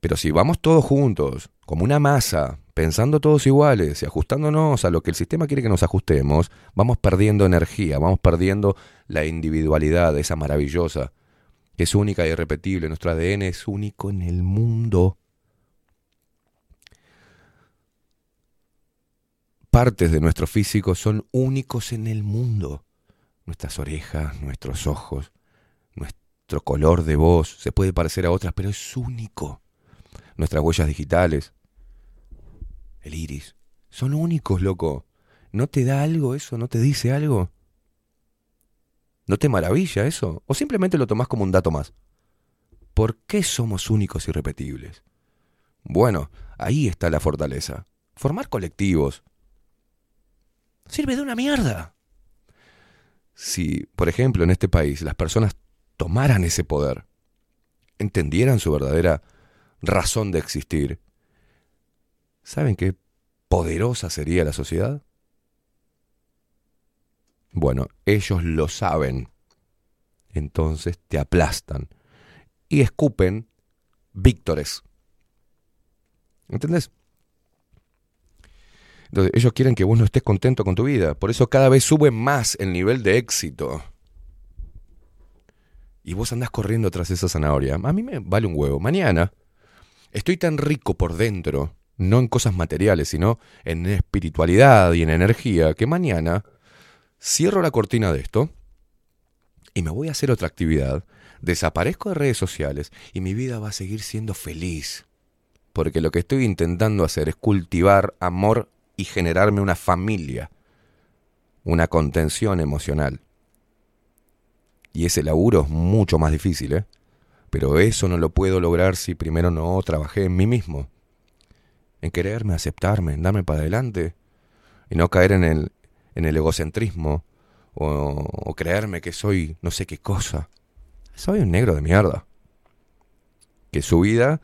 Pero si vamos todos juntos, como una masa, pensando todos iguales y ajustándonos a lo que el sistema quiere que nos ajustemos, vamos perdiendo energía, vamos perdiendo la individualidad, esa maravillosa, que es única e irrepetible. Nuestro ADN es único en el mundo. Partes de nuestro físico son únicos en el mundo. Nuestras orejas, nuestros ojos, nuestro color de voz se puede parecer a otras, pero es único. Nuestras huellas digitales, el iris, son únicos, loco. ¿No te da algo eso? ¿No te dice algo? ¿No te maravilla eso? ¿O simplemente lo tomás como un dato más? ¿Por qué somos únicos y repetibles? Bueno, ahí está la fortaleza. Formar colectivos. Sirve de una mierda. Si, por ejemplo, en este país las personas tomaran ese poder, entendieran su verdadera razón de existir, ¿saben qué poderosa sería la sociedad? Bueno, ellos lo saben. Entonces te aplastan y escupen víctores. ¿Entendés? Entonces, ellos quieren que vos no estés contento con tu vida. Por eso cada vez sube más el nivel de éxito. Y vos andás corriendo tras esa zanahoria. A mí me vale un huevo. Mañana estoy tan rico por dentro, no en cosas materiales, sino en espiritualidad y en energía, que mañana cierro la cortina de esto y me voy a hacer otra actividad, desaparezco de redes sociales y mi vida va a seguir siendo feliz. Porque lo que estoy intentando hacer es cultivar amor y generarme una familia, una contención emocional. Y ese laburo es mucho más difícil, ¿eh? Pero eso no lo puedo lograr si primero no trabajé en mí mismo. En quererme, aceptarme, en darme para adelante. Y no caer en el, en el egocentrismo o, o creerme que soy no sé qué cosa. Soy un negro de mierda. Que su vida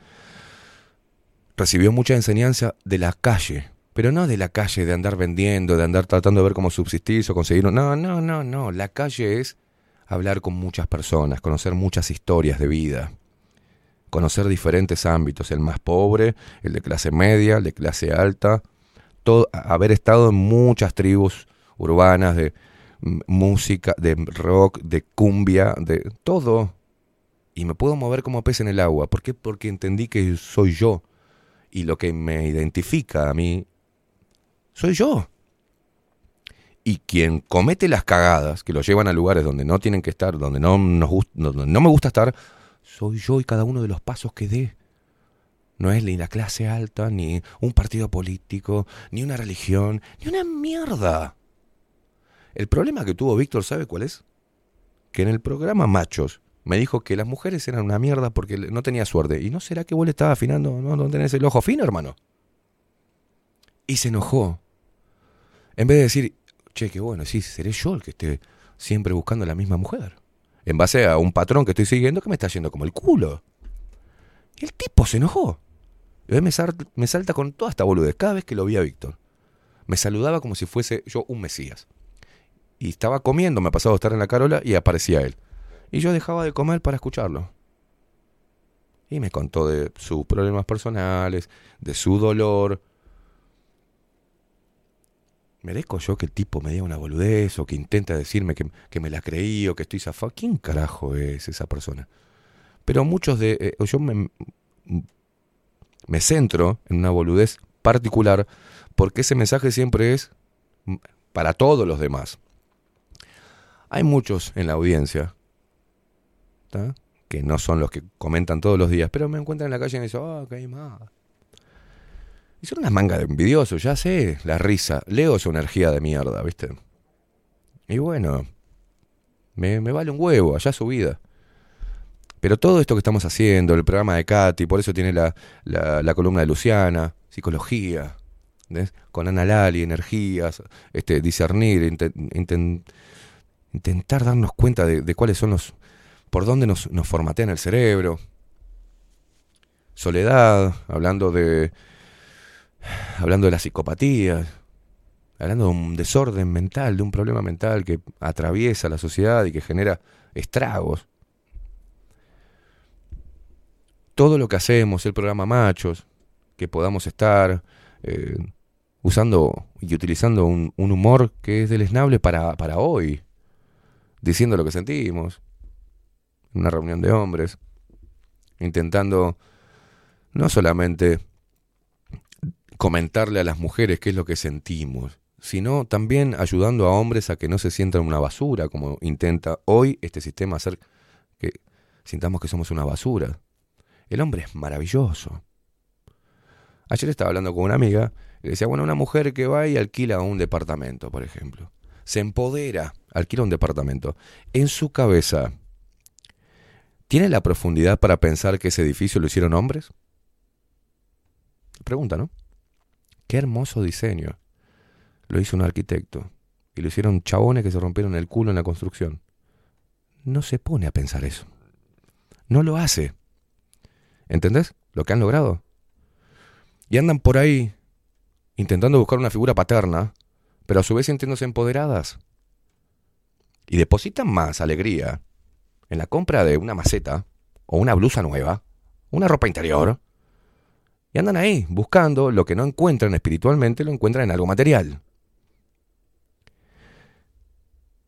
recibió mucha enseñanza de la calle, pero no de la calle de andar vendiendo, de andar tratando de ver cómo subsistir o conseguir. No, no, no, no. La calle es hablar con muchas personas, conocer muchas historias de vida, conocer diferentes ámbitos, el más pobre, el de clase media, el de clase alta, todo, haber estado en muchas tribus urbanas de música, de rock, de cumbia, de todo. Y me puedo mover como pez en el agua. ¿Por qué? Porque entendí que soy yo. Y lo que me identifica a mí, soy yo. Y quien comete las cagadas, que lo llevan a lugares donde no tienen que estar, donde no, nos donde no me gusta estar, soy yo y cada uno de los pasos que dé. No es ni la clase alta, ni un partido político, ni una religión, ni una mierda. El problema que tuvo Víctor, ¿sabe cuál es? Que en el programa Machos me dijo que las mujeres eran una mierda porque no tenía suerte. ¿Y no será que vos le estabas afinando? ¿No, no tenés el ojo fino, hermano? Y se enojó. En vez de decir, che, qué bueno, sí, seré yo el que esté siempre buscando a la misma mujer. En base a un patrón que estoy siguiendo que me está yendo como el culo. Y el tipo se enojó. Me, me salta con toda esta boludez cada vez que lo vi a Víctor. Me saludaba como si fuese yo un mesías. Y estaba comiendo, me ha pasado estar en la carola y aparecía él. Y yo dejaba de comer para escucharlo. Y me contó de sus problemas personales, de su dolor. ¿Merezco yo que el tipo me diga una boludez o que intenta decirme que, que me la creí o que estoy zafado? ¿Quién carajo es esa persona? Pero muchos de... eh, yo me, me centro en una boludez particular porque ese mensaje siempre es para todos los demás. Hay muchos en la audiencia que no son los que comentan todos los días, pero me encuentran en la calle y me dicen, oh, qué más. Son unas mangas de envidiosos, ya sé, la risa. Leo su energía de mierda, ¿viste? Y bueno, me, vale un huevo, allá su vida. Pero todo esto que estamos haciendo, el programa de Katy, por eso tiene la, la, columna de Luciana, psicología, ¿ves? con Ana Lali, energías, este, discernir, inten- inten- intentar darnos cuenta de, de cuáles son los, por dónde nos, nos formatean el cerebro. Soledad, hablando de, hablando de la psicopatía, hablando de un desorden mental, de un problema mental que atraviesa la sociedad y que genera estragos. Todo lo que hacemos, el programa Machos, que podamos estar eh, usando y utilizando un, un humor que es deleznable para, para hoy, diciendo lo que sentimos, en una reunión de hombres, intentando no solamente comentarle a las mujeres qué es lo que sentimos, sino también ayudando a hombres a que no se sientan una basura, como intenta hoy este sistema hacer que sintamos que somos una basura. El hombre es maravilloso. Ayer estaba hablando con una amiga y decía, bueno, una mujer que va y alquila un departamento, por ejemplo. Se empodera, alquila un departamento. En su cabeza, ¿tiene la profundidad para pensar que ese edificio lo hicieron hombres? Pregunta, ¿no? Qué hermoso diseño. Lo hizo un arquitecto. Y lo hicieron chabones que se rompieron el culo en la construcción. No se pone a pensar eso. No lo hace. ¿Entendés? Lo que han logrado. Y andan por ahí intentando buscar una figura paterna, pero a su vez sintiéndose empoderadas. Y depositan más alegría en la compra de una maceta, o una blusa nueva, una ropa interior. Y andan ahí buscando lo que no encuentran espiritualmente, lo encuentran en algo material.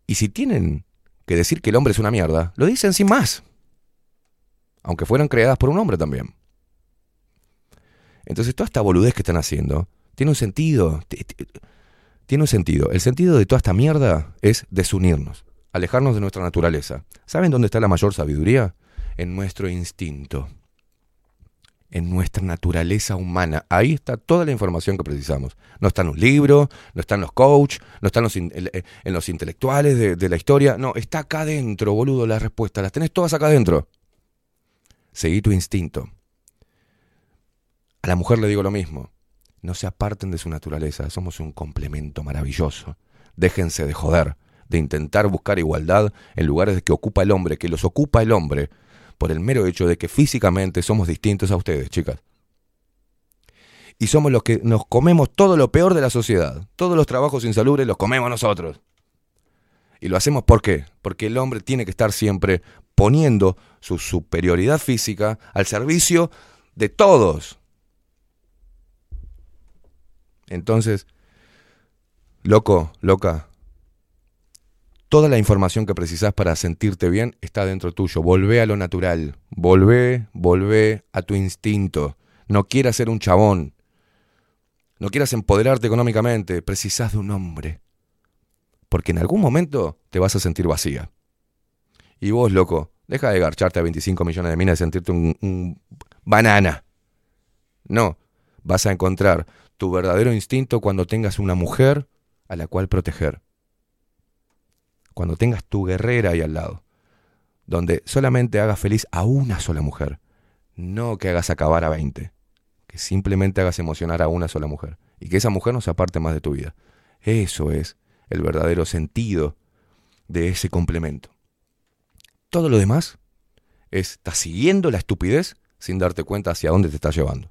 Y si tienen que decir que el hombre es una mierda, lo dicen sin más aunque fueran creadas por un hombre también. Entonces toda esta boludez que están haciendo tiene un sentido. Tiene un sentido. El sentido de toda esta mierda es desunirnos, alejarnos de nuestra naturaleza. ¿Saben dónde está la mayor sabiduría? En nuestro instinto, en nuestra naturaleza humana. Ahí está toda la información que precisamos. No está en un libro, no está en los coach, no está en los, in- en los intelectuales de, de la historia. No, está acá adentro, boludo, la respuesta. Las tenés todas acá adentro. Seguí tu instinto. A la mujer le digo lo mismo. No se aparten de su naturaleza. Somos un complemento maravilloso. Déjense de joder, de intentar buscar igualdad en lugares que ocupa el hombre, que los ocupa el hombre, por el mero hecho de que físicamente somos distintos a ustedes, chicas. Y somos los que nos comemos todo lo peor de la sociedad. Todos los trabajos insalubres los comemos nosotros. Y lo hacemos ¿por qué? Porque el hombre tiene que estar siempre poniendo su superioridad física al servicio de todos. Entonces, loco, loca, toda la información que precisas para sentirte bien está dentro tuyo. Volvé a lo natural. Volvé, volvé a tu instinto. No quieras ser un chabón. No quieras empoderarte económicamente. Precisás de un hombre. Porque en algún momento te vas a sentir vacía. Y vos, loco, deja de garcharte a 25 millones de minas y sentirte un, un banana. No, vas a encontrar tu verdadero instinto cuando tengas una mujer a la cual proteger. Cuando tengas tu guerrera ahí al lado. Donde solamente hagas feliz a una sola mujer. No que hagas acabar a 20. Que simplemente hagas emocionar a una sola mujer. Y que esa mujer no se aparte más de tu vida. Eso es el verdadero sentido de ese complemento. Todo lo demás es, estás siguiendo la estupidez sin darte cuenta hacia dónde te estás llevando.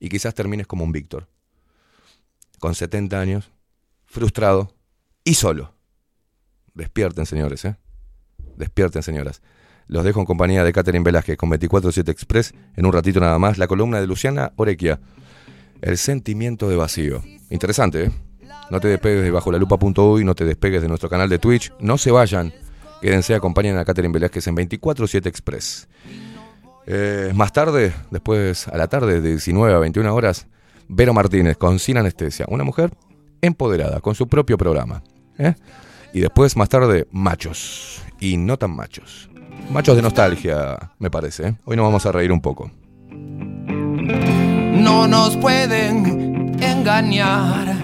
Y quizás termines como un Víctor, con 70 años, frustrado y solo. Despierten, señores, ¿eh? Despierten, señoras. Los dejo en compañía de Catherine Velázquez con 24-7 Express. En un ratito nada más, la columna de Luciana Orequia. El sentimiento de vacío. Interesante, ¿eh? No te despegues de bajo la lupa.uy, no te despegues de nuestro canal de Twitch. No se vayan. Quédense, acompañen a Catherine Velázquez en 24-7 Express. Eh, más tarde, después a la tarde, de 19 a 21 horas, Vero Martínez con Sin Anestesia. Una mujer empoderada, con su propio programa. ¿eh? Y después, más tarde, machos. Y no tan machos. Machos de nostalgia, me parece. ¿eh? Hoy nos vamos a reír un poco. No nos pueden engañar,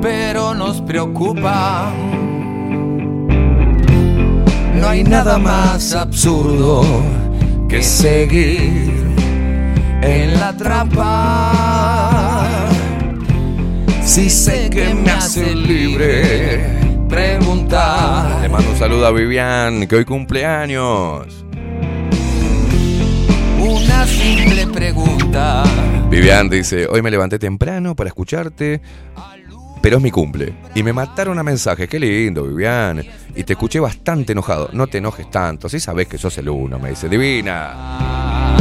pero nos preocupa. No hay nada más absurdo que seguir en la trampa. Si sé que me hace libre preguntar. Le mando un saludo a Vivian, que hoy cumpleaños. Una simple pregunta. Vivian dice, hoy me levanté temprano para escucharte, pero es mi cumple. Y me mataron a mensajes, qué lindo, Vivian. Y te escuché bastante enojado. No te enojes tanto, si sabes que sos el uno, me dice, divina.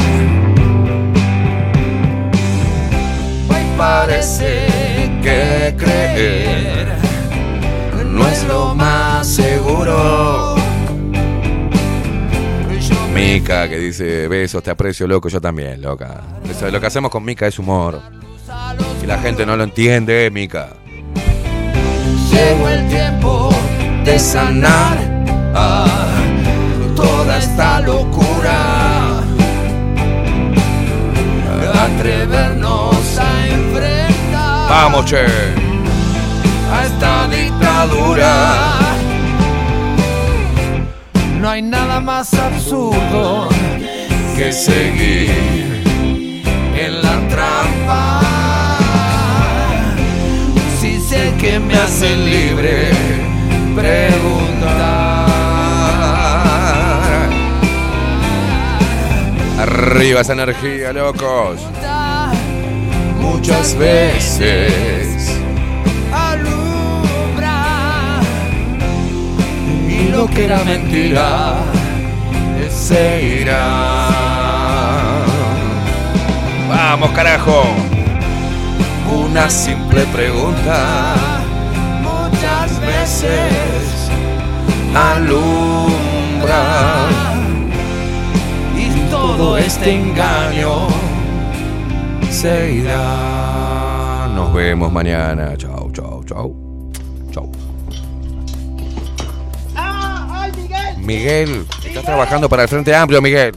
Hoy parece que creer no es lo más seguro. Mica que dice, besos, te aprecio, loco, yo también, loca. Eso, lo que hacemos con Mica es humor. Y la gente no lo entiende, Mica. Llegó el tiempo de sanar ah, toda esta locura. Atrevernos Vamos, che. a esta dictadura. No hay nada más absurdo que seguir en la trampa. Si sé que me hace libre preguntar. Arriba esa energía, locos. Muchas veces alumbra y lo que era mentira se irá. Vamos, carajo. Una simple pregunta muchas veces alumbra y todo este engaño se irá. Nos vemos mañana. Chau, chau, chau. Chau. ¡Ah! ¡Ay, Miguel! Miguel, estás trabajando para el Frente Amplio, Miguel.